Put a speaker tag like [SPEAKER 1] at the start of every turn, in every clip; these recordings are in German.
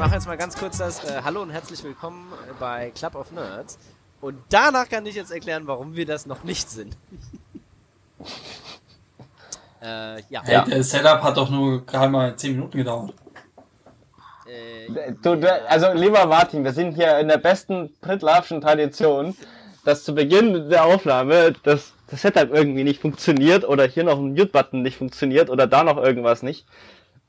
[SPEAKER 1] mache jetzt mal ganz kurz das äh, Hallo und herzlich willkommen bei Club of Nerds. Und danach kann ich jetzt erklären, warum wir das noch nicht sind.
[SPEAKER 2] äh, ja. Hey, der Setup hat doch nur gerade mal 10 Minuten gedauert.
[SPEAKER 3] Äh, du, du, also lieber Martin, wir sind hier in der besten Prittlarfschen Tradition, dass zu Beginn der Aufnahme das, das Setup irgendwie nicht funktioniert oder hier noch ein Mute-Button nicht funktioniert oder da noch irgendwas nicht.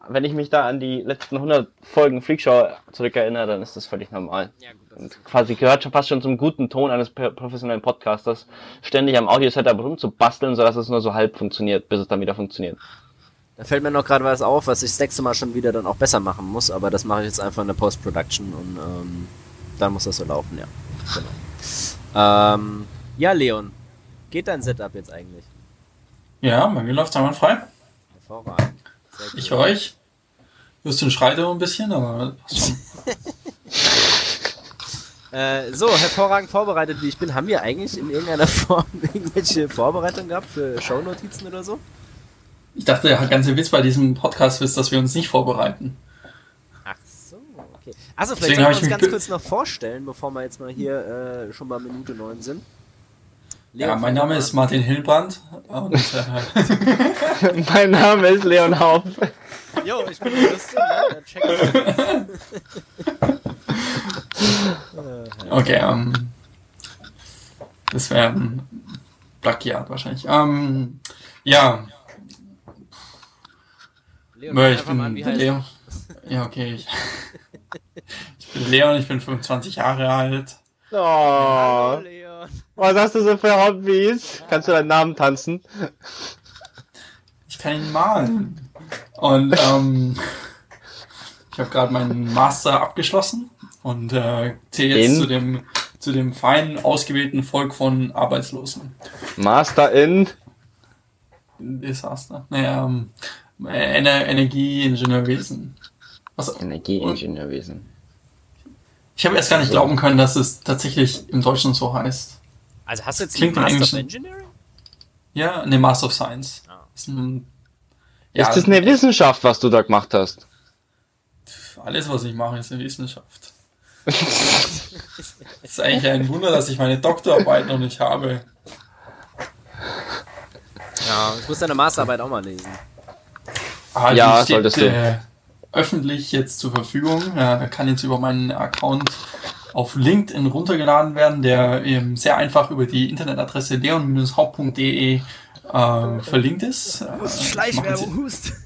[SPEAKER 3] Wenn ich mich da an die letzten 100 Folgen Freakshow zurückerinnere, dann ist das völlig normal. Ja, gut, Und quasi gehört schon fast schon zum guten Ton eines professionellen Podcasters, ständig am Audio-Setup rumzubasteln, sodass es nur so halb funktioniert, bis es dann wieder funktioniert.
[SPEAKER 1] Da fällt mir noch gerade was auf, was ich das nächste Mal schon wieder dann auch besser machen muss, aber das mache ich jetzt einfach in der Post-Production und ähm, dann muss das so laufen, ja. Genau. Ähm, ja, Leon, geht dein Setup jetzt eigentlich?
[SPEAKER 2] Ja, bei mir läuft es einwandfrei. Hervorragend. Ich euch. Justin schreit immer ein bisschen, aber passt schon.
[SPEAKER 1] Äh, so, hervorragend vorbereitet wie ich bin, haben wir eigentlich in irgendeiner Form irgendwelche Vorbereitungen gehabt für Shownotizen oder so?
[SPEAKER 2] Ich dachte, der ganze Witz bei diesem Podcast ist, dass wir uns nicht vorbereiten.
[SPEAKER 1] Ach so, okay. Also vielleicht sollen wir uns ganz kurz noch vorstellen, bevor wir jetzt mal hier äh, schon bei Minute 9 sind.
[SPEAKER 2] Leon ja, mein Name ist Martin Hilbrand. Und,
[SPEAKER 3] äh, mein Name ist Leon Haupt. Jo, ich bin Christian, ne? check
[SPEAKER 2] Okay, ähm. Das wäre ein Plagiat wahrscheinlich. Ähm, ja, Leon, ich bin an, Leon. Ja, okay. Ich, ich, bin Leon, ich bin 25 Jahre alt.
[SPEAKER 3] Oh. Hallo, Leon. Was hast du so für Hobbys? Ja. Kannst du deinen Namen tanzen?
[SPEAKER 2] Ich kann ihn malen. Und ähm, ich habe gerade meinen Master abgeschlossen und äh, zähle jetzt in? zu dem zu dem feinen ausgewählten Volk von Arbeitslosen.
[SPEAKER 3] Master in
[SPEAKER 2] Desaster. Naja, ähm, Ener Energieingenieurwesen.
[SPEAKER 3] Also, Energieingenieurwesen.
[SPEAKER 2] Ich habe erst gar nicht glauben können, dass es tatsächlich im Deutschen so heißt.
[SPEAKER 1] Also hast du jetzt Klingt Master of Engineering?
[SPEAKER 2] Ja, ne Master of Science. Ah.
[SPEAKER 3] Ist, ein, ja, ist das eine Wissenschaft, was du da gemacht hast?
[SPEAKER 2] Alles, was ich mache, ist eine Wissenschaft. Es ist eigentlich ein Wunder, dass ich meine Doktorarbeit noch nicht habe.
[SPEAKER 1] Ja, ich muss deine Masterarbeit auch mal lesen.
[SPEAKER 2] Ah, ja, steht, solltest du. Öffentlich jetzt zur Verfügung. Er kann jetzt über meinen Account auf LinkedIn runtergeladen werden, der eben sehr einfach über die Internetadresse leon-haupt.de äh, verlinkt ist. Hust, äh, Schleichwerbung, Hust.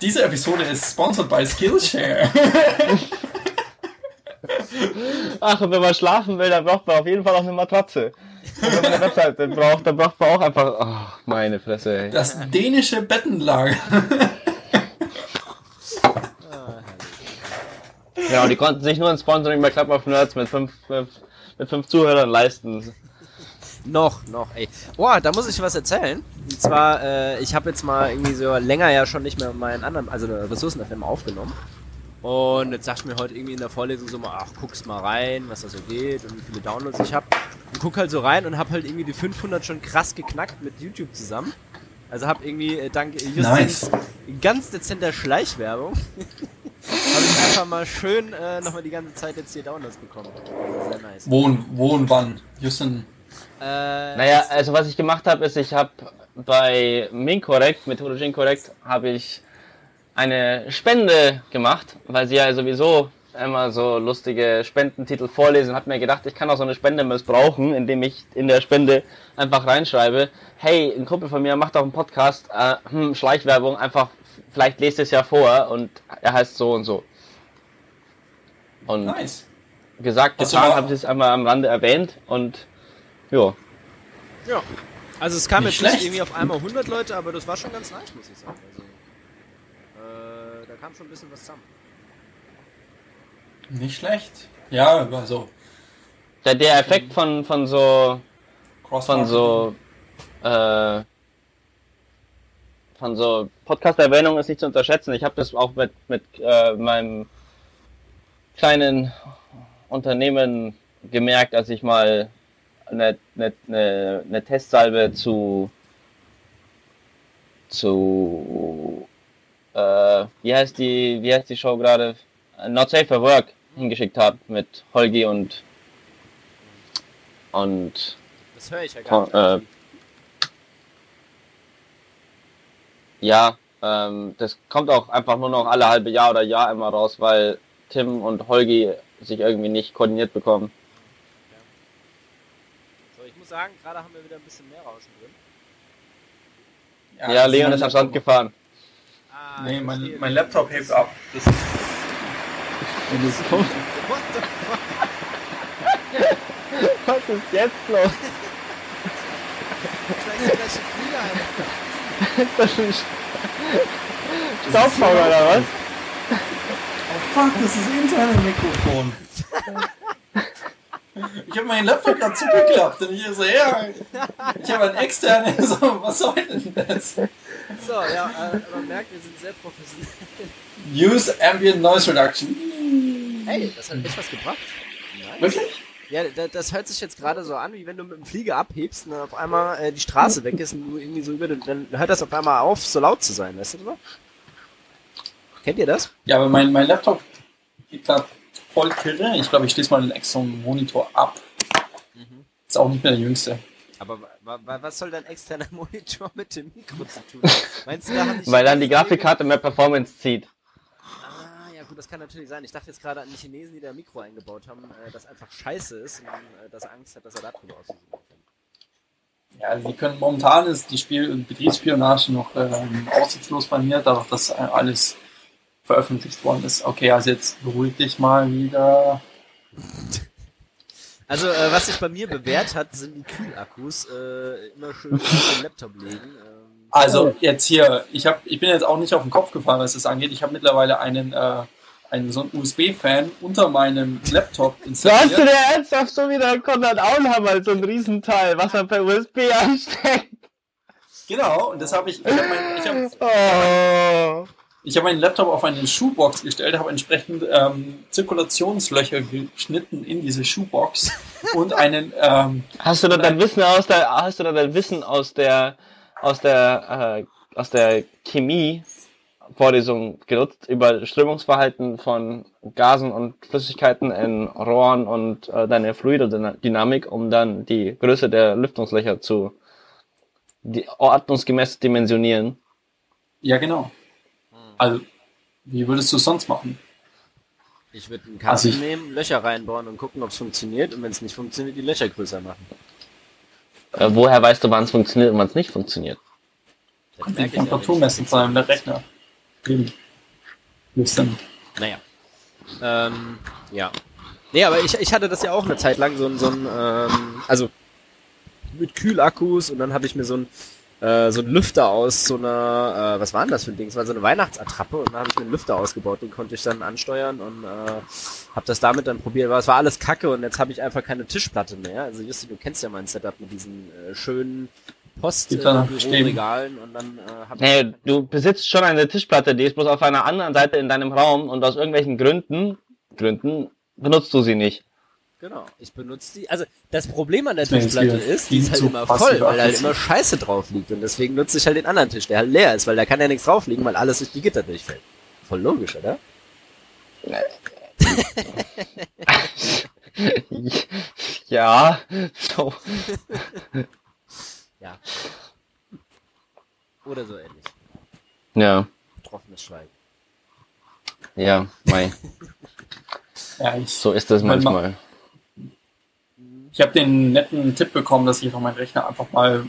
[SPEAKER 2] Diese Episode ist sponsored by Skillshare.
[SPEAKER 3] Ach, und wenn man schlafen will, dann braucht man auf jeden Fall auch eine Matratze. Und wenn man eine Webseite braucht, dann braucht man auch einfach. Ach, meine Fresse, ey.
[SPEAKER 2] Das dänische Bettenlager.
[SPEAKER 3] Genau, die konnten sich nur ein Sponsoring bei Club of Nerds mit fünf, mit fünf Zuhörern leisten.
[SPEAKER 1] Noch, noch, ey. Boah, da muss ich was erzählen. Und zwar, äh, ich habe jetzt mal irgendwie so länger ja schon nicht mehr meinen anderen, also Ressourcen-FM aufgenommen. Und jetzt sagst du mir heute irgendwie in der Vorlesung so mal, ach, guckst mal rein, was da so geht und wie viele Downloads ich habe. Und guck halt so rein und hab halt irgendwie die 500 schon krass geknackt mit YouTube zusammen. Also hab irgendwie äh, dank Justins nice. ganz dezenter Schleichwerbung habe ich einfach mal schön äh, nochmal die ganze Zeit jetzt hier Downloads bekommen.
[SPEAKER 2] Sehr nice. Wo und, wo und wann? Justin?
[SPEAKER 3] Äh, naja, also was ich gemacht habe, ist, ich habe bei Mincorrect, Methodology Incorrect, habe ich eine Spende gemacht, weil sie ja sowieso immer so lustige Spendentitel vorlesen. Hat mir gedacht, ich kann auch so eine Spende missbrauchen, indem ich in der Spende einfach reinschreibe, hey, ein Kumpel von mir macht auch einen Podcast, äh, hm, Schleichwerbung, einfach, vielleicht lest es ja vor und er heißt so und so. Und nice. gesagt, getan, habe ich es einmal am Rande erwähnt und ja.
[SPEAKER 1] Ja. Also es kam nicht jetzt schlecht. nicht irgendwie auf einmal 100 Leute, aber das war schon ganz nice, muss ich sagen. Kam schon ein bisschen was zusammen.
[SPEAKER 2] Nicht schlecht. Ja, also.
[SPEAKER 3] Der, der Effekt von, von so. Von so. Äh, von so Podcast-Erwähnungen ist nicht zu unterschätzen. Ich habe das auch mit, mit äh, meinem kleinen Unternehmen gemerkt, als ich mal eine, eine, eine, eine Testsalbe zu zu äh, wie heißt die, wie heißt die Show gerade? Not Safe for Work hingeschickt habe mit Holgi und und
[SPEAKER 1] das höre ich ja gar nicht. Äh,
[SPEAKER 3] ja, ähm, das kommt auch einfach nur noch alle halbe Jahr oder Jahr immer raus, weil Tim und Holgi sich irgendwie nicht koordiniert bekommen.
[SPEAKER 1] So, ich muss sagen, gerade haben wir wieder ein bisschen mehr Rauschen drin.
[SPEAKER 3] Ja, ja Leon ist am Strand gefahren.
[SPEAKER 2] Nee, mein, mein Laptop hebt ab. Das ist,
[SPEAKER 3] das ist What the fuck? Was ist jetzt los?
[SPEAKER 1] Vielleicht
[SPEAKER 3] ist das ein Staubsauger oder was?
[SPEAKER 2] Oh fuck, das ist interne Mikrofon. Ich habe meinen Laptop gerade zugeklappt und ich so, ja, ich habe einen externen, so, was soll denn das?
[SPEAKER 1] So, ja, äh, man merkt, wir sind sehr professionell.
[SPEAKER 2] Use Ambient Noise Reduction.
[SPEAKER 1] Hey, das hat echt was gebracht.
[SPEAKER 2] Nice. Wirklich?
[SPEAKER 1] Ja, das hört sich jetzt gerade so an, wie wenn du mit dem Flieger abhebst und dann auf einmal äh, die Straße weg ist und du irgendwie so über den, dann hört das auf einmal auf, so laut zu sein, weißt du so? Kennt ihr das?
[SPEAKER 2] Ja, aber mein, mein Laptop geht gerade voll kirre. Ich glaube, ich schließe mal den externen Monitor ab. Mhm. Ist auch nicht mehr der jüngste.
[SPEAKER 1] Aber was soll dein externer Monitor mit dem Mikro zu tun?
[SPEAKER 3] Meinst du, da habe ich Weil dann die Grafikkarte mehr Performance zieht.
[SPEAKER 1] Ah, ja gut, das kann natürlich sein. Ich dachte jetzt gerade an die Chinesen, die da ein Mikro eingebaut haben, äh, das einfach scheiße ist und äh, dass er Angst hat, dass er da drüber aussieht.
[SPEAKER 2] Ja, also die können momentan ist die Spiel Betriebsspionage noch ähm, aussichtslos bei mir, dadurch, dass alles veröffentlicht worden ist. Okay, also jetzt beruhig dich mal wieder.
[SPEAKER 1] Also, äh, was sich bei mir bewährt hat, sind die Kühlakkus. Äh, immer schön auf den Laptop legen. Ähm,
[SPEAKER 2] also, jetzt hier, ich, hab, ich bin jetzt auch nicht auf den Kopf gefallen, was das angeht. Ich habe mittlerweile einen, äh, einen so einen USB-Fan unter meinem Laptop
[SPEAKER 3] installiert. Da hast du dir ernsthaft so wie der Konrad Auenhammer so ein Riesenteil, was er per USB ansteckt.
[SPEAKER 2] Genau, und das habe ich. Ich habe mein, ich hab, oh. Ich habe meinen Laptop auf eine Schuhbox gestellt, habe entsprechend ähm, Zirkulationslöcher geschnitten in diese Schuhbox und einen. Ähm,
[SPEAKER 3] hast du da dein Wissen aus der, hast du da dein Wissen aus der, aus der, äh, aus der Chemie Vorlesung genutzt über Strömungsverhalten von Gasen und Flüssigkeiten in Rohren und äh, deine Fluidodynamik, um dann die Größe der Lüftungslöcher zu die ordnungsgemäß dimensionieren.
[SPEAKER 2] Ja, genau. Also, wie würdest du es sonst machen?
[SPEAKER 1] Ich würde einen Kasten also nehmen, Löcher reinbauen und gucken, ob es funktioniert und wenn es nicht funktioniert, die Löcher größer machen.
[SPEAKER 3] Äh, woher weißt du, wann es funktioniert und wann es nicht funktioniert?
[SPEAKER 2] Kommt die Temperatur messen von einem Rechner. Lüstern.
[SPEAKER 1] Naja. Ähm, ja. Nee, aber ich, ich hatte das ja auch eine Zeit lang, so ein, so ein ähm, also mit Kühlakkus und dann habe ich mir so ein äh, so ein Lüfter aus so einer, äh, was war denn das für ein Ding? Es war so eine Weihnachtsattrappe und dann habe ich mir einen Lüfter ausgebaut, den konnte ich dann ansteuern und äh, habe das damit dann probiert. Aber es war alles kacke und jetzt habe ich einfach keine Tischplatte mehr. Also Justin, du kennst ja mein Setup mit diesen äh, schönen Postregalen
[SPEAKER 3] äh, und dann äh, hab hey, du besitzt schon eine Tischplatte, die ist bloß auf einer anderen Seite in deinem Raum und aus irgendwelchen Gründen, Gründen benutzt du sie nicht.
[SPEAKER 1] Genau, ich benutze die. Also das Problem an der Tischplatte ist, die ist halt immer voll, weil halt immer Scheiße drauf liegt. Und deswegen nutze ich halt den anderen Tisch, der halt leer ist, weil da kann ja nichts drauf liegen, weil alles durch die Gitter durchfällt. Voll logisch, oder?
[SPEAKER 3] ja, so.
[SPEAKER 1] ja. Oder so ähnlich.
[SPEAKER 3] Ja.
[SPEAKER 1] Betroffenes Schweigen.
[SPEAKER 3] Ja, mei. ja, ich, so ist das manchmal.
[SPEAKER 2] Ich habe den netten Tipp bekommen, dass ich noch meinen Rechner einfach mal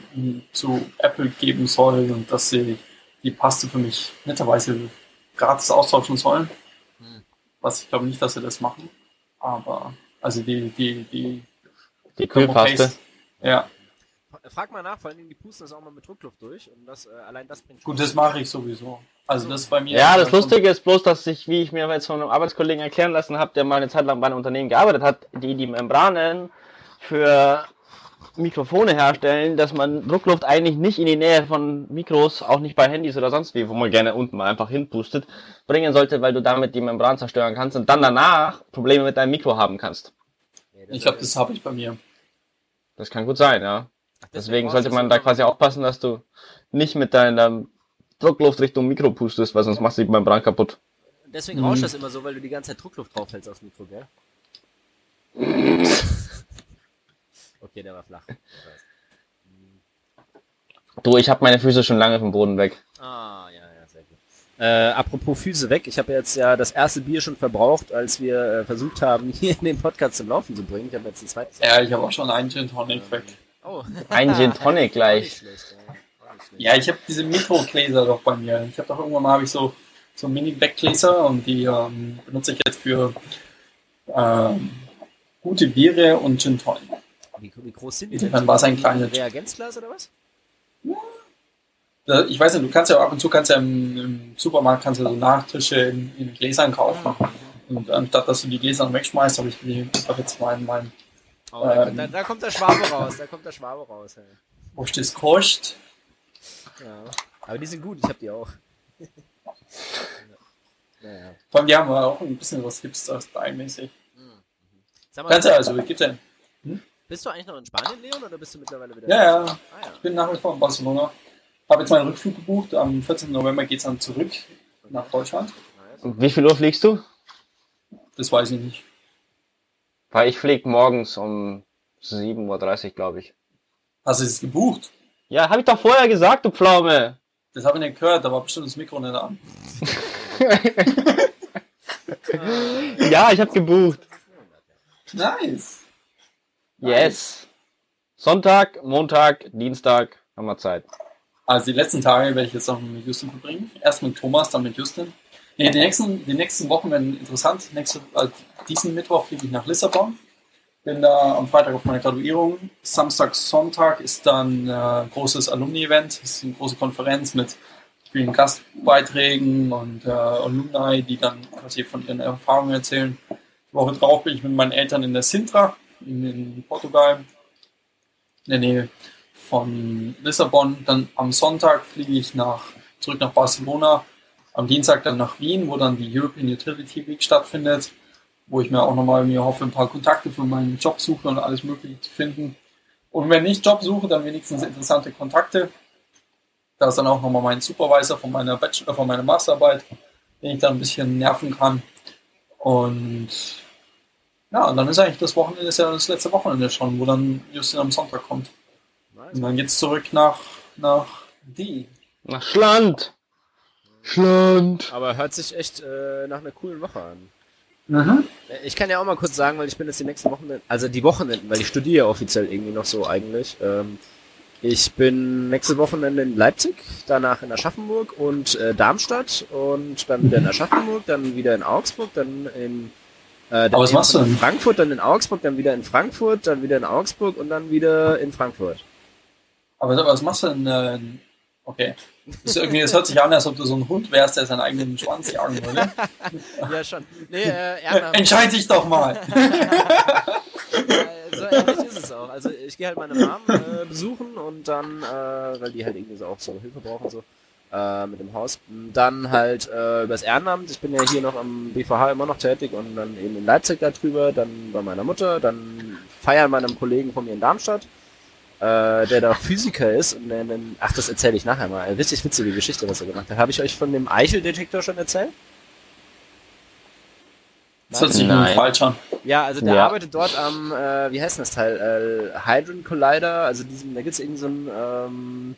[SPEAKER 2] zu Apple geben soll und dass sie die Paste für mich netterweise gratis austauschen sollen. Hm. Was ich glaube nicht, dass sie das machen. Aber also die die die
[SPEAKER 3] die Kühlpaste.
[SPEAKER 2] Ja.
[SPEAKER 1] Frag mal nach, vor allem die pusten das auch mal mit Druckluft durch und das äh, allein das bringt
[SPEAKER 2] Gut, das mache ich sowieso. Also das ist bei mir.
[SPEAKER 3] Ja, das Lustige ist bloß, dass ich, wie ich mir jetzt von einem Arbeitskollegen erklären lassen habe, der mal eine Zeit lang bei einem Unternehmen gearbeitet hat, die die Membranen für Mikrofone herstellen, dass man Druckluft eigentlich nicht in die Nähe von Mikros, auch nicht bei Handys oder sonst wie, wo man gerne unten mal einfach hinpustet, bringen sollte, weil du damit die Membran zerstören kannst und dann danach Probleme mit deinem Mikro haben kannst.
[SPEAKER 2] Ich glaube, das habe ich bei mir.
[SPEAKER 3] Das kann gut sein, ja. Deswegen sollte man da quasi aufpassen, dass du nicht mit deinem Druckluft Richtung Mikro pustest, weil sonst machst du beim Brand kaputt.
[SPEAKER 1] Deswegen rauscht das immer so, weil du die ganze Zeit Druckluft draufhältst aufs Mikro, gell? okay, der war flach.
[SPEAKER 3] Du, ich habe meine Füße schon lange vom Boden weg.
[SPEAKER 1] Ah, ja, ja, sehr gut. Äh, apropos Füße weg, ich habe jetzt ja das erste Bier schon verbraucht, als wir äh, versucht haben, hier den Podcast zum Laufen zu bringen. Ich habe jetzt ein zweites.
[SPEAKER 2] Ja, ich habe auch schon einen Gin Tonic weg.
[SPEAKER 3] Oh. Ein Gin Tonic gleich. Schlecht,
[SPEAKER 2] ja. ja, ich habe diese Mikrogläser doch bei mir. Ich habe doch irgendwann mal habe ich so so Mini-Backgläser und die ähm, benutze ich jetzt für ähm, gute Biere und Gin Tonic.
[SPEAKER 1] Wie, wie groß sind die
[SPEAKER 2] denn? Dann war es ein kleines
[SPEAKER 1] Reagenzglas oder was?
[SPEAKER 2] Ja. Ich weiß nicht, du kannst ja ab und zu kannst ja im, im Supermarkt kannst du so Nachtische in, in Gläsern kaufen. Und anstatt dass du die Gläser wegschmeißt, habe ich die hab jetzt meinen. mein
[SPEAKER 1] oh, ähm, da, da, kommt der Schwabe raus, da kommt der Schwabe raus. Hey.
[SPEAKER 2] Wo das kostet.
[SPEAKER 1] Ja, aber die sind gut, ich habe die auch.
[SPEAKER 2] naja. Vor allem, die haben auch ein bisschen was Hipster-Style-mäßig. Mhm. Kannst du also, wie geht's denn?
[SPEAKER 1] Hm? Bist du eigentlich noch in Spanien, Leon, oder bist du mittlerweile wieder?
[SPEAKER 2] Ja, ja. Ah, ja. Ich bin nach wie vor in Barcelona. Habe jetzt meinen Rückflug gebucht. Am 14. November geht es dann zurück nach Deutschland.
[SPEAKER 3] Und wie viel Uhr fliegst du?
[SPEAKER 2] Das weiß ich nicht.
[SPEAKER 3] Weil ich fliege morgens um 7.30 Uhr, glaube ich.
[SPEAKER 2] Hast du es gebucht?
[SPEAKER 3] Ja, habe ich doch vorher gesagt, du Pflaume.
[SPEAKER 2] Das habe ich nicht gehört, da war bestimmt das Mikro nicht an.
[SPEAKER 3] ja, ich habe gebucht.
[SPEAKER 2] Nice.
[SPEAKER 3] Yes. Sonntag, Montag, Dienstag haben wir Zeit.
[SPEAKER 2] Also die letzten Tage werde ich jetzt noch mit Justin verbringen. Erst mit Thomas, dann mit Justin. Nee, die nächsten, die nächsten Wochen werden interessant. Nächste, also diesen Mittwoch fliege ich nach Lissabon. Bin da am Freitag auf meiner Graduierung. Samstag, Sonntag ist dann ein äh, großes Alumni-Event. Das ist eine große Konferenz mit vielen Gastbeiträgen und äh, Alumni, die dann quasi von ihren Erfahrungen erzählen. Die Woche drauf bin ich mit meinen Eltern in der Sintra in, Portugal, in der Nähe von Lissabon. Dann am Sonntag fliege ich nach, zurück nach Barcelona. Am Dienstag dann nach Wien, wo dann die European Utility Week stattfindet, wo ich mir auch nochmal mir hoffe, ein paar Kontakte für meinen Job suche und alles Mögliche zu finden. Und wenn ich Job suche, dann wenigstens interessante Kontakte. Da ist dann auch nochmal mein Supervisor von meiner Bachelor, von meiner Masterarbeit, den ich dann ein bisschen nerven kann. Und ja, und dann ist eigentlich das Wochenende, ist ja das letzte Wochenende schon, wo dann Justin am Sonntag kommt. Und dann geht's zurück nach, nach die.
[SPEAKER 3] Nach Schland. Schland.
[SPEAKER 1] Aber hört sich echt äh, nach einer coolen Woche an. Mhm. Äh, ich kann ja auch mal kurz sagen, weil ich bin jetzt die nächsten Wochenenden, also die Wochenenden, weil ich studiere offiziell irgendwie noch so eigentlich. Ähm, ich bin nächste Wochenende in Leipzig, danach in Aschaffenburg und äh, Darmstadt und dann wieder in Aschaffenburg, dann wieder in Augsburg, dann in
[SPEAKER 2] äh, Aber was machst du
[SPEAKER 1] denn? Frankfurt, dann in Augsburg, dann wieder in Frankfurt, dann wieder in Augsburg und dann wieder in Frankfurt.
[SPEAKER 2] Aber was machst du denn? Äh, okay. Das, irgendwie, das hört sich an, als ob du so ein Hund wärst, der seinen eigenen Schwanz jagen würde.
[SPEAKER 1] ja, schon. Nee, äh,
[SPEAKER 2] Entscheid dich doch mal.
[SPEAKER 1] so ähnlich ist es auch. Also ich gehe halt meine Mom äh, besuchen und dann, äh, weil die halt irgendwie so auch so Hilfe brauchen so äh, mit dem Haus. Dann halt äh, übers Ehrenamt. Ich bin ja hier noch am BVH immer noch tätig und dann eben in Leipzig darüber, dann bei meiner Mutter, dann feiern meinem Kollegen von mir in Darmstadt, äh, der da Physiker ist. Und dann, ach, das erzähle ich nachher mal. Richtig witzige Geschichte, was er gemacht hat. Habe ich euch von dem Eicheldetektor schon erzählt?
[SPEAKER 2] Das hört sich falsch an.
[SPEAKER 1] Ja, also der ja. arbeitet dort am, äh, wie heißt das Teil? Äh, Hydron Collider, also diesem, da gibt es irgendwie so ein ähm,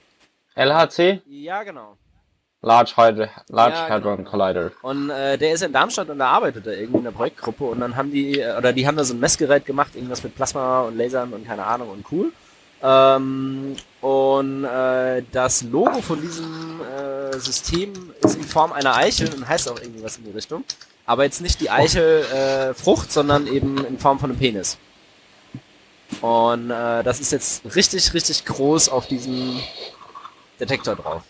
[SPEAKER 3] LHC?
[SPEAKER 1] Ja, genau.
[SPEAKER 3] Large, Hydro, Large ja, Hadron genau. Collider.
[SPEAKER 1] Und äh, der ist in Darmstadt und da arbeitet er irgendwie in der Projektgruppe und dann haben die, äh, oder die haben da so ein Messgerät gemacht, irgendwas mit Plasma und Lasern und keine Ahnung und cool. Ähm, und äh, das Logo von diesem äh, System ist in Form einer Eichel und heißt auch irgendwie was in die Richtung. Aber jetzt nicht die Eichel äh, Frucht, sondern eben in Form von einem Penis. Und äh, das ist jetzt richtig, richtig groß auf diesem Detektor drauf.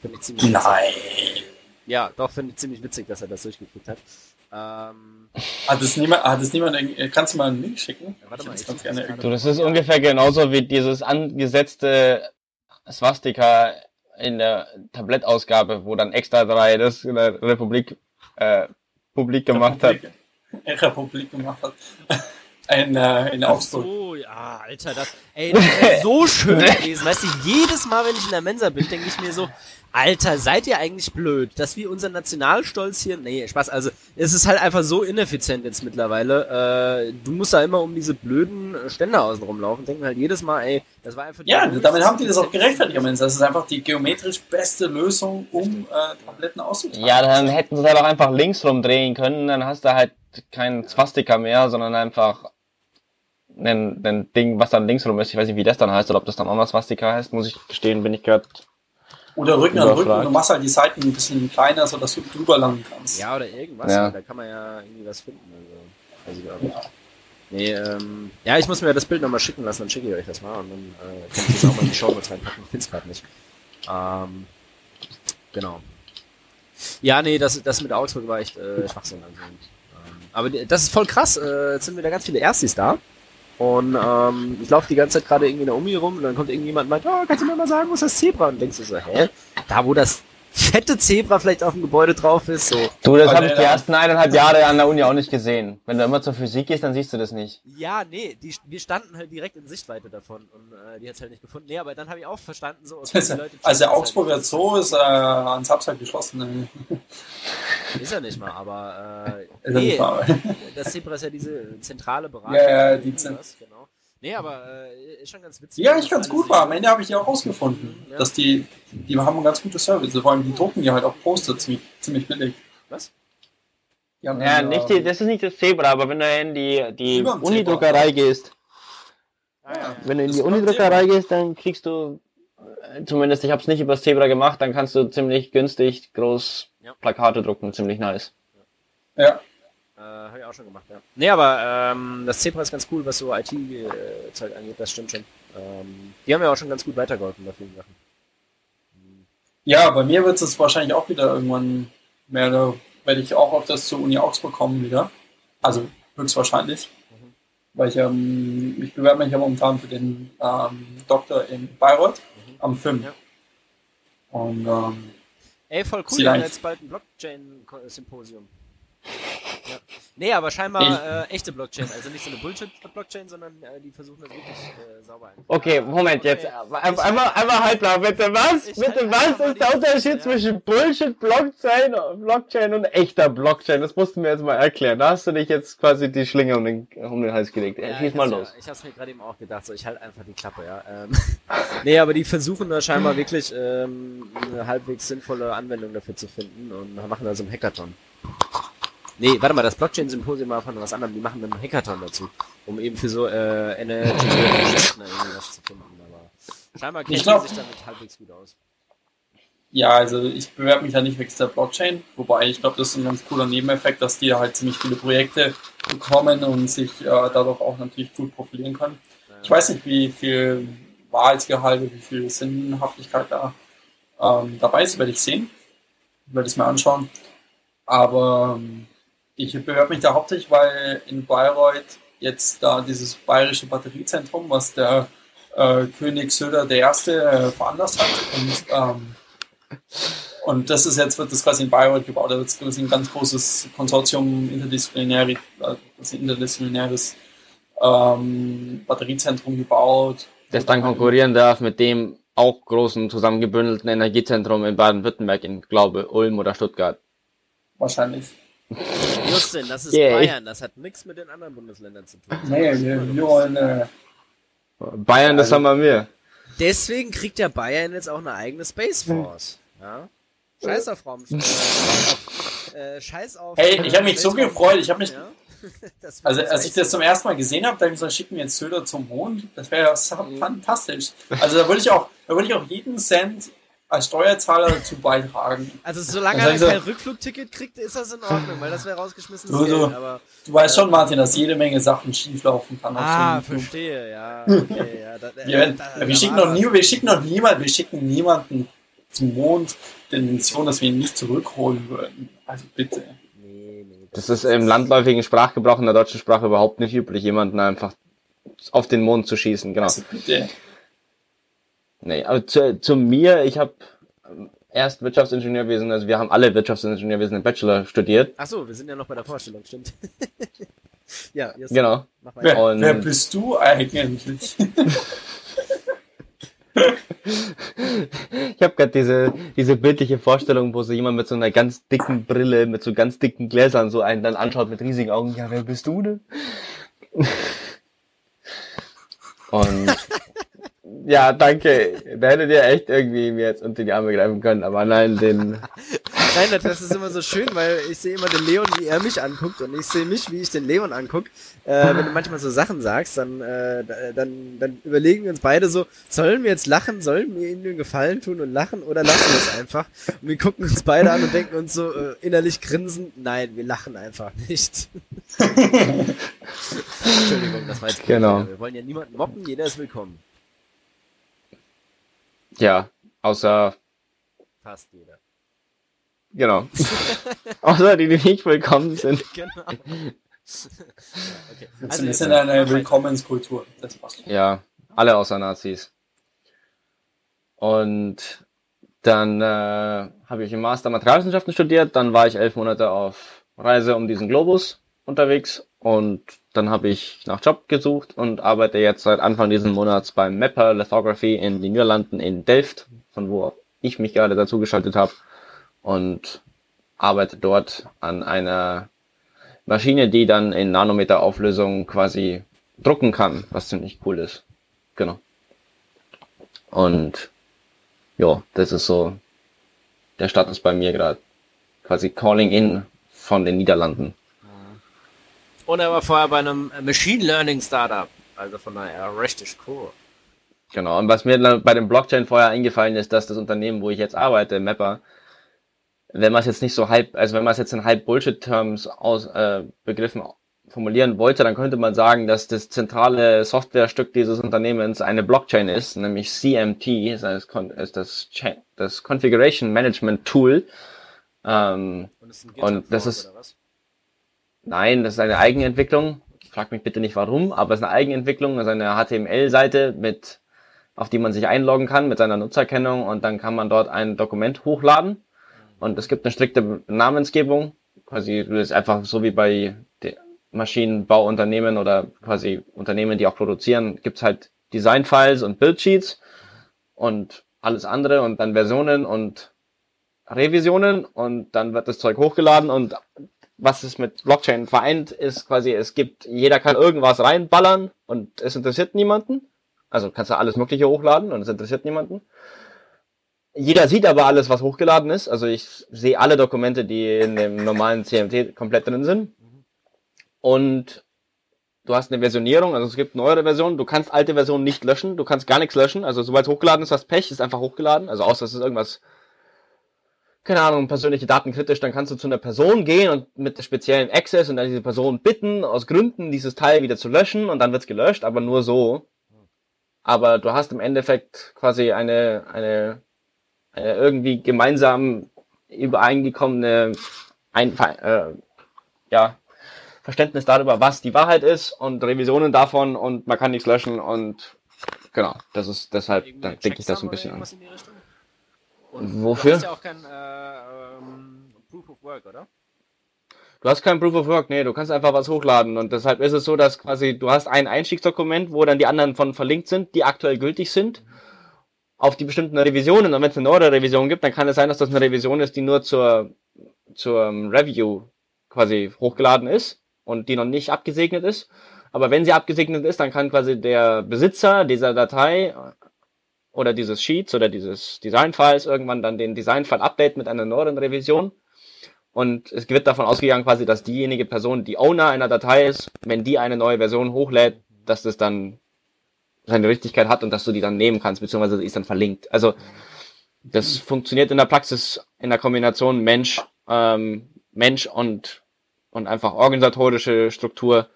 [SPEAKER 1] Finde ich ziemlich
[SPEAKER 2] Nein.
[SPEAKER 1] Witzig. Ja, doch, finde ich ziemlich witzig, dass er das durchgeführt hat. Ähm,
[SPEAKER 2] hat es niemand, hat es niemand, kannst du mal einen Link schicken?
[SPEAKER 3] Ja, warte mal, ich ganz gerne du, das ist ungefähr genauso wie dieses angesetzte Swastika in der Tablettausgabe, wo dann extra drei das in der Republik äh, publik gemacht Republik.
[SPEAKER 2] hat. Republik gemacht hat. In, äh, in Augsburg.
[SPEAKER 1] Oh, ja, Alter, das, ey, das ist so schön gewesen. Weißt du, jedes Mal, wenn ich in der Mensa bin, denke ich mir so, Alter, seid ihr eigentlich blöd, dass wir unser Nationalstolz hier, nee, Spaß, also, es ist halt einfach so ineffizient jetzt mittlerweile, äh, du musst da immer um diese blöden Ständer außen rumlaufen, denken halt jedes Mal, ey, das war einfach...
[SPEAKER 2] Ja, damit haben die das auch gerechtfertigt, das ist einfach die geometrisch beste Lösung, um äh, Tabletten auszutragen.
[SPEAKER 3] Ja, dann hätten sie halt auch einfach links rumdrehen können, dann hast du halt kein Swastika mehr, sondern einfach ein, ein Ding, was dann links rum ist. Ich weiß nicht, wie das dann heißt, oder ob das dann auch noch Swastika heißt, muss ich gestehen, bin ich gerade
[SPEAKER 2] oder Rücken an Rücken und du machst halt die Seiten ein bisschen kleiner, sodass du drüber landen kannst.
[SPEAKER 1] Ja, oder irgendwas. Ja. Da kann man ja irgendwie was finden. Also, also ja. Nee, ähm, ja, ich muss mir das Bild nochmal schicken lassen, dann schicke ich euch das mal und dann äh, kann ich das auch mal in die Show Notes reinpacken. Ich find's gerade nicht. Ähm, genau. Ja, nee, das, das mit Augsburg war echt äh, Schwachsinn. Also, ähm, aber das ist voll krass. Äh, jetzt sind wieder ganz viele Erstis da. Und ähm, ich laufe die ganze Zeit gerade irgendwie in der Uni rum und dann kommt irgendjemand und meint, oh, kannst du mir mal sagen, wo ist das Zebra? Und denkst du so, hä? Da, wo das fette Zebra vielleicht auf dem Gebäude drauf ist. So.
[SPEAKER 3] Du, das habe ich die ersten eineinhalb Jahre an der Uni auch nicht gesehen. Wenn du immer zur Physik gehst, dann siehst du das nicht.
[SPEAKER 1] Ja, nee, die, wir standen halt direkt in Sichtweite davon und äh, die hat's halt nicht gefunden. Nee, aber dann habe ich auch verstanden, so
[SPEAKER 2] okay, die Leute Also der Augsburger halt Zoo ist äh, ans Samstag geschlossen.
[SPEAKER 1] Ist er nicht mal, aber äh, nee, das Zebra ist ja diese zentrale Bereich.
[SPEAKER 2] Ja, ja, die Zentrale.
[SPEAKER 1] Genau. Nee, aber äh, ist schon ganz witzig.
[SPEAKER 2] Ja, ich ganz gut war. Am Ende habe ich ja auch rausgefunden, ja. dass die, die haben ein ganz gutes Service. Vor allem die drucken ja halt auch Poster ziemlich, ziemlich billig.
[SPEAKER 1] Was?
[SPEAKER 3] Ja, ja nicht die, das ist nicht das Zebra, aber wenn du in die, die Unidruckerei gehst, ah, ja. wenn du in die Unidruckerei gehst, dann kriegst du, äh, zumindest ich habe es nicht über das Zebra gemacht, dann kannst du ziemlich günstig groß ja. Plakate drucken, ziemlich nice.
[SPEAKER 2] Ja.
[SPEAKER 1] Äh, habe ich auch schon gemacht, ja. Nee, aber ähm, das Zebra ist ganz cool, was so IT-Zeug angeht, das stimmt schon. Ähm, die haben ja auch schon ganz gut weitergeholfen bei vielen Sachen.
[SPEAKER 2] Ja, bei mir wird es wahrscheinlich auch wieder irgendwann mehr, da werde ich auch auf das zur Uni Augsburg kommen wieder. Also höchstwahrscheinlich. Mhm. Weil ich, ähm, ich bewerbe mich ja momentan für den ähm, Doktor in Bayreuth mhm. am 5. Ja. Und ähm,
[SPEAKER 1] Ey, voll cool, wir haben jetzt bald ein Blockchain-Symposium. Ja. Nee, aber scheinbar äh, echte Blockchain, also nicht so eine Bullshit-Blockchain, sondern äh, die versuchen das wirklich äh, sauber einzubauen.
[SPEAKER 3] Okay, Moment, jetzt einmal, einmal halblang, bitte was? Ich bitte was ist der Unterschied ja. zwischen Bullshit-Blockchain Blockchain und echter Blockchain? Das musst du mir jetzt mal erklären. Da hast du dich jetzt quasi die Schlinge um den, um den Hals gelegt. Ja, Schieß mal los.
[SPEAKER 1] Ja, ich hab's mir gerade eben auch gedacht, so ich halte einfach die Klappe, ja. Ähm, nee, aber die versuchen da scheinbar wirklich ähm, eine halbwegs sinnvolle Anwendung dafür zu finden und machen da so einen Hackathon. Nee, warte mal, das Blockchain-Symposium war von was anderem. Die machen einen Hackathon dazu, um eben für so äh, Energy irgendwas zu finden. Aber scheinbar kennen die sich damit halbwegs gut aus.
[SPEAKER 2] Ja, also ich bewerbe mich ja nicht wegen der Blockchain, wobei ich glaube, das ist ein ganz cooler Nebeneffekt, dass die halt ziemlich viele Projekte bekommen und sich äh, dadurch auch natürlich gut profilieren können. Ja. Ich weiß nicht, wie viel Wahrheitsgehalt, wie viel Sinnhaftigkeit da ähm, dabei ist, werde ich sehen. Werde es mir anschauen. Aber ähm, ich bewerbe mich da hauptsächlich, weil in Bayreuth jetzt da dieses bayerische Batteriezentrum, was der äh, König Söder der Erste äh, veranlasst hat. Und, ähm, und das ist jetzt, wird das quasi in Bayreuth gebaut. Da wird quasi ein ganz großes Konsortium, interdisziplinär, also interdisziplinäres ähm, Batteriezentrum gebaut.
[SPEAKER 3] Das dann konkurrieren darf mit dem auch großen zusammengebündelten Energiezentrum in Baden-Württemberg, in glaube Ulm oder Stuttgart.
[SPEAKER 2] Wahrscheinlich.
[SPEAKER 1] Justin, das ist yeah. Bayern, das hat nichts mit den anderen Bundesländern zu tun.
[SPEAKER 2] Nee, wir wollen. Äh,
[SPEAKER 3] Bayern, das also, haben wir.
[SPEAKER 1] Deswegen kriegt ja Bayern jetzt auch eine eigene Space Force. Ja? Scheiß auf Raumschiff. äh, scheiß auf.
[SPEAKER 2] Hey, ich habe mich so gefreut. Ich habe mich. Ja? also, als ich das zum ersten Mal gesehen habe, dachte ich so, schicken wir jetzt Söder zum Mond. Das wäre ja mhm. fantastisch. Also, da würde ich auch, da würde ich auch jeden Cent als Steuerzahler dazu beitragen.
[SPEAKER 1] Also solange er kein Rückflugticket kriegt, ist das in Ordnung, weil das wäre rausgeschmissenes
[SPEAKER 2] du, Geld. Aber, du weißt äh, schon, Martin, dass jede Menge Sachen schieflaufen kann.
[SPEAKER 1] Ah, verstehe, ja. Okay, ja, da,
[SPEAKER 2] wir, schicken noch nie, wir schicken noch niemanden, wir schicken niemanden zum Mond der Intention, dass wir ihn nicht zurückholen würden. Also bitte.
[SPEAKER 3] Das ist im landläufigen Sprachgebrauch in der deutschen Sprache überhaupt nicht üblich, jemanden einfach auf den Mond zu schießen, genau. Also bitte. Nee, aber zu, zu mir, ich habe erst Wirtschaftsingenieurwesen, also wir haben alle Wirtschaftsingenieurwesen im Bachelor studiert.
[SPEAKER 1] Ach so, wir sind ja noch bei der Vorstellung, stimmt.
[SPEAKER 3] ja, genau.
[SPEAKER 2] Wer, wer bist du eigentlich?
[SPEAKER 3] ich habe gerade diese, diese bildliche Vorstellung, wo so jemand mit so einer ganz dicken Brille, mit so ganz dicken Gläsern so einen dann anschaut mit riesigen Augen. Ja, wer bist du denn? Und ja, danke. Da hättet ihr echt irgendwie mir jetzt unter die Arme greifen können, aber nein, den.
[SPEAKER 1] Nein, das ist immer so schön, weil ich sehe immer den Leon, wie er mich anguckt und ich sehe mich, wie ich den Leon anguck. Äh, wenn du manchmal so Sachen sagst, dann, äh, dann, dann überlegen wir uns beide so, sollen wir jetzt lachen, sollen wir ihnen den Gefallen tun und lachen oder lassen wir es einfach? Und wir gucken uns beide an und denken uns so äh, innerlich grinsen, nein, wir lachen einfach nicht. Entschuldigung, das war jetzt
[SPEAKER 3] genau.
[SPEAKER 1] Wir wollen ja niemanden mobben, jeder ist willkommen.
[SPEAKER 3] Ja, außer
[SPEAKER 1] fast jeder.
[SPEAKER 3] Genau. außer die, die nicht willkommen sind. Genau.
[SPEAKER 2] okay. Also, wir sind eine Willkommenskultur. Das passt.
[SPEAKER 3] Ja, alle außer Nazis. Und dann äh, habe ich im Master Materialwissenschaften studiert, dann war ich elf Monate auf Reise um diesen Globus unterwegs und dann habe ich nach Job gesucht und arbeite jetzt seit Anfang dieses Monats beim Mapper Lithography in den Niederlanden in Delft, von wo ich mich gerade dazu geschaltet habe und arbeite dort an einer Maschine, die dann in Nanometer Auflösung quasi drucken kann, was ziemlich cool ist. Genau. Und ja, das ist so der Status bei mir gerade. Quasi Calling in von den Niederlanden.
[SPEAKER 1] Und er war vorher bei einem Machine Learning Startup. Also von daher richtig cool.
[SPEAKER 3] Genau. Und was mir bei dem Blockchain vorher eingefallen ist, dass das Unternehmen, wo ich jetzt arbeite, Mapper, wenn man es jetzt nicht so halb, also wenn man es jetzt in halb Bullshit-Terms aus äh, Begriffen formulieren wollte, dann könnte man sagen, dass das zentrale Softwarestück dieses Unternehmens eine Blockchain ist, nämlich CMT, ist das, ist das, das Configuration Management Tool. Ähm, und, das, und das ist Nein, das ist eine Eigenentwicklung. Frag mich bitte nicht warum, aber es ist eine Eigenentwicklung, das ist eine HTML-Seite mit, auf die man sich einloggen kann mit seiner Nutzerkennung und dann kann man dort ein Dokument hochladen. Und es gibt eine strikte Namensgebung, quasi das ist einfach so wie bei Maschinenbauunternehmen oder quasi Unternehmen, die auch produzieren, gibt's halt Designfiles und Bildsheets und alles andere und dann Versionen und Revisionen und dann wird das Zeug hochgeladen und was es mit Blockchain vereint, ist quasi, es gibt, jeder kann irgendwas reinballern und es interessiert niemanden. Also kannst du alles Mögliche hochladen und es interessiert niemanden. Jeder sieht aber alles, was hochgeladen ist. Also ich sehe alle Dokumente, die in dem normalen CMT komplett drin sind. Und du hast eine Versionierung, also es gibt neuere Versionen. Du kannst alte Versionen nicht löschen, du kannst gar nichts löschen. Also sobald es hochgeladen ist, hast Pech, ist einfach hochgeladen. Also außer es ist irgendwas keine Ahnung, persönliche Daten kritisch, dann kannst du zu einer Person gehen und mit speziellen Access und dann diese Person bitten, aus Gründen dieses Teil wieder zu löschen und dann wird's gelöscht, aber nur so. Aber du hast im Endeffekt quasi eine, eine, eine irgendwie gemeinsam übereingekommene ein, äh, ja, Verständnis darüber, was die Wahrheit ist und Revisionen davon und man kann nichts löschen und genau, das ist deshalb, da denke ich das ein bisschen an. Und Wofür? Du hast ja auch kein äh, ähm, Proof of Work, oder? Du hast kein Proof of Work, nee, du kannst einfach was hochladen und deshalb ist es so, dass quasi du hast ein Einstiegsdokument, wo dann die anderen von verlinkt sind, die aktuell gültig sind, auf die bestimmten Revisionen und wenn es eine neue Revision gibt, dann kann es sein, dass das eine Revision ist, die nur zur, zur Review quasi hochgeladen ist und die noch nicht abgesegnet ist. Aber wenn sie abgesegnet ist, dann kann quasi der Besitzer dieser Datei oder dieses Sheets oder dieses Design-Files irgendwann dann den Design-File update mit einer neuen Revision. Und es wird davon ausgegangen quasi, dass diejenige Person, die Owner einer Datei ist, wenn die eine neue Version hochlädt, dass das dann seine Richtigkeit hat und dass du die dann nehmen kannst, beziehungsweise ist dann verlinkt. Also das funktioniert in der Praxis in der Kombination Mensch, ähm, Mensch und, und einfach organisatorische Struktur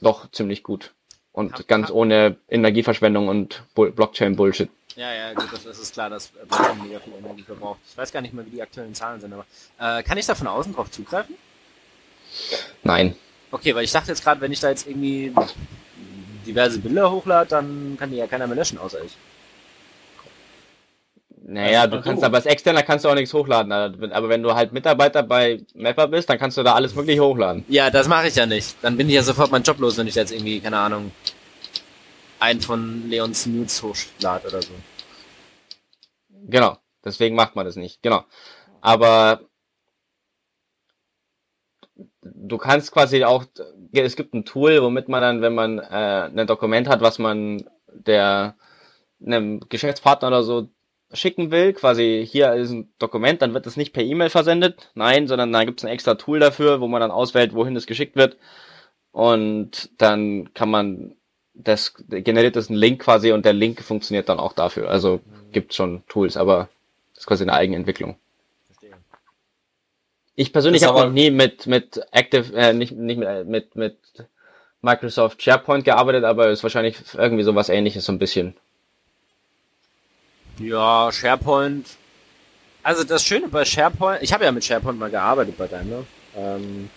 [SPEAKER 3] doch ziemlich gut. Und hab, ganz hab, ohne Energieverschwendung und Blockchain-Bullshit.
[SPEAKER 1] Ja, ja, gut, das ist klar, dass Blockchain mega viel Energie verbraucht. Ich weiß gar nicht mehr, wie die aktuellen Zahlen sind, aber äh, kann ich da von außen drauf zugreifen?
[SPEAKER 3] Nein.
[SPEAKER 1] Okay, weil ich dachte jetzt gerade, wenn ich da jetzt irgendwie diverse Bilder hochlade, dann kann die ja keiner mehr löschen, außer ich.
[SPEAKER 3] Naja, du kannst aber als Externer kannst du auch nichts hochladen. Aber wenn du halt Mitarbeiter bei Mapper bist, dann kannst du da alles mögliche hochladen.
[SPEAKER 1] Ja, das mache ich ja nicht. Dann bin ich ja sofort mein Job los, wenn ich jetzt irgendwie, keine Ahnung, einen von Leons Nudes hochlade oder so.
[SPEAKER 3] Genau. Deswegen macht man das nicht. Genau. Aber du kannst quasi auch, es gibt ein Tool, womit man dann, wenn man äh, ein Dokument hat, was man der einem Geschäftspartner oder so schicken will, quasi hier ist ein Dokument, dann wird es nicht per E-Mail versendet, nein, sondern da gibt es ein extra Tool dafür, wo man dann auswählt, wohin es geschickt wird und dann kann man das generiert das einen Link quasi und der Link funktioniert dann auch dafür. Also gibt schon Tools, aber das ist quasi eine Eigenentwicklung. Ich persönlich habe noch nie mit mit Active äh, nicht nicht mit mit mit Microsoft SharePoint gearbeitet, aber ist wahrscheinlich irgendwie sowas ähnliches so ein bisschen.
[SPEAKER 1] Ja, SharePoint. Also das Schöne bei SharePoint, ich habe ja mit SharePoint mal gearbeitet bei Daimler. Ähm,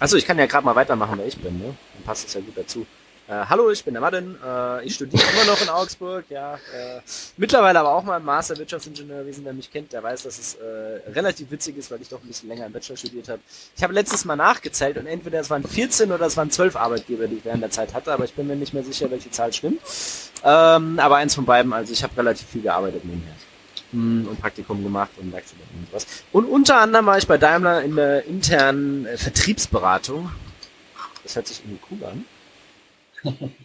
[SPEAKER 1] also ich kann ja gerade mal weitermachen, wer ich bin, ne? Dann passt es ja gut dazu. Äh, hallo, ich bin der Madden. Äh, ich studiere immer noch in Augsburg. Ja, äh, mittlerweile aber auch mal im Master Wirtschaftsingenieurwesen. Wer mich kennt, der weiß, dass es äh, relativ witzig ist, weil ich doch ein bisschen länger im Bachelor studiert habe. Ich habe letztes Mal nachgezählt und entweder es waren 14 oder es waren 12 Arbeitgeber, die ich während der Zeit hatte, aber ich bin mir nicht mehr sicher, welche Zahl stimmt. Ähm, aber eins von beiden, also ich habe relativ viel gearbeitet nebenher hm, und Praktikum gemacht und Werkstudenten und sowas. Und unter anderem war ich bei Daimler in der internen äh, Vertriebsberatung. Das hört sich irgendwie cool an.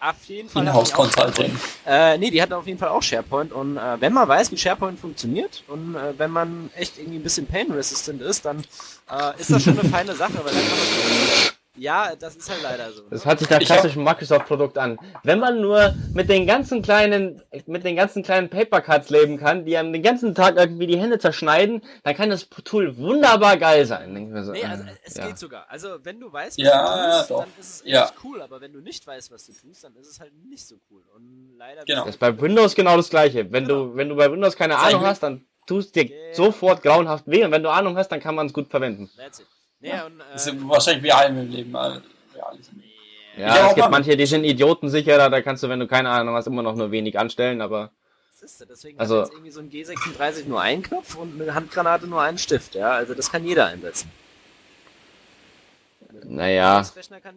[SPEAKER 1] Auf jeden Fall.
[SPEAKER 2] Inhouse Consulting.
[SPEAKER 1] Äh, nee, die hatten auf jeden Fall auch SharePoint und äh, wenn man weiß, wie SharePoint funktioniert und äh, wenn man echt irgendwie ein bisschen pain resistant ist, dann äh, ist das schon eine feine Sache, weil dann kann man ja, das ist halt leider so.
[SPEAKER 3] Das ne? hört sich nach klassischem Microsoft-Produkt an. Wenn man nur mit den ganzen kleinen, mit den ganzen kleinen Papercuts leben kann, die einem den ganzen Tag irgendwie die Hände zerschneiden, dann kann das Tool wunderbar geil sein.
[SPEAKER 1] So, nee, also es ja. geht sogar. Also wenn du weißt,
[SPEAKER 2] was ja, du tust,
[SPEAKER 1] doch. dann ist es echt ja. cool, aber wenn du nicht weißt, was du tust, dann ist es halt nicht so cool. Und leider
[SPEAKER 3] genau. Das ist bei Windows genau das gleiche. Wenn genau. du, wenn du bei Windows keine Ahnung hast, dann tust dir genau. sofort grauenhaft weh und wenn du Ahnung hast, dann kann man es gut verwenden. That's it.
[SPEAKER 2] Ja, und, äh, das ist wahrscheinlich wie allem im Leben.
[SPEAKER 3] Real ja, es gibt manche, die sind idiotensicherer, da kannst du, wenn du keine Ahnung hast, immer noch nur wenig anstellen, aber.
[SPEAKER 1] Das ist deswegen also, hat jetzt irgendwie so ein G36 nur einen Knopf und eine Handgranate nur einen Stift, ja. Also das kann jeder einsetzen.
[SPEAKER 3] Naja.
[SPEAKER 1] Kann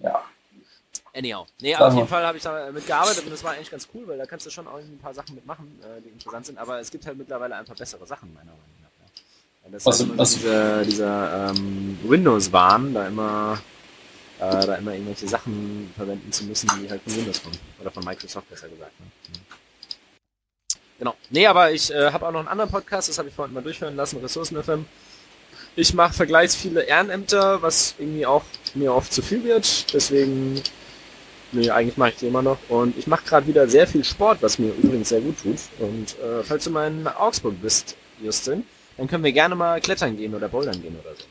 [SPEAKER 2] ja.
[SPEAKER 1] Anyhow. Nee, auf jeden Fall habe ich da mitgearbeitet und das war eigentlich ganz cool, weil da kannst du schon auch ein paar Sachen mitmachen, äh, die interessant sind, aber es gibt halt mittlerweile einfach bessere Sachen, meiner Meinung nach. Ja. Das was, halt was dieser, dieser ähm, Windows-Wahn, da immer äh, da immer irgendwelche Sachen verwenden zu müssen, die halt von Windows kommen. Oder von Microsoft besser gesagt. Ne? Genau. Nee, aber ich äh, habe auch noch einen anderen Podcast, das habe ich vorhin mal durchhören lassen, Ressourcen FM. Ich mache vergleichs viele Ehrenämter, was irgendwie auch mir oft zu viel wird. Deswegen Nee, eigentlich mache ich die immer noch. Und ich mache gerade wieder sehr viel Sport, was mir übrigens sehr gut tut. Und äh, falls du mal in Augsburg bist, Justin, dann können wir gerne mal klettern gehen oder bouldern gehen oder so.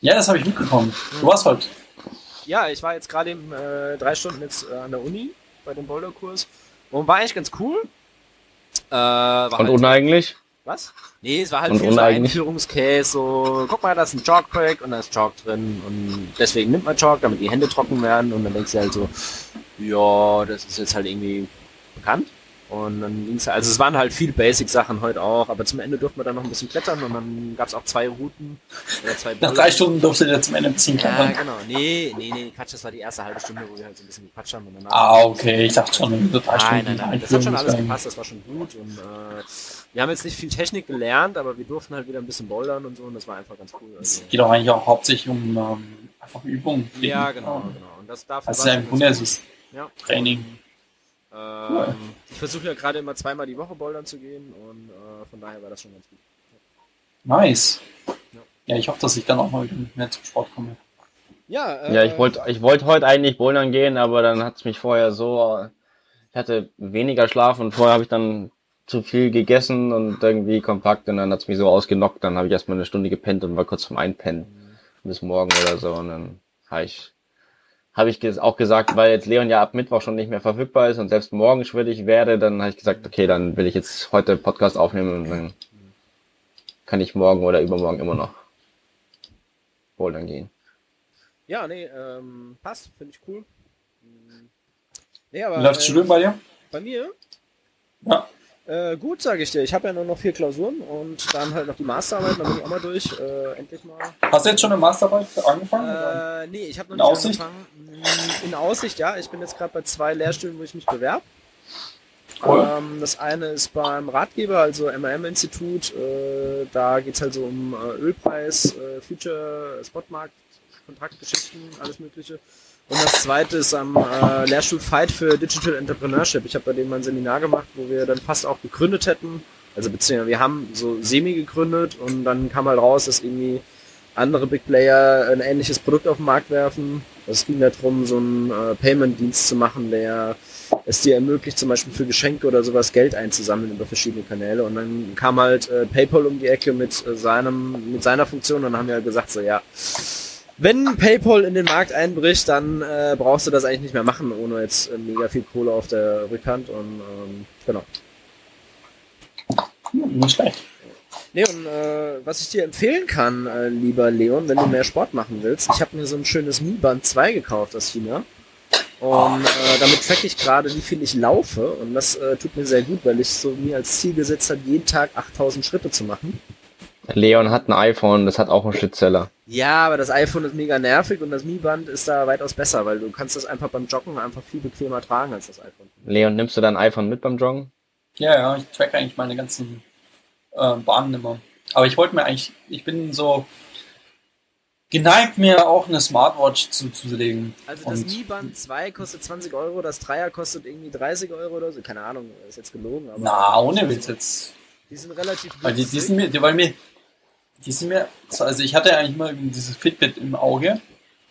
[SPEAKER 2] Ja, das habe ich mitbekommen. Du warst heute.
[SPEAKER 1] Ja, ich war jetzt gerade äh, drei Stunden jetzt äh, an der Uni bei dem Boulderkurs und war eigentlich ganz cool.
[SPEAKER 3] Äh, war und halt uneigenlich?
[SPEAKER 1] Was? Nee, es war halt und viel so Einführungscase, so, guck mal, da ist ein Chalk-Pack und da ist Chalk drin und deswegen nimmt man Chalk, damit die Hände trocken werden und dann denkst du halt so, ja, das ist jetzt halt irgendwie bekannt. Und dann ging's also es waren halt viel Basic-Sachen heute auch, aber zum Ende durften wir dann noch ein bisschen klettern und dann gab's auch zwei Routen.
[SPEAKER 2] Oder zwei Nach drei Stunden durfte ihr zum Ende ziehen
[SPEAKER 1] klettern. Ja, genau. Nee, nee, nee, Quatsch, das war die erste halbe Stunde, wo wir halt so ein bisschen gequatscht haben. Und
[SPEAKER 2] ah, okay, ich dachte schon,
[SPEAKER 1] so drei Stunden. Nein, nein, nein, das hat schon alles gepasst, das war schon gut und äh, wir haben jetzt nicht viel Technik gelernt, aber wir durften halt wieder ein bisschen bouldern und so und das war einfach ganz cool.
[SPEAKER 2] Also, es geht auch eigentlich auch hauptsächlich um ähm, einfach Übung.
[SPEAKER 1] Ja, genau, genau. Und
[SPEAKER 2] das dafür also im Grunde ist es ja. Training.
[SPEAKER 1] Ähm, Ich versuche ja gerade immer zweimal die Woche bouldern zu gehen und äh, von daher war das schon ganz gut.
[SPEAKER 2] Nice. Ja. ja, ich hoffe, dass ich dann auch mal wieder mehr zum Sport komme.
[SPEAKER 3] Ja, äh, ja ich wollte ich wollt heute eigentlich bouldern gehen, aber dann hat es mich vorher so, ich hatte weniger Schlaf und vorher habe ich dann zu viel gegessen und irgendwie kompakt und dann hat's mich so ausgenockt. Dann habe ich erstmal eine Stunde gepennt und war kurz vom Einpennen mhm. bis morgen oder so. Und dann habe ich, hab ich auch gesagt, weil jetzt Leon ja ab Mittwoch schon nicht mehr verfügbar ist und selbst morgen schwierig werde, dann habe ich gesagt, okay, dann will ich jetzt heute Podcast aufnehmen und dann kann ich morgen oder übermorgen immer noch bouldern gehen.
[SPEAKER 1] Ja, nee, ähm, passt, finde ich cool.
[SPEAKER 2] Nee, aber, läuft das Studium bei dir?
[SPEAKER 1] Bei mir?
[SPEAKER 2] Ja.
[SPEAKER 1] Äh, gut, sage ich dir. Ich habe ja nur noch vier Klausuren und dann halt noch die Masterarbeit, dann bin ich auch mal durch. Äh, endlich mal.
[SPEAKER 2] Hast du jetzt schon eine Masterarbeit angefangen?
[SPEAKER 1] Äh, nee, ich habe noch
[SPEAKER 2] nicht in angefangen.
[SPEAKER 1] Aussicht? In Aussicht, ja. Ich bin jetzt gerade bei zwei Lehrstühlen, wo ich mich bewerbe. Cool. Ähm, das eine ist beim Ratgeber, also MRM-Institut. Äh, da geht es halt so um äh, Ölpreis, äh, Future, Spotmarkt, Kontaktgeschichten, alles Mögliche. Und das zweite ist am äh, Lehrstuhl Fight für Digital Entrepreneurship. Ich habe bei dem mal ein Seminar gemacht, wo wir dann fast auch gegründet hätten. Also beziehungsweise wir haben so semi gegründet und dann kam halt raus, dass irgendwie andere Big Player ein ähnliches Produkt auf den Markt werfen. Es ging darum, so einen äh, Payment-Dienst zu machen, der es dir ermöglicht, zum Beispiel für Geschenke oder sowas Geld einzusammeln über verschiedene Kanäle. Und dann kam halt äh, PayPal um die Ecke mit äh, seinem, mit seiner Funktion und dann haben wir halt gesagt, so ja, wenn PayPal in den Markt einbricht, dann äh, brauchst du das eigentlich nicht mehr machen, ohne jetzt äh, mega viel Kohle auf der Rückhand und ähm, genau.
[SPEAKER 2] Nicht schlecht.
[SPEAKER 1] Und äh, was ich dir empfehlen kann, äh, lieber Leon, wenn du mehr Sport machen willst, ich habe mir so ein schönes Mi Band 2 gekauft aus China. Und äh, damit track ich gerade, wie viel ich laufe. Und das äh, tut mir sehr gut, weil ich so mir als Ziel gesetzt habe, jeden Tag 8000 Schritte zu machen.
[SPEAKER 3] Leon hat ein iPhone, das hat auch einen Schnittzeller.
[SPEAKER 1] Ja, aber das iPhone ist mega nervig und das Mi-Band ist da weitaus besser, weil du kannst das einfach beim Joggen einfach viel bequemer tragen als das iPhone.
[SPEAKER 3] Leon, nimmst du dein iPhone mit beim Joggen?
[SPEAKER 2] Ja, ja, ich track eigentlich meine ganzen äh, Bahnen immer. Aber ich wollte mir eigentlich, ich bin so geneigt, mir auch eine Smartwatch zuzulegen.
[SPEAKER 1] Also das Mi-Band 2 kostet 20 Euro, das Dreier kostet irgendwie 30 Euro oder so. Keine Ahnung, ist jetzt gelogen. Aber
[SPEAKER 2] Na, ohne Witz jetzt.
[SPEAKER 1] Die sind relativ
[SPEAKER 2] günstig. Weil die, die sind mir, die, weil mir, die sind mir, also ich hatte eigentlich immer dieses Fitbit im Auge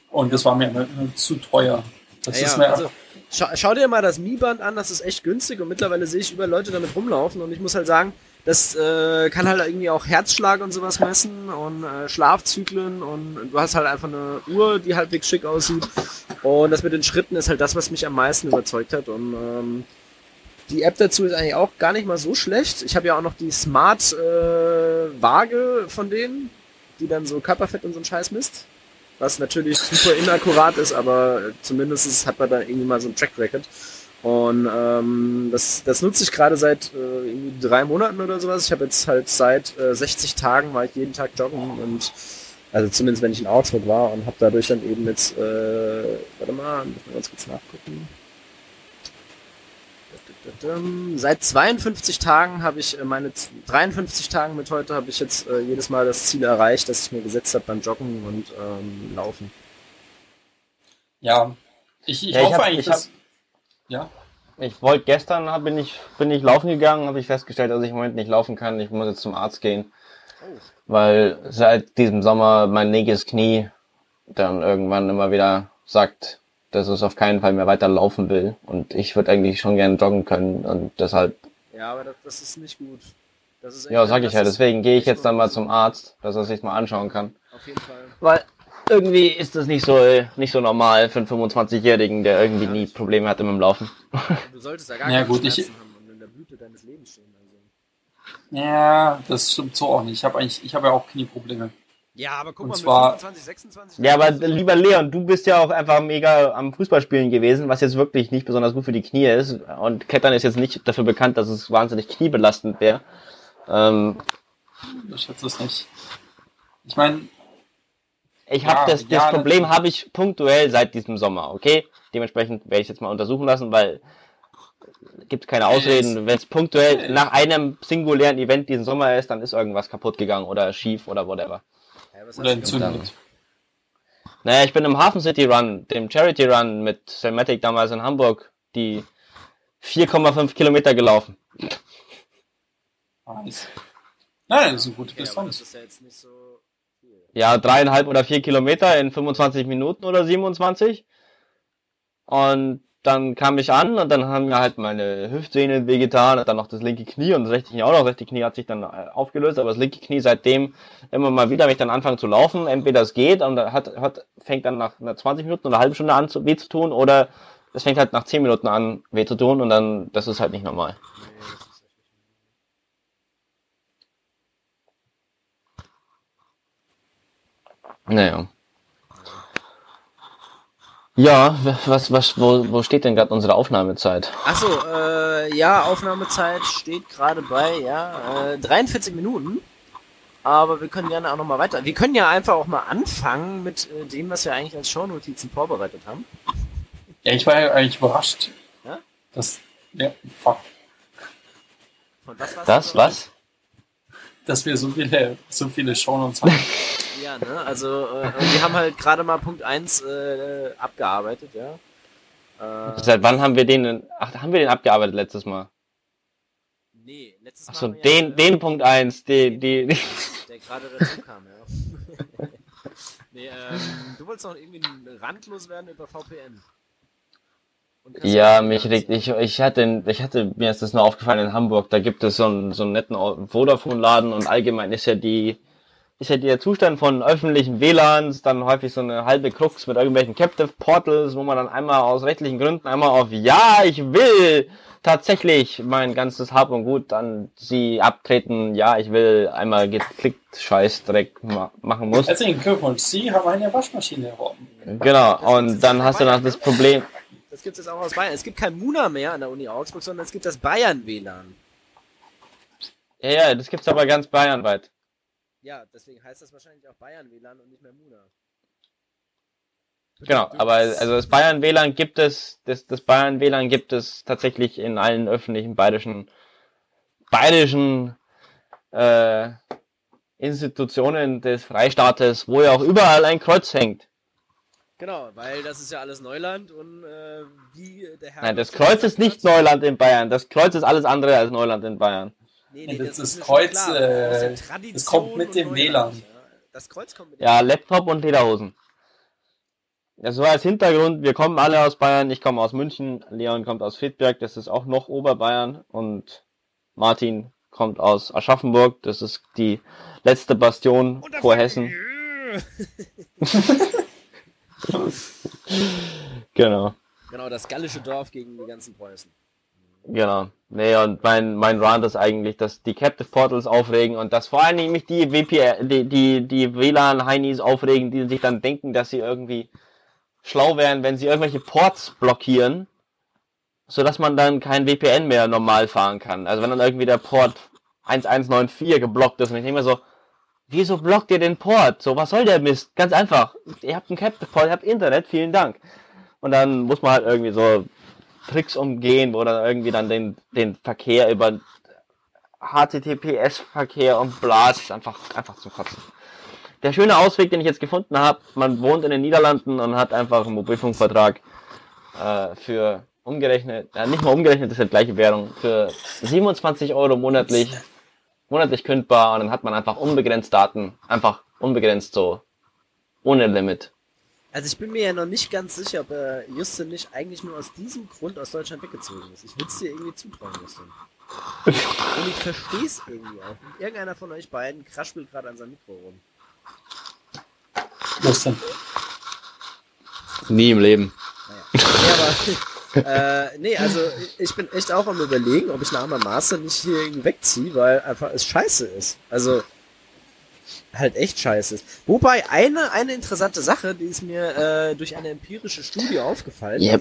[SPEAKER 2] und das war mir immer, immer zu teuer. Das
[SPEAKER 1] ja, ist mir also, schau, schau, dir mal das Mi-Band an, das ist echt günstig und mittlerweile sehe ich über Leute damit rumlaufen und ich muss halt sagen, das äh, kann halt irgendwie auch Herzschlag und sowas messen und äh, Schlafzyklen und du hast halt einfach eine Uhr, die halbwegs schick aussieht und das mit den Schritten ist halt das, was mich am meisten überzeugt hat und ähm, die App dazu ist eigentlich auch gar nicht mal so schlecht. Ich habe ja auch noch die Smart äh, Waage von denen, die dann so Körperfett und so einen Scheiß misst. Was natürlich super inakkurat ist, aber zumindest hat man da irgendwie mal so ein Track Record. Und ähm, das, das nutze ich gerade seit äh, irgendwie drei Monaten oder sowas. Ich habe jetzt halt seit äh, 60 Tagen war ich jeden Tag joggen und also zumindest wenn ich in Augsburg war und habe dadurch dann eben jetzt, äh, warte mal, muss mal ganz kurz nachgucken. Seit 52 Tagen habe ich äh, meine 53 Tagen mit heute habe ich jetzt äh, jedes Mal das Ziel erreicht, das ich mir gesetzt habe beim Joggen und ähm, Laufen.
[SPEAKER 2] Ja, ich, ich ja, hoffe ich hab, eigentlich, ich hab,
[SPEAKER 3] ja. Ich wollte gestern hab, bin ich bin ich laufen gegangen, habe ich festgestellt, dass ich im Moment nicht laufen kann. Ich muss jetzt zum Arzt gehen, oh. weil seit diesem Sommer mein linkes Knie dann irgendwann immer wieder sagt, dass es auf keinen Fall mehr weiter laufen will. Und ich würde eigentlich schon gerne joggen können und deshalb.
[SPEAKER 1] Ja, aber das, das ist nicht gut.
[SPEAKER 3] Ist ja, sag ich ja. Deswegen gehe ich jetzt dann mal zum Arzt, dass er sich mal anschauen kann.
[SPEAKER 1] Auf jeden Fall.
[SPEAKER 3] Weil irgendwie ist das nicht so nicht so normal für einen 25-Jährigen, der irgendwie ja, nie Probleme hatte mit dem Laufen.
[SPEAKER 1] Du solltest ja gar
[SPEAKER 2] ja, keine gut, Schmerzen ich... haben und in der Blüte deines Lebens stehen. Also. Ja, das stimmt so auch nicht. Ich habe eigentlich, ich habe ja auch Knieprobleme.
[SPEAKER 1] Ja, aber guck und mal,
[SPEAKER 2] zwar, mit 25, 26.
[SPEAKER 3] Ja, aber lieber Leon, du bist ja auch einfach mega am Fußballspielen gewesen, was jetzt wirklich nicht besonders gut für die Knie ist. Und Klettern ist jetzt nicht dafür bekannt, dass es wahnsinnig kniebelastend wäre. Ähm,
[SPEAKER 2] ich schätze es nicht. Ich meine.
[SPEAKER 3] Ich habe ja, das, das ja, Problem habe ich punktuell seit diesem Sommer, okay? Dementsprechend werde ich jetzt mal untersuchen lassen, weil gibt keine Ausreden. Wenn es punktuell nach einem singulären Event diesen Sommer ist, dann ist irgendwas kaputt gegangen oder schief oder whatever.
[SPEAKER 2] Ja, Oder entzündet.
[SPEAKER 3] Naja, ich bin im Hafen City Run, dem Charity Run mit Selmatic damals in Hamburg, die 4,5 Kilometer gelaufen.
[SPEAKER 2] Nice. Nein, das ist eine gute Distanz. Ja, ja, so
[SPEAKER 3] ja, dreieinhalb oder vier Kilometer in 25 Minuten oder 27. Und dann kam ich an und dann haben mir halt meine Hüftsehnen wehgetan und dann noch das linke Knie und das rechte Knie auch noch. Das rechte Knie hat sich dann äh, aufgelöst, aber das linke Knie seitdem immer mal wieder, wenn ich dann anfange zu laufen, entweder es geht und hat, hat, fängt dann nach 20 Minuten oder einer halben Stunde an zu, weh zu tun oder es fängt halt nach 10 Minuten an weh zu tun und dann, das ist halt nicht normal. Naja. Ja, was, was, wo, wo steht denn gerade unsere Aufnahmezeit?
[SPEAKER 1] Achso, äh, ja, Aufnahmezeit steht gerade bei, ja, äh, 43 Minuten. Aber wir können gerne auch noch mal weiter. Wir können ja einfach auch mal anfangen mit äh, dem, was wir eigentlich als Shownotizen vorbereitet haben.
[SPEAKER 2] Ja, ich war ja eigentlich überrascht. Ja? Das, ja, fuck.
[SPEAKER 3] Von was das, was?
[SPEAKER 2] Dass wir so viele, so viele Shownotes haben.
[SPEAKER 1] Ja, ne? Also äh, wir haben halt gerade mal Punkt 1 äh, abgearbeitet, ja.
[SPEAKER 3] Äh, Seit wann haben wir den, ach, haben wir den abgearbeitet letztes Mal?
[SPEAKER 1] Nee, letztes
[SPEAKER 3] Mal. Achso, den, ja, den Punkt 1, die, die, die.
[SPEAKER 1] Der gerade dazu kam, ja. nee, ähm, du wolltest noch irgendwie randlos werden über VPN.
[SPEAKER 3] Ja, mich regt, ich, ich hatte, ich hatte, mir ist das nur aufgefallen in Hamburg, da gibt es so einen, so einen netten Vodafone-Laden und allgemein ist ja die, ist ja der Zustand von öffentlichen WLANs dann häufig so eine halbe Krux mit irgendwelchen Captive Portals, wo man dann einmal aus rechtlichen Gründen einmal auf Ja, ich will tatsächlich mein ganzes Hab und Gut an sie abtreten. Ja, ich will einmal geklickt Scheiß direkt ma machen muss.
[SPEAKER 2] Herzlichen Glückwunsch, Sie haben eine Waschmaschine erworben.
[SPEAKER 3] Genau, und dann hast du noch das Problem.
[SPEAKER 1] Das gibt es auch aus Bayern. Es gibt kein Muna mehr an der Uni Augsburg, sondern es gibt das Bayern WLAN.
[SPEAKER 3] Ja, ja, das gibt's aber ganz bayernweit.
[SPEAKER 1] Ja, deswegen heißt das wahrscheinlich auch Bayern WLAN und nicht mehr Muna.
[SPEAKER 3] Genau, aber also das Bayern WLAN gibt es, das, das Bayern WLAN gibt es tatsächlich in allen öffentlichen bayerischen, bayerischen äh, Institutionen des Freistaates, wo ja auch überall ein Kreuz hängt.
[SPEAKER 1] Genau, weil das ist ja alles Neuland und äh, wie der Herr.
[SPEAKER 3] Nein, das Kreuz ist nicht Neuland in Bayern. Das Kreuz ist alles andere als Neuland in Bayern.
[SPEAKER 2] Nee, nee, das, das, das Kreuz, äh, das kommt mit dem WLAN. Ja.
[SPEAKER 1] Das Kreuz kommt mit
[SPEAKER 3] dem Ja, Laptop und Lederhosen. Das war als Hintergrund, wir kommen alle aus Bayern, ich komme aus München, Leon kommt aus Friedberg, das ist auch noch Oberbayern und Martin kommt aus Aschaffenburg, das ist die letzte Bastion vor Hessen. genau.
[SPEAKER 1] Genau, das gallische Dorf gegen die ganzen Preußen.
[SPEAKER 3] Genau. Nee, und mein, mein Rant ist eigentlich, dass die Captive Portals aufregen und dass vor allen Dingen mich die WPR, die, die, die WLAN-Heinis aufregen, die sich dann denken, dass sie irgendwie schlau wären, wenn sie irgendwelche Ports blockieren, so dass man dann kein WPN mehr normal fahren kann. Also wenn dann irgendwie der Port 1194 geblockt ist und ich denke mir so, wieso blockt ihr den Port? So, was soll der Mist? Ganz einfach. Ihr habt einen Captive Port, ihr habt Internet, vielen Dank. Und dann muss man halt irgendwie so Tricks umgehen, wo dann irgendwie dann den, den Verkehr über HTTPS-Verkehr und bla, ist einfach, einfach zum Kotzen. Der schöne Ausweg, den ich jetzt gefunden habe, man wohnt in den Niederlanden und hat einfach einen Mobilfunkvertrag äh, für umgerechnet, ja, nicht mal umgerechnet, das ist ja gleiche Währung, für 27 Euro monatlich, monatlich kündbar und dann hat man einfach unbegrenzt Daten, einfach unbegrenzt so, ohne Limit.
[SPEAKER 1] Also ich bin mir ja noch nicht ganz sicher, ob äh, Justin nicht eigentlich nur aus diesem Grund aus Deutschland weggezogen ist. Ich will es dir irgendwie zutrauen, Justin. Und ich verstehe es irgendwie auch. Und irgendeiner von euch beiden kraspelt gerade an seinem Mikro rum.
[SPEAKER 2] Justin.
[SPEAKER 3] Nie im Leben.
[SPEAKER 1] Naja. Nee, aber, äh, nee, also ich bin echt auch am überlegen, ob ich nach meinem Master nicht hier irgendwie wegziehe, weil einfach es scheiße ist. Also halt echt scheiße ist. Wobei eine, eine interessante Sache, die ist mir äh, durch eine empirische Studie aufgefallen.
[SPEAKER 3] Ja,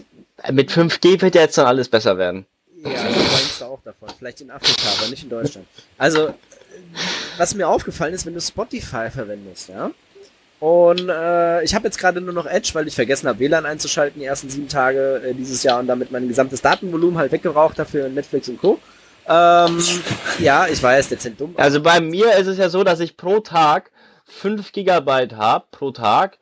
[SPEAKER 3] mit 5G wird ja jetzt dann alles besser werden.
[SPEAKER 1] Ja, du meinst da auch davon. Vielleicht in Afrika, aber nicht in Deutschland. Also, was mir aufgefallen ist, wenn du Spotify verwendest, ja. Und äh, ich habe jetzt gerade nur noch Edge, weil ich vergessen habe, WLAN einzuschalten die ersten sieben Tage äh, dieses Jahr und damit mein gesamtes Datenvolumen halt weggebraucht dafür Netflix und Co. Ähm, ja, ich weiß, dezent dumm.
[SPEAKER 3] Also bei mir ist es ja so, dass ich pro Tag 5 Gigabyte habe, pro Tag,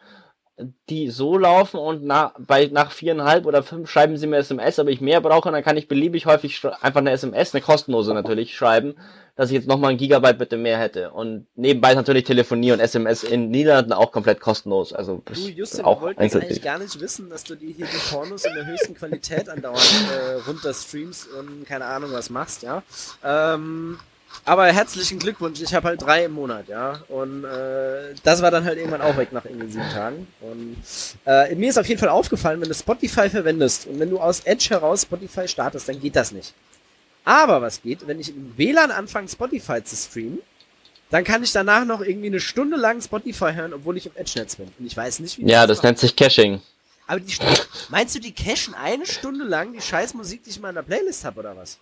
[SPEAKER 3] die so laufen und nach, bei, nach viereinhalb oder fünf schreiben sie mir SMS, aber ich mehr brauche, dann kann ich beliebig häufig einfach eine SMS, eine kostenlose natürlich, schreiben, dass ich jetzt nochmal ein Gigabyte bitte mehr hätte. Und nebenbei natürlich Telefonie und SMS in Niederlanden auch komplett kostenlos. Also
[SPEAKER 1] du, Justin, auch wir wollten eigentlich gar nicht wissen, dass du dir hier die Pornos in der höchsten Qualität andauernd äh, runterstreamst und keine Ahnung was machst, ja. Ähm, aber herzlichen Glückwunsch, ich habe halt drei im Monat, ja. Und äh, das war dann halt irgendwann auch weg nach irgendwie sieben Tagen. Und äh, mir ist auf jeden Fall aufgefallen, wenn du Spotify verwendest und wenn du aus Edge heraus Spotify startest, dann geht das nicht. Aber was geht, wenn ich im WLAN anfange, Spotify zu streamen, dann kann ich danach noch irgendwie eine Stunde lang Spotify hören, obwohl ich im Edge-Netz bin. Und ich weiß nicht,
[SPEAKER 3] wie Ja, das, das nennt sich Caching.
[SPEAKER 1] Aber die, meinst du, die cashen eine Stunde lang die scheiß Musik, die ich mal in der Playlist habe, oder was?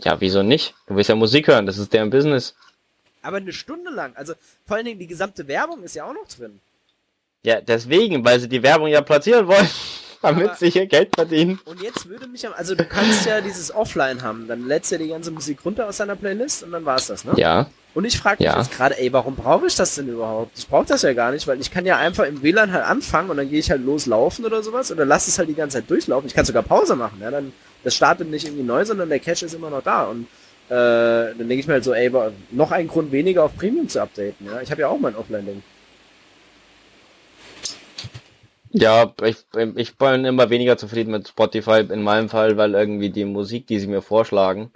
[SPEAKER 3] Ja, wieso nicht? Du willst ja Musik hören, das ist deren Business.
[SPEAKER 1] Aber eine Stunde lang. Also vor allen Dingen die gesamte Werbung ist ja auch noch drin.
[SPEAKER 3] Ja, deswegen, weil sie die Werbung ja platzieren wollen, damit Aber, sie hier Geld verdienen.
[SPEAKER 1] Und jetzt würde mich, also du kannst ja dieses Offline haben, dann lädst du ja die ganze Musik runter aus deiner Playlist und dann war's das, ne?
[SPEAKER 3] Ja.
[SPEAKER 1] Und ich frage mich ja. jetzt gerade, ey, warum brauche ich das denn überhaupt? Ich brauche das ja gar nicht, weil ich kann ja einfach im WLAN halt anfangen und dann gehe ich halt loslaufen oder sowas oder lass es halt die ganze Zeit durchlaufen. Ich kann sogar Pause machen, ja, dann das startet nicht irgendwie neu, sondern der Cache ist immer noch da und äh, dann denke ich mir halt so, ey, noch ein Grund weniger auf Premium zu updaten, ja. Ich habe ja auch mein Offline-Ding.
[SPEAKER 3] Ja, ich, ich bin immer weniger zufrieden mit Spotify in meinem Fall, weil irgendwie die Musik, die sie mir vorschlagen,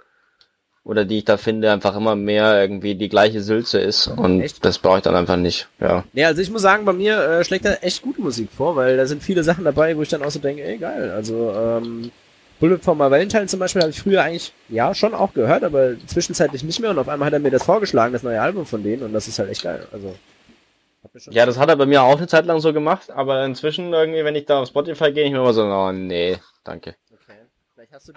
[SPEAKER 3] oder die ich da finde, einfach immer mehr irgendwie die gleiche Sülze ist und echt? das brauche ich dann einfach nicht. Ja.
[SPEAKER 1] Ja, also ich muss sagen, bei mir äh, schlägt da echt gute Musik vor, weil da sind viele Sachen dabei, wo ich dann auch so denke, ey geil, also ähm, Bullet for My Valentine zum Beispiel habe ich früher eigentlich, ja, schon auch gehört, aber zwischenzeitlich nicht mehr und auf einmal hat er mir das vorgeschlagen, das neue Album von denen und das ist halt echt geil, also.
[SPEAKER 3] Ja, das hat er bei mir auch eine Zeit lang so gemacht, aber inzwischen irgendwie, wenn ich da auf Spotify gehe, ich mir immer so, oh nee, danke.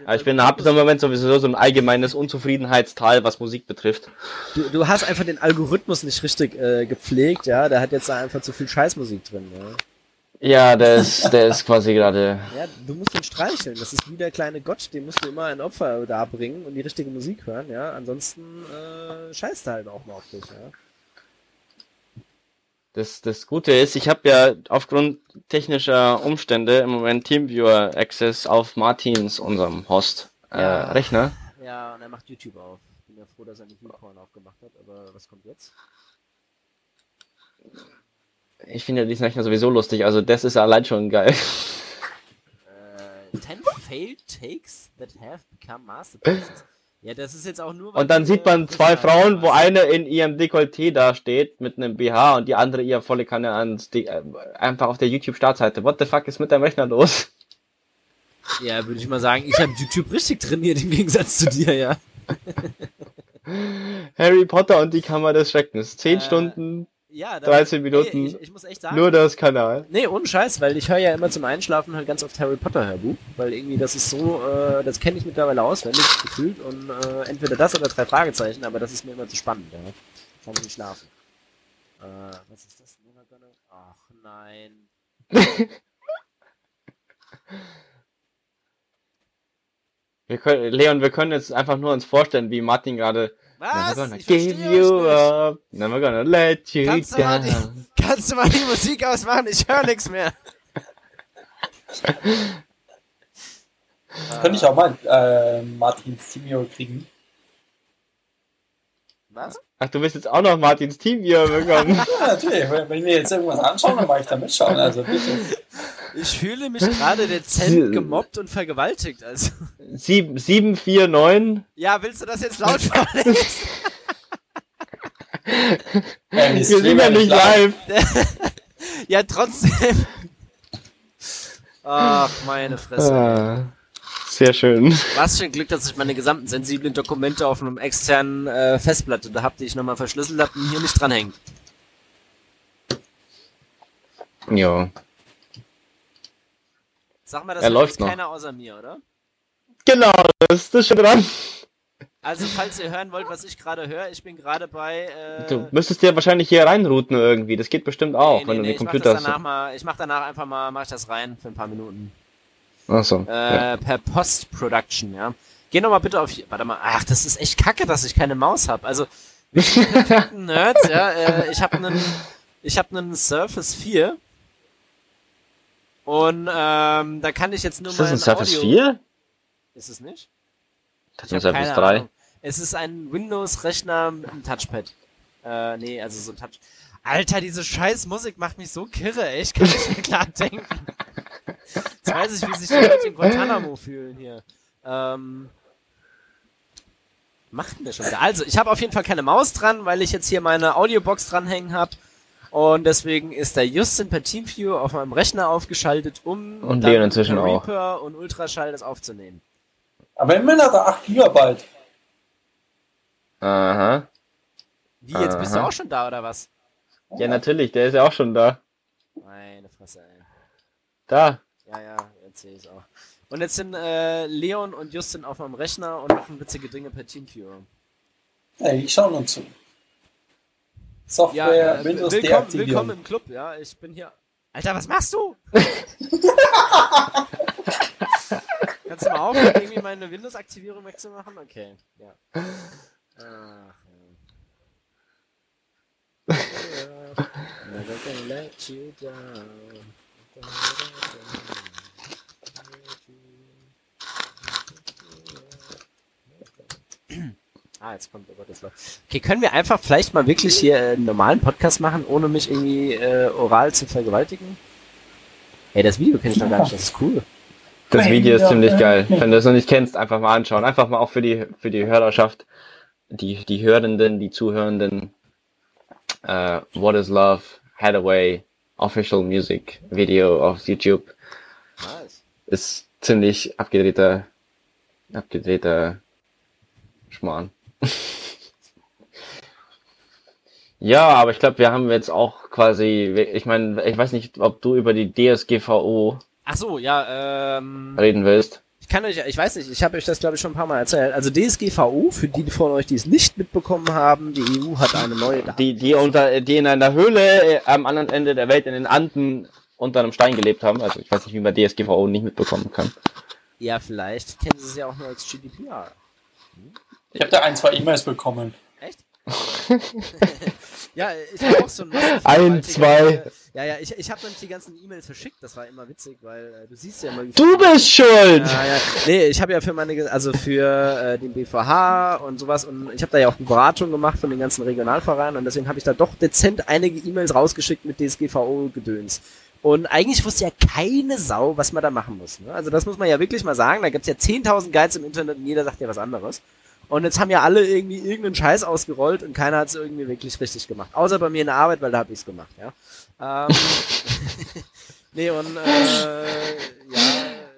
[SPEAKER 3] Aber ich bin ab dem Moment sowieso so ein allgemeines Unzufriedenheitstal, was Musik betrifft.
[SPEAKER 1] Du, du hast einfach den Algorithmus nicht richtig äh, gepflegt, ja. Der hat jetzt da einfach zu viel Scheißmusik drin, ja.
[SPEAKER 3] Ja, der ist, der ist quasi gerade.
[SPEAKER 1] Ja, du musst ihn streicheln. Das ist wie der kleine Gott, dem musst du immer ein Opfer darbringen und die richtige Musik hören, ja. Ansonsten äh, scheißt er halt auch mal auf dich, ja.
[SPEAKER 3] Das, das Gute ist, ich habe ja aufgrund technischer Umstände im Moment Teamviewer Access auf Martins, unserem Host, äh, ja. Rechner.
[SPEAKER 1] Ja, und er macht YouTube auf. Bin ja froh, dass er nicht Unicorn aufgemacht hat, aber was kommt jetzt?
[SPEAKER 3] Ich finde ja diesen Rechner sowieso lustig, also das ist allein schon geil.
[SPEAKER 1] Uh, 10 failed takes that have become masterpieces. Ja, das ist jetzt auch nur.
[SPEAKER 3] Und dann sieht man zwei Frauen, wo eine in ihrem Dekolleté da steht mit einem BH und die andere ihr volle Kanne ans De äh, einfach auf der YouTube-Startseite. What the fuck ist mit deinem Rechner los?
[SPEAKER 1] Ja, würde ich mal sagen, ich habe YouTube richtig trainiert im Gegensatz zu dir, ja.
[SPEAKER 3] Harry Potter und die Kammer des Schreckens. Zehn äh, Stunden ja, 13 Minuten. Ey, ich, ich, muss echt sagen. Nur das Kanal.
[SPEAKER 1] Nee, ohne Scheiß, weil ich höre ja immer zum Einschlafen halt ganz oft Harry Potter Hörbuch, weil irgendwie das ist so, äh, das kenne ich mittlerweile auswendig gefühlt und äh, entweder das oder drei Fragezeichen, aber das ist mir immer zu spannend, ja. Kann ich nicht schlafen. Äh, was ist das? Ach nein.
[SPEAKER 3] wir können, Leon, wir können jetzt einfach nur uns vorstellen, wie Martin gerade
[SPEAKER 1] was? Never gonna ich give you up. Never gonna let you kannst down. Du die, kannst du mal die Musik ausmachen? Ich höre nichts mehr.
[SPEAKER 2] Könnte ich auch mal äh, Martins Teamio kriegen?
[SPEAKER 3] Was? Ach, du willst jetzt auch noch Martins Teamio bekommen?
[SPEAKER 2] ja, natürlich. Wenn, wenn ich mir jetzt irgendwas anschaue, dann mache ich da mitschauen. Also bitte.
[SPEAKER 1] Ich fühle mich gerade dezent gemobbt und vergewaltigt. Also.
[SPEAKER 3] 749.
[SPEAKER 1] Ja, willst du das jetzt laut vorlesen?
[SPEAKER 3] ja, Wir sind ja nicht live.
[SPEAKER 1] ja, trotzdem. Ach, meine Fresse. Ah,
[SPEAKER 3] sehr schön.
[SPEAKER 1] Was für ein Glück, dass ich meine gesamten sensiblen Dokumente auf einem externen äh, Festplatte da habe, die ich nochmal verschlüsselt habe und hier nicht dranhängt.
[SPEAKER 3] Ja.
[SPEAKER 1] Sag mal, das
[SPEAKER 3] er läuft
[SPEAKER 1] noch. keiner außer mir, oder?
[SPEAKER 3] Genau, das ist schon dran.
[SPEAKER 1] Also, falls ihr hören wollt, was ich gerade höre, ich bin gerade bei. Äh...
[SPEAKER 3] Du müsstest dir wahrscheinlich hier reinrouten irgendwie. Das geht bestimmt auch, nee, nee, wenn nee, du den Computer
[SPEAKER 1] hast. Mal, ich mach danach einfach mal, mach ich das rein für ein paar Minuten.
[SPEAKER 3] Achso.
[SPEAKER 1] Äh, ja. Per Post-Production, ja. Geh nochmal bitte auf. Warte mal. Ach, das ist echt kacke, dass ich keine Maus habe. Also, wir sind Nerds, ja. Äh, ich habe einen. Ich habe einen Surface 4 und ähm, da kann ich jetzt nur
[SPEAKER 3] mal. Ist das ein Surface Audio 4?
[SPEAKER 1] Ist es nicht?
[SPEAKER 3] Das ist ein Surface 3. Ahnung.
[SPEAKER 1] Es ist ein Windows-Rechner mit einem Touchpad. Äh, nee, also so ein Touch. Alter, diese scheiß Musik macht mich so kirre, ey. Ich kann nicht mehr klar denken. Jetzt weiß ich, wie sich die Leute in Guantanamo fühlen hier. Ähm, macht denn der schon wieder? Also, ich habe auf jeden Fall keine Maus dran, weil ich jetzt hier meine Audiobox dranhängen habe. Und deswegen ist der Justin per Teamview auf meinem Rechner aufgeschaltet, um
[SPEAKER 3] und Leon inzwischen
[SPEAKER 1] Reaper auch. und Ultraschall das aufzunehmen.
[SPEAKER 2] Aber immerhin hat er 8 GB.
[SPEAKER 3] Aha.
[SPEAKER 1] Wie, jetzt Aha. bist du auch schon da, oder was?
[SPEAKER 3] Ja, natürlich, der ist ja auch schon da.
[SPEAKER 1] Meine Fresse, ey.
[SPEAKER 3] Da,
[SPEAKER 1] Ja, ja, jetzt sehe ich es auch. Und jetzt sind äh, Leon und Justin auf meinem Rechner und machen witzige Dinge per Teamviewer.
[SPEAKER 2] Hey, ich schaue uns zu.
[SPEAKER 1] Software, ja, äh, Windows willkommen, willkommen im Club, ja. Ich bin hier. Alter, was machst du? Kannst du mal aufhören, irgendwie meine Windows-Aktivierung wegzumachen? Okay, ja. Ach, ja. Never gonna let you down. Ah, jetzt kommt aber das Lauf. Okay, können wir einfach vielleicht mal wirklich hier einen normalen Podcast machen, ohne mich irgendwie äh, oral zu vergewaltigen? Ey, das Video kenne ich noch gar nicht, das ist cool.
[SPEAKER 3] Das Video ist ziemlich geil. Wenn du es noch nicht kennst, einfach mal anschauen. Einfach mal auch für die, für die Hörerschaft, die, die Hörenden, die Zuhörenden. Uh, What is Love, Hathaway, Official Music Video auf YouTube. Nice. Ist ziemlich abgedrehter, abgedrehter Schmarrn. ja, aber ich glaube, wir haben jetzt auch quasi, ich meine, ich weiß nicht, ob du über die DSGVO
[SPEAKER 1] Ach so, ja, ähm,
[SPEAKER 3] reden willst.
[SPEAKER 1] Ich kann euch, ich weiß nicht, ich habe euch das glaube ich schon ein paar Mal erzählt. Also DSGVO, für die von euch, die es nicht mitbekommen haben, die EU hat eine neue.
[SPEAKER 3] Die, die unter, die in einer Höhle äh, am anderen Ende der Welt in den Anden unter einem Stein gelebt haben. Also ich weiß nicht, wie man DSGVO nicht mitbekommen kann.
[SPEAKER 1] Ja, vielleicht kennen sie es ja auch nur als GDPR.
[SPEAKER 2] Hm? Ich habe da ein, zwei E-Mails bekommen.
[SPEAKER 1] Echt? ja, ich habe auch so ein
[SPEAKER 3] Ein, zwei.
[SPEAKER 1] Ja, ja, ich, ich habe nämlich die ganzen E-Mails verschickt, das war immer witzig, weil äh, du siehst ja immer...
[SPEAKER 3] Du bist schuld!
[SPEAKER 1] Ja, ja. Nee, ich habe ja für meine, also für äh, den BVH und sowas und ich habe da ja auch die Beratung gemacht von den ganzen Regionalvereinen und deswegen habe ich da doch dezent einige E-Mails rausgeschickt mit DSGVO-Gedöns. Und eigentlich wusste ja keine Sau, was man da machen muss. Ne? Also das muss man ja wirklich mal sagen. Da gibt's ja 10.000 Guides im Internet und jeder sagt ja was anderes. Und jetzt haben ja alle irgendwie irgendeinen Scheiß ausgerollt und keiner hat es irgendwie wirklich richtig gemacht. Außer bei mir in der Arbeit, weil da habe ich's gemacht, ja. Ähm, nee, und äh, ja.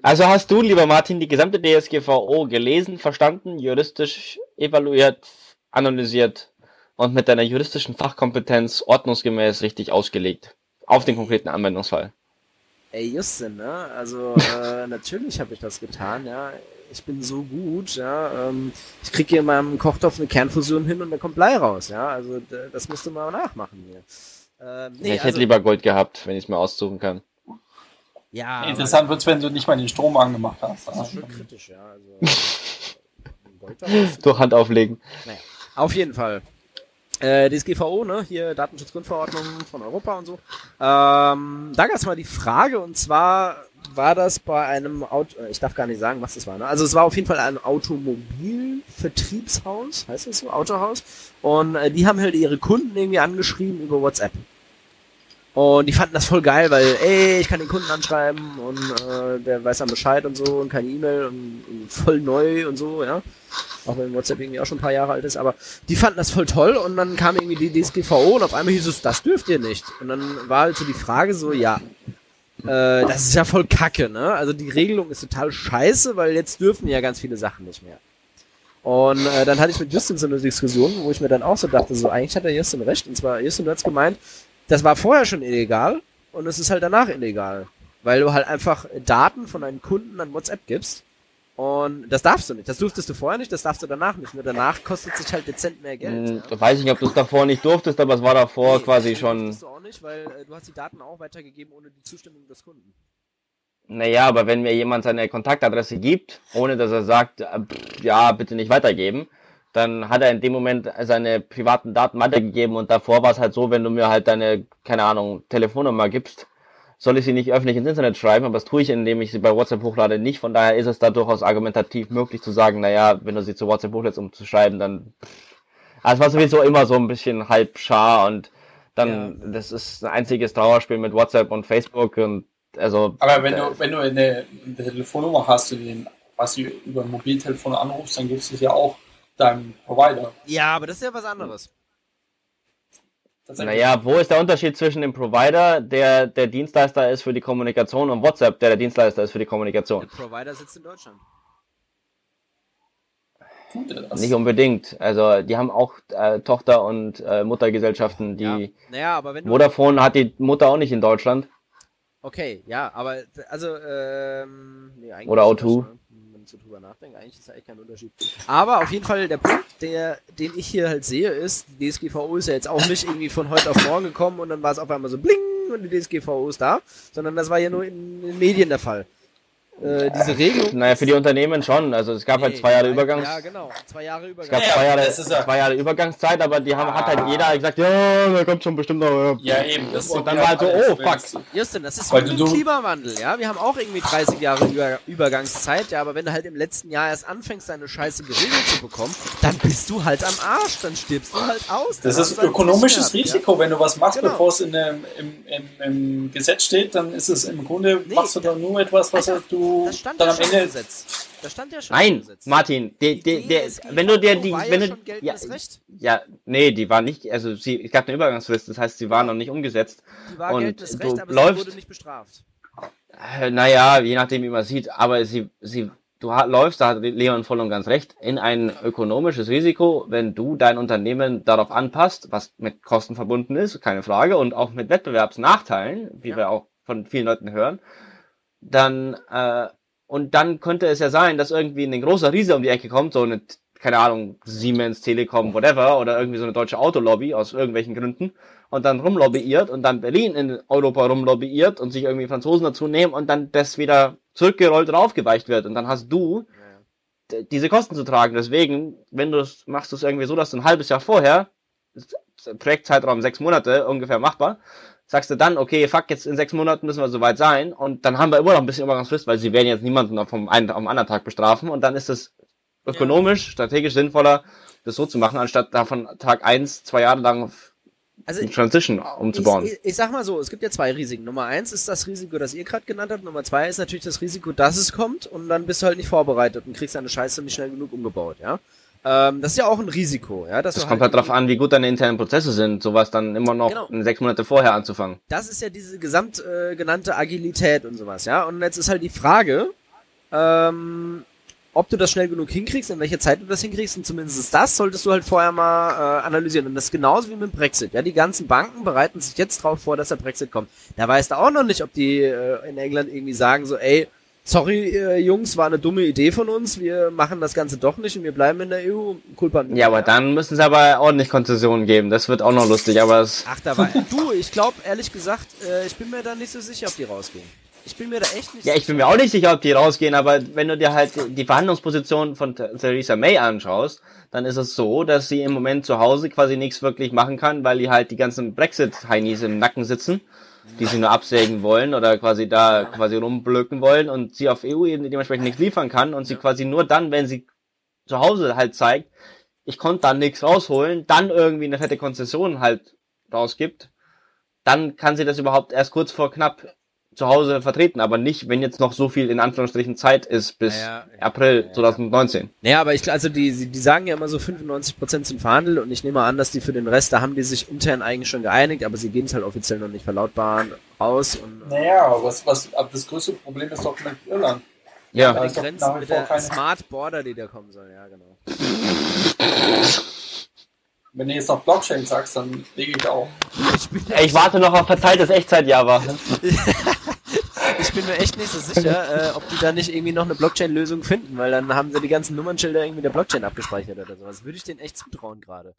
[SPEAKER 3] Also hast du, lieber Martin, die gesamte DSGVO gelesen, verstanden, juristisch evaluiert, analysiert und mit deiner juristischen Fachkompetenz ordnungsgemäß richtig ausgelegt. Auf den konkreten Anwendungsfall.
[SPEAKER 1] Ey, Justin, ne? Also äh, natürlich habe ich das getan, ja ich bin so gut, ja, ähm, ich kriege hier in meinem Kochtopf eine Kernfusion hin und da kommt Blei raus, ja, also das musst du mal nachmachen hier.
[SPEAKER 3] Ähm, nee, ja, ich also, hätte lieber Gold gehabt, wenn ich es mir aussuchen kann.
[SPEAKER 2] Ja. Interessant wird es, wenn du nicht mal den Strom angemacht hast.
[SPEAKER 1] Das ist schon kritisch, ja.
[SPEAKER 3] Also, Durch Hand auflegen.
[SPEAKER 1] Naja, auf jeden Fall. Äh, DSGVO, ne, hier Datenschutzgrundverordnung von Europa und so. Ähm, da gab es mal die Frage, und zwar war das bei einem Auto, äh, ich darf gar nicht sagen, was das war. Ne? Also es war auf jeden Fall ein Automobilvertriebshaus, heißt das so, Autohaus. Und äh, die haben halt ihre Kunden irgendwie angeschrieben über WhatsApp. Und die fanden das voll geil, weil, ey, ich kann den Kunden anschreiben und äh, der weiß dann Bescheid und so und keine E-Mail und, und voll neu und so, ja. Auch wenn WhatsApp irgendwie auch schon ein paar Jahre alt ist, aber die fanden das voll toll und dann kam irgendwie die DSGVO und auf einmal hieß es, das dürft ihr nicht. Und dann war halt so die Frage so, ja, äh, das ist ja voll kacke, ne? Also die Regelung ist total scheiße, weil jetzt dürfen ja ganz viele Sachen nicht mehr. Und äh, dann hatte ich mit Justin so eine Diskussion, wo ich mir dann auch so dachte, so eigentlich hat der Justin recht. Und zwar, Justin, du hast gemeint, das war vorher schon illegal und es ist halt danach illegal. Weil du halt einfach Daten von deinen Kunden an WhatsApp gibst und das darfst du nicht. Das durftest du vorher nicht, das darfst du danach nicht. Nur danach kostet es sich halt dezent mehr Geld. Hm,
[SPEAKER 3] ja. Weiß ich nicht, ob du es davor nicht durftest, aber es war davor nee, quasi schon. Das
[SPEAKER 1] du auch nicht, weil äh, du hast die Daten auch weitergegeben ohne die Zustimmung des Kunden.
[SPEAKER 3] Naja, aber wenn mir jemand seine Kontaktadresse gibt, ohne dass er sagt, äh, pff, ja, bitte nicht weitergeben, dann hat er in dem Moment seine privaten Daten weitergegeben und davor war es halt so, wenn du mir halt deine, keine Ahnung, Telefonnummer gibst, soll ich sie nicht öffentlich ins Internet schreiben, aber das tue ich, indem ich sie bei WhatsApp hochlade, nicht. Von daher ist es da durchaus argumentativ möglich zu sagen, naja, wenn du sie zu WhatsApp hochlädst, um zu schreiben, dann. Also es war sowieso immer so ein bisschen halb schar und dann, ja. das ist ein einziges Trauerspiel mit WhatsApp und Facebook und also.
[SPEAKER 2] Aber wenn du, wenn du eine, eine Telefonnummer hast, den, was du über ein Mobiltelefon anrufst, dann gibst du es ja auch deinem Provider.
[SPEAKER 1] Ja, aber das ist ja was anderes.
[SPEAKER 3] Naja, wo ist der Unterschied zwischen dem Provider, der der Dienstleister ist für die Kommunikation, und WhatsApp, der der Dienstleister ist für die Kommunikation? Der
[SPEAKER 1] Provider sitzt in Deutschland.
[SPEAKER 3] Nicht unbedingt. Also die haben auch äh, Tochter- und äh, Muttergesellschaften, die
[SPEAKER 1] ja. Naja, aber wenn
[SPEAKER 3] Vodafone hat die Mutter auch nicht in Deutschland.
[SPEAKER 1] Okay, ja, aber also ähm,
[SPEAKER 3] nee, Oder O2.
[SPEAKER 1] Ich so drüber nachdenke, eigentlich ist da echt kein Unterschied. Aber auf jeden Fall der Punkt, der, den ich hier halt sehe, ist, die DSGVO ist ja jetzt auch nicht irgendwie von heute auf morgen gekommen und dann war es auf einmal so bling und die DSGVO ist da, sondern das war ja nur in den Medien der Fall äh, diese Regelung.
[SPEAKER 3] Naja, für die Unternehmen schon. Also es gab halt nee, halt zwei Jahre Übergangs.
[SPEAKER 1] Ja, genau. Zwei Jahre
[SPEAKER 3] Übergangs. Es gab zwei Jahre, ja, zwei Jahre Übergangszeit, aber die haben, ah. hat halt jeder gesagt, ja, da kommt schon bestimmt noch.
[SPEAKER 2] Ja, eben.
[SPEAKER 3] Das und dann war halt so, oh, fuck.
[SPEAKER 1] Justin, das ist wie mit dem Klimawandel, ja. Wir haben auch irgendwie 30 Jahre Über Übergangszeit, ja, aber wenn du halt im letzten Jahr erst anfängst, deine Scheiße geregelt zu bekommen, dann bist du halt am Arsch, dann stirbst du halt aus.
[SPEAKER 2] Das ist ökonomisches Risiko, ja. wenn du was machst, genau. bevor es in dem, im, im, im, Gesetz steht, dann ist es im Grunde, nee, machst du da nur etwas, was Alter, du dann am Ende
[SPEAKER 1] Ende. Gesetz. Da stand ja schon
[SPEAKER 3] Nein, Martin, die, die, die, wenn du dir die, wenn du, ja, ja, nee, die war nicht, also sie, es gab eine Übergangsfrist, das heißt, sie war noch nicht umgesetzt. Die war und geltendes Recht, aber läufst, sie wurde nicht bestraft. Äh, naja, je nachdem, wie man sieht, aber sie, sie, du läufst, da hat Leon voll und ganz recht, in ein ökonomisches Risiko, wenn du dein Unternehmen darauf anpasst, was mit Kosten verbunden ist, keine Frage, und auch mit Wettbewerbsnachteilen, wie ja. wir auch von vielen Leuten hören, dann äh, und dann könnte es ja sein, dass irgendwie ein großer Riese um die Ecke kommt, so eine, keine Ahnung, Siemens, Telekom, whatever, oder irgendwie so eine deutsche Autolobby aus irgendwelchen Gründen und dann rumlobbyiert und dann Berlin in Europa rumlobbyiert und sich irgendwie Franzosen dazu nehmen und dann das wieder zurückgerollt raufgeweicht wird. Und dann hast du diese Kosten zu tragen. Deswegen, wenn du es machst du es irgendwie so, dass du ein halbes Jahr vorher, Projektzeitraum sechs Monate ungefähr machbar, sagst du dann, okay, fuck, jetzt in sechs Monaten müssen wir soweit sein und dann haben wir immer noch ein bisschen Übergangsfrist, weil sie werden jetzt niemanden vom einen auf den anderen Tag bestrafen und dann ist es ökonomisch, ja. strategisch sinnvoller, das so zu machen, anstatt davon Tag eins zwei Jahre lang also Transition umzubauen.
[SPEAKER 1] Ich, ich, ich, sag mal so, es gibt ja zwei Risiken. Nummer eins ist das Risiko, das ihr gerade genannt habt. Nummer zwei ist natürlich das Risiko, dass es kommt und dann bist du halt nicht vorbereitet und kriegst deine Scheiße nicht schnell genug umgebaut, ja. Ähm, das ist ja auch ein Risiko. Ja,
[SPEAKER 3] das kommt halt, halt darauf an, wie gut deine internen Prozesse sind, sowas dann immer noch genau. sechs Monate vorher anzufangen.
[SPEAKER 1] Das ist ja diese gesamt äh, genannte Agilität und sowas, ja. Und jetzt ist halt die Frage, ähm, ob du das schnell genug hinkriegst, in welcher Zeit du das hinkriegst und zumindest das solltest du halt vorher mal äh, analysieren. Und das ist genauso wie mit dem Brexit. Ja, die ganzen Banken bereiten sich jetzt drauf vor, dass der Brexit kommt. Da weißt du auch noch nicht, ob die äh, in England irgendwie sagen so, ey, sorry, äh, Jungs, war eine dumme Idee von uns, wir machen das Ganze doch nicht und wir bleiben in der EU. Culpa
[SPEAKER 3] ja, aber dann müssen sie aber ordentlich Konzessionen geben, das wird auch noch lustig, aber es...
[SPEAKER 1] Ach, da war... du, ich glaube, ehrlich gesagt, äh, ich bin mir da nicht so sicher, ob die rausgehen. Ich bin mir da echt nicht
[SPEAKER 3] Ja, ich bin mir auch nicht sicher, ob die rausgehen, aber wenn du dir halt die Verhandlungsposition von Theresa May anschaust, dann ist es so, dass sie im Moment zu Hause quasi nichts wirklich machen kann, weil die halt die ganzen Brexit-Heinis im Nacken sitzen die sie nur absägen wollen oder quasi da quasi rumblöken wollen und sie auf EU-Ebene dementsprechend nichts liefern kann und sie quasi nur dann, wenn sie zu Hause halt zeigt, ich konnte da nichts rausholen, dann irgendwie eine fette Konzession halt rausgibt, dann kann sie das überhaupt erst kurz vor knapp zu Hause vertreten, aber nicht, wenn jetzt noch so viel in Anführungsstrichen Zeit ist bis ja, ja, April ja, 2019.
[SPEAKER 1] Naja, aber ich also die, die sagen ja immer so 95% sind verhandelt und ich nehme an, dass die für den Rest, da haben die sich intern eigentlich schon geeinigt, aber sie gehen es halt offiziell noch nicht verlautbaren aus. Und,
[SPEAKER 2] naja, was, was, aber das größte Problem ist doch mit Irland.
[SPEAKER 1] Ja, ja. die Grenzen mit der keine... Smart Border, die da kommen soll, ja genau.
[SPEAKER 2] Wenn du jetzt noch Blockchain sagst, dann lege ich auch.
[SPEAKER 3] Ich, ich warte noch auf verteiltes Echtzeit-Java.
[SPEAKER 1] ich bin mir echt nicht so sicher, äh, ob die da nicht irgendwie noch eine Blockchain-Lösung finden, weil dann haben sie die ganzen Nummernschilder irgendwie der Blockchain abgespeichert oder sowas. Würde ich denen echt zutrauen gerade.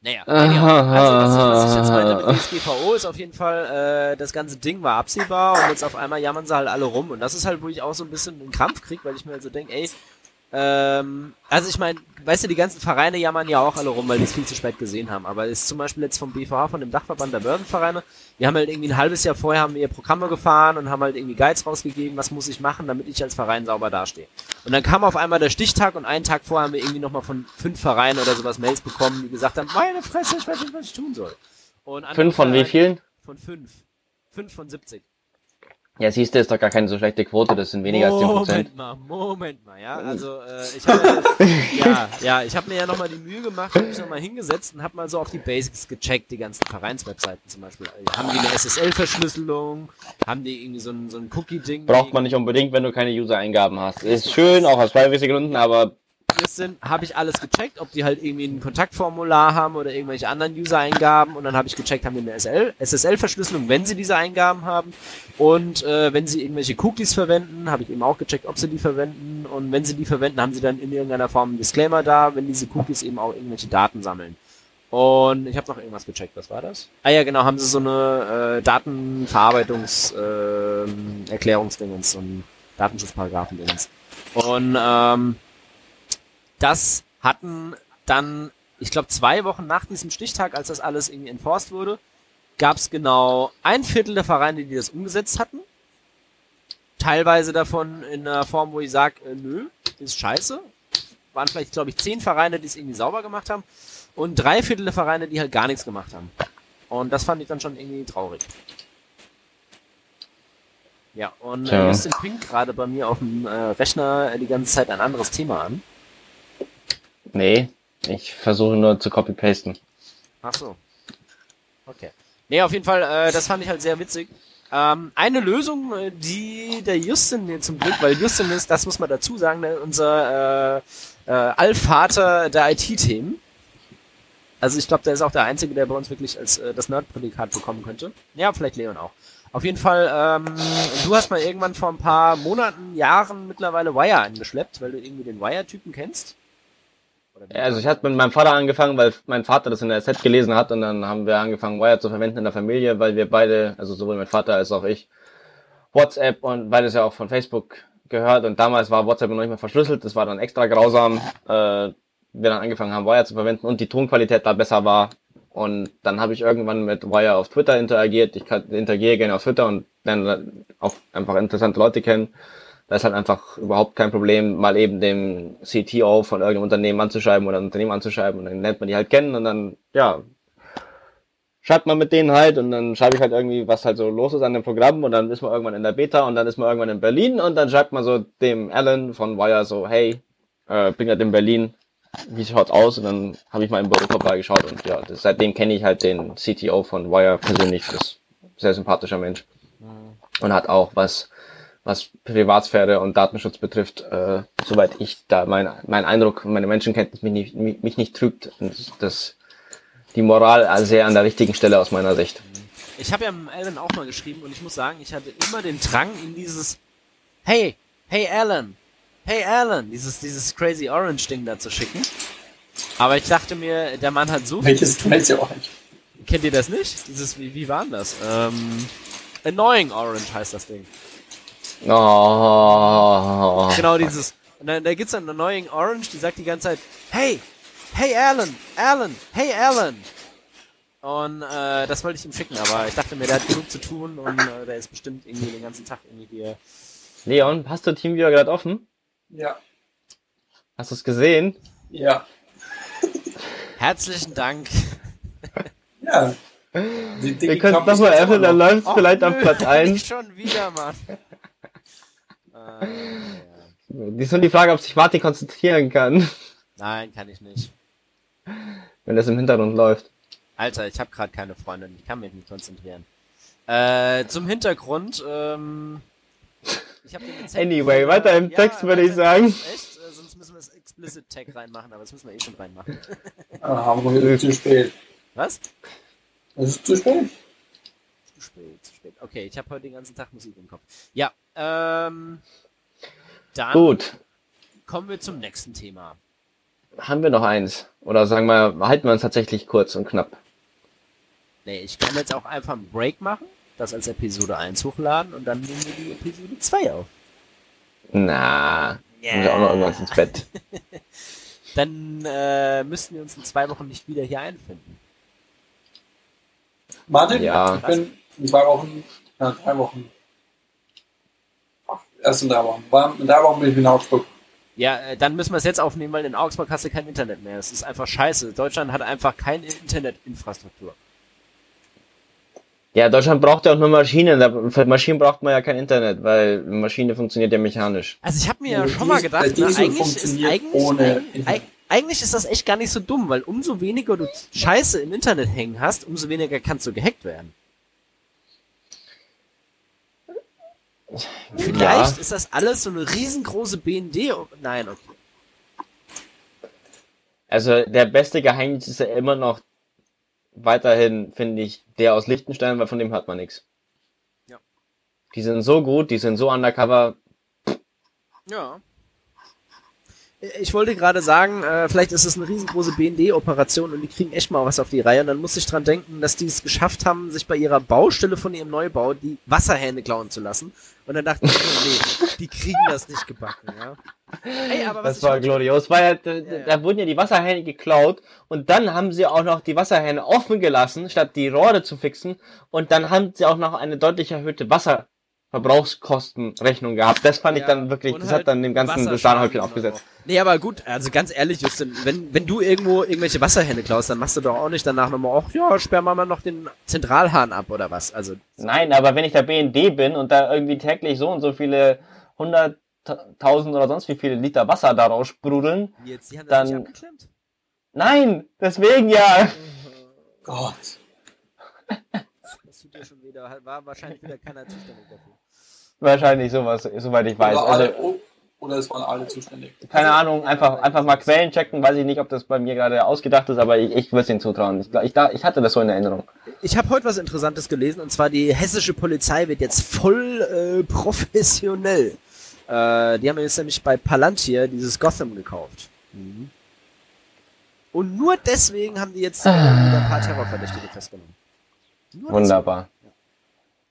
[SPEAKER 1] Naja, also das, was ich jetzt meinte mit DSGVO ist auf jeden Fall, äh, das ganze Ding war absehbar und jetzt auf einmal jammern sie halt alle rum und das ist halt, wo ich auch so ein bisschen einen Krampf krieg, weil ich mir halt so denke, ey, ähm, also ich meine, weißt du, die ganzen Vereine jammern ja auch alle rum, weil die es viel zu spät gesehen haben. Aber ist zum Beispiel jetzt vom BVH, von dem Dachverband der Börsenvereine, die haben halt irgendwie ein halbes Jahr vorher haben wir ihr Programme gefahren und haben halt irgendwie Guides rausgegeben, was muss ich machen, damit ich als Verein sauber dastehe. Und dann kam auf einmal der Stichtag und einen Tag vorher haben wir irgendwie nochmal von fünf Vereinen oder sowas Mails bekommen, die gesagt haben, meine Fresse, ich weiß nicht, was ich tun soll.
[SPEAKER 3] Und fünf von wie vielen?
[SPEAKER 1] Von fünf. Fünf von 70.
[SPEAKER 3] Ja, siehst du, ist doch gar keine so schlechte Quote, das sind weniger
[SPEAKER 1] Moment
[SPEAKER 3] als 10%.
[SPEAKER 1] Moment mal, Moment mal, ja. Also, äh, ich habe ja, ja, ich habe mir ja nochmal die Mühe gemacht, habe mich nochmal hingesetzt und habe mal so auf die Basics gecheckt, die ganzen Vereinswebseiten zum Beispiel. Haben die eine SSL-Verschlüsselung? Haben die irgendwie so ein, so ein Cookie-Ding?
[SPEAKER 3] Braucht man nicht unbedingt, wenn du keine User-Eingaben hast. Ist schön, auch aus Privacy-Gründen, aber
[SPEAKER 1] Justin, habe ich alles gecheckt, ob die halt irgendwie ein Kontaktformular haben oder irgendwelche anderen User-Eingaben und dann habe ich gecheckt, haben die eine SL, SSL-Verschlüsselung, wenn sie diese Eingaben haben und äh, wenn sie irgendwelche Cookies verwenden, habe ich eben auch gecheckt, ob sie die verwenden und wenn sie die verwenden, haben sie dann in irgendeiner Form einen Disclaimer da, wenn diese Cookies eben auch irgendwelche Daten sammeln. Und ich habe noch irgendwas gecheckt, was war das? Ah ja, genau, haben sie so eine äh, Datenverarbeitungs äh, Erklärungsdingens und Datenschutzparagraphen-Dingens. Und ähm, das hatten dann, ich glaube, zwei Wochen nach diesem Stichtag, als das alles irgendwie enforced wurde, gab es genau ein Viertel der Vereine, die das umgesetzt hatten. Teilweise davon in einer Form, wo ich sage, äh, nö, ist scheiße. Waren vielleicht, glaube ich, zehn Vereine, die es irgendwie sauber gemacht haben. Und drei Viertel der Vereine, die halt gar nichts gemacht haben. Und das fand ich dann schon irgendwie traurig. Ja, und äh, Justin pinkt gerade bei mir auf dem äh, Rechner die ganze Zeit ein anderes Thema an.
[SPEAKER 3] Nee, ich versuche nur zu copy-pasten.
[SPEAKER 1] Ach so. Okay. Nee, auf jeden Fall, äh, das fand ich halt sehr witzig. Ähm, eine Lösung, äh, die der Justin zum Glück, weil Justin ist, das muss man dazu sagen, ne, unser äh, äh, Allvater der IT-Themen. Also ich glaube, der ist auch der Einzige, der bei uns wirklich als äh, das Nerd-Prädikat bekommen könnte. Ja, vielleicht Leon auch. Auf jeden Fall, ähm, du hast mal irgendwann vor ein paar Monaten, Jahren mittlerweile Wire angeschleppt, weil du irgendwie den Wire-Typen kennst.
[SPEAKER 3] Also ich hatte mit meinem Vater angefangen, weil mein Vater das in der Set gelesen hat und dann haben wir angefangen, Wire zu verwenden in der Familie, weil wir beide, also sowohl mein Vater als auch ich, WhatsApp und beides ja auch von Facebook gehört und damals war WhatsApp noch nicht mehr verschlüsselt, das war dann extra grausam, äh, wir dann angefangen haben, Wire zu verwenden und die Tonqualität da besser war und dann habe ich irgendwann mit Wire auf Twitter interagiert, ich interagiere gerne auf Twitter und dann auch einfach interessante Leute kennen da ist halt einfach überhaupt kein Problem, mal eben dem CTO von irgendeinem Unternehmen anzuschreiben oder ein Unternehmen anzuschreiben und dann lernt man die halt kennen und dann, ja, schreibt man mit denen halt und dann schreibe ich halt irgendwie, was halt so los ist an dem Programm und dann ist man irgendwann in der Beta und dann ist man irgendwann in Berlin und dann schreibt man so dem Alan von Wire so, hey, äh, bin halt in Berlin, wie schaut's aus? Und dann habe ich mal im Büro vorbeigeschaut und ja, das, seitdem kenne ich halt den CTO von Wire persönlich, das ist ein sehr sympathischer Mensch mhm. und hat auch was was Privatsphäre und Datenschutz betrifft, äh, soweit ich da mein, mein Eindruck, meine Menschenkenntnis mich nicht, mich, mich nicht trügt, dass die Moral sehr an der richtigen Stelle aus meiner Sicht.
[SPEAKER 1] Ich habe ja Alan auch mal geschrieben und ich muss sagen, ich hatte immer den Drang in dieses Hey, hey Alan, hey Alan, dieses, dieses Crazy Orange Ding da zu schicken. Aber ich dachte mir, der Mann hat so
[SPEAKER 2] Welches Crazy Orange?
[SPEAKER 1] Kennt ihr das nicht? Dieses, wie, wie war denn das? Ähm, Annoying Orange heißt das Ding.
[SPEAKER 3] Oh.
[SPEAKER 1] Genau dieses. Und dann, da gibt's dann eine neue Orange, die sagt die ganze Zeit, hey, hey Alan, Alan, hey Alan. Und äh, das wollte ich ihm schicken, aber ich dachte mir, der hat genug zu tun und äh, der ist bestimmt irgendwie den ganzen Tag irgendwie hier.
[SPEAKER 3] Leon, hast du TeamViewer gerade offen?
[SPEAKER 2] Ja.
[SPEAKER 3] Hast du es gesehen?
[SPEAKER 2] Ja.
[SPEAKER 1] Herzlichen Dank.
[SPEAKER 2] ja.
[SPEAKER 3] Wir können nochmal öffnen, dann läuft es vielleicht auf Platz 1.
[SPEAKER 1] Nicht schon wieder, Mann.
[SPEAKER 3] Ah, Die ist nur die Frage, ob sich Martin konzentrieren kann.
[SPEAKER 1] Nein, kann ich nicht.
[SPEAKER 3] Wenn das im Hintergrund läuft.
[SPEAKER 1] Alter, ich habe gerade keine Freundin, ich kann mich nicht konzentrieren. Äh, zum Hintergrund, ähm,
[SPEAKER 3] ich hab den Anyway, weiter im ja, Text würde ich sagen.
[SPEAKER 1] Echt? Äh, sonst müssen wir das Explicit Tag reinmachen, aber das müssen wir eh schon reinmachen.
[SPEAKER 2] ah, haben wir zu spät.
[SPEAKER 1] Was?
[SPEAKER 2] Es ist zu spät.
[SPEAKER 1] Zu spät, zu spät. Okay, ich habe heute den ganzen Tag Musik im Kopf. Ja, ähm, dann
[SPEAKER 3] Gut.
[SPEAKER 1] kommen wir zum nächsten Thema.
[SPEAKER 3] Haben wir noch eins? Oder sagen wir, halten wir uns tatsächlich kurz und knapp?
[SPEAKER 1] Nee, ich kann jetzt auch einfach einen Break machen, das als Episode 1 hochladen und dann nehmen wir die Episode 2 auf.
[SPEAKER 3] Na, yeah. muss auch noch irgendwas ins Bett.
[SPEAKER 1] dann äh, müssten wir uns in zwei Wochen nicht wieder hier einfinden.
[SPEAKER 2] Martin, ja. ich bin in zwei Wochen, ja, drei Wochen Erst in drei Wochen. In drei Wochen bin ich in Augsburg.
[SPEAKER 1] Ja, äh, dann müssen wir es jetzt aufnehmen, weil in Augsburg hast du kein Internet mehr. Es ist einfach scheiße. Deutschland hat einfach keine Internetinfrastruktur.
[SPEAKER 3] Ja, Deutschland braucht ja auch nur Maschinen. Für Maschinen braucht man ja kein Internet, weil Maschine funktioniert ja mechanisch.
[SPEAKER 1] Also ich habe mir ja schon mal gedacht, ne, eigentlich, ist, eigentlich, eigentlich ist das echt gar nicht so dumm, weil umso weniger du Scheiße im Internet hängen hast, umso weniger kannst du gehackt werden. Vielleicht ja. ist das alles so eine riesengroße BND. Nein, okay.
[SPEAKER 3] Also der beste Geheimnis ist ja immer noch weiterhin, finde ich, der aus Liechtenstein, weil von dem hört man nichts. Ja. Die sind so gut, die sind so undercover.
[SPEAKER 1] Ja. Ich wollte gerade sagen, äh, vielleicht ist es eine riesengroße BND-Operation und die kriegen echt mal was auf die Reihe. Und dann muss ich dran denken, dass die es geschafft haben, sich bei ihrer Baustelle von ihrem Neubau die Wasserhähne klauen zu lassen. Und dann dachte ich nee, die kriegen das nicht gebacken, ja.
[SPEAKER 3] Ey, aber was das war glorios, weil da, ja, da wurden ja die Wasserhähne geklaut und dann haben sie auch noch die Wasserhähne offen gelassen, statt die Rohre zu fixen. Und dann haben sie auch noch eine deutlich erhöhte Wasser Verbrauchskostenrechnung gehabt. Das fand ja, ich dann wirklich, das halt hat dann dem ganzen das Sahnehäubchen aufgesetzt.
[SPEAKER 1] Nee, aber gut, also ganz ehrlich, Justin, wenn, wenn du irgendwo irgendwelche Wasserhähne klaust, dann machst du doch auch nicht danach nochmal, ach ja, sperr mal noch den Zentralhahn ab oder was. Also.
[SPEAKER 3] Nein, aber wenn ich der BND bin und da irgendwie täglich so und so viele hunderttausend oder sonst wie viele Liter Wasser daraus sprudeln, Jetzt, die haben das dann. Nein, deswegen ja. Oh Gott.
[SPEAKER 1] Das tut dir schon wieder, war wahrscheinlich wieder keiner zuständig dafür.
[SPEAKER 3] Wahrscheinlich sowas, soweit ich weiß.
[SPEAKER 2] Oder, alle, also, oder es waren alle zuständig.
[SPEAKER 3] Keine Ahnung, einfach, einfach mal Quellen checken. Weiß ich nicht, ob das bei mir gerade ausgedacht ist, aber ich, ich würde es Ihnen zutrauen. Ich, ich, ich hatte das so in Erinnerung.
[SPEAKER 1] Ich habe heute was Interessantes gelesen, und zwar die hessische Polizei wird jetzt voll äh, professionell. Äh, die haben jetzt nämlich bei Palantir dieses Gotham gekauft. Mhm. Und nur deswegen haben die jetzt äh, wieder ein paar Terrorverdächtige festgenommen.
[SPEAKER 3] Nur Wunderbar. Deswegen.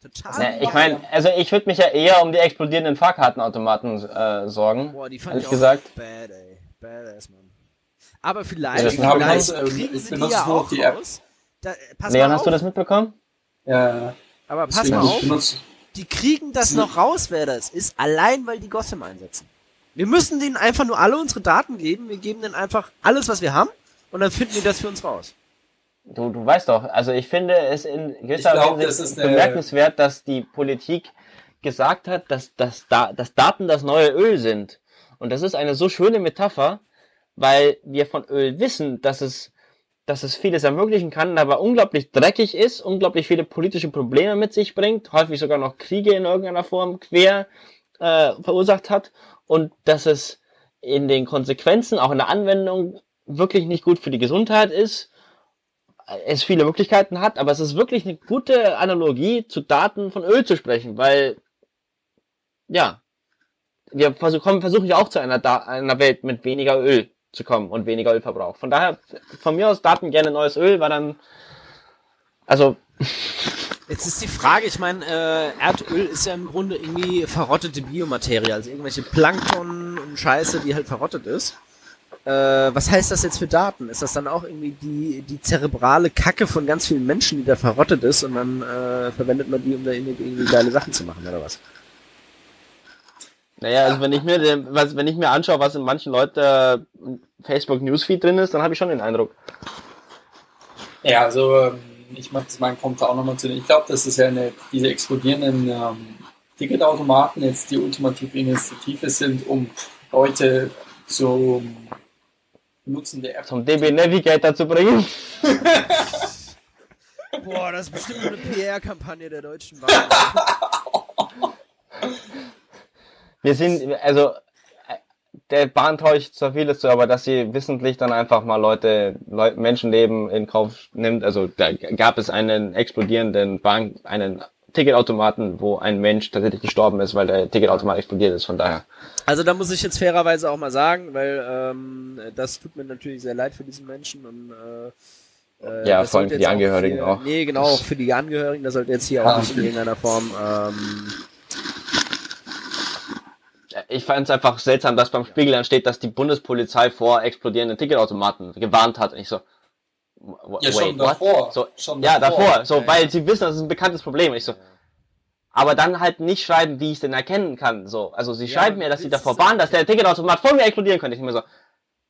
[SPEAKER 3] Total. Ja, ich meine, also ich würde mich ja eher um die explodierenden Fahrkartenautomaten äh, sorgen. Boah, die fand ich gesagt. bad, ey. Badass, man.
[SPEAKER 1] Aber vielleicht, ja, vielleicht ähm, kriegen sie die ja auch die raus.
[SPEAKER 3] Da, Leon, hast du das mitbekommen?
[SPEAKER 1] Ja. Aber pass mal auf, die kriegen das noch raus, wer das ist, allein weil die Gotham einsetzen. Wir müssen denen einfach nur alle unsere Daten geben, wir geben denen einfach alles, was wir haben, und dann finden die das für uns raus.
[SPEAKER 3] Du, du weißt doch, also ich finde es in gewisser Weise bemerkenswert, dass die Politik gesagt hat, dass, dass, da, dass Daten das neue Öl sind. Und das ist eine so schöne Metapher, weil wir von Öl wissen, dass es, dass es vieles ermöglichen kann, aber unglaublich dreckig ist, unglaublich viele politische Probleme mit sich bringt, häufig sogar noch Kriege in irgendeiner Form quer äh, verursacht hat und dass es in den Konsequenzen, auch in der Anwendung, wirklich nicht gut für die Gesundheit ist es viele Möglichkeiten hat, aber es ist wirklich eine gute Analogie zu Daten von Öl zu sprechen, weil ja, wir versuchen, versuchen ja auch zu einer, einer Welt mit weniger Öl zu kommen und weniger Ölverbrauch. Von daher, von mir aus Daten gerne neues Öl, weil dann, also.
[SPEAKER 1] Jetzt ist die Frage, ich meine, äh, Erdöl ist ja im Grunde irgendwie verrottete Biomaterie, also irgendwelche Plankton und Scheiße, die halt verrottet ist. Äh, was heißt das jetzt für Daten? Ist das dann auch irgendwie die, die zerebrale Kacke von ganz vielen Menschen, die da verrottet ist und dann äh, verwendet man die, um da irgendwie geile Sachen zu machen, oder was?
[SPEAKER 3] Naja, also wenn ich mir was, wenn ich mir anschaue, was in manchen Leuten äh, Facebook Newsfeed drin ist, dann habe ich schon den Eindruck.
[SPEAKER 2] Ja, also ähm, ich mache das mein kommt da auch nochmal zu. Ich glaube, das ist ja eine, diese explodierenden ähm, Ticketautomaten jetzt die ultimative Initiative sind, um Leute zum Nutzen der App.
[SPEAKER 3] Zum DB Navigator zu bringen.
[SPEAKER 1] Boah, das ist bestimmt eine PR-Kampagne der Deutschen Bahn.
[SPEAKER 3] Wir sind, also, der Bahn traue ich zwar vieles zu, aber dass sie wissentlich dann einfach mal Leute, Leute Menschenleben in Kauf nimmt. Also da gab es einen explodierenden Bahn, einen Ticketautomaten, wo ein Mensch tatsächlich gestorben ist, weil der Ticketautomat explodiert ist. Von daher.
[SPEAKER 1] Also da muss ich jetzt fairerweise auch mal sagen, weil ähm, das tut mir natürlich sehr leid für diesen Menschen und
[SPEAKER 3] äh, äh ja, vor allem für die Angehörigen
[SPEAKER 1] hier,
[SPEAKER 3] auch.
[SPEAKER 1] Nee, genau, für die Angehörigen, das sollte jetzt hier auch nicht in irgendeiner Form. Ähm,
[SPEAKER 3] ich fand es einfach seltsam, dass beim Spiegel dann steht, dass die Bundespolizei vor explodierenden Ticketautomaten gewarnt hat. Ich so,
[SPEAKER 2] ja, schon davor.
[SPEAKER 3] So, schon ja, davor. davor. So, ja, weil sie wissen, das ist ein bekanntes Problem. Ich so, aber dann halt nicht schreiben, wie ich es denn erkennen kann. So, also sie ja, schreiben mir, dass sie davor waren, dass der Ticketautomat vor mir explodieren könnte. Ich mir so,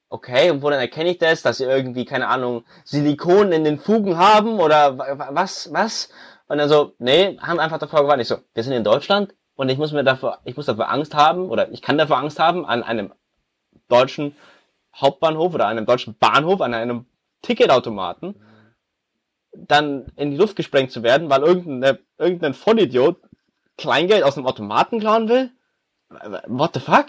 [SPEAKER 3] okay, und wo dann erkenne ich das, dass sie irgendwie, keine Ahnung, Silikon in den Fugen haben oder was, was? Und dann so, nee, haben einfach davor gewarnt. Ich so, wir sind in Deutschland und ich muss mir dafür, ich muss dafür Angst haben oder ich kann dafür Angst haben, an einem deutschen Hauptbahnhof oder einem deutschen Bahnhof, an einem Ticketautomaten dann in die Luft gesprengt zu werden, weil irgendein, irgendein Vollidiot Kleingeld aus dem Automaten klauen will? What the fuck?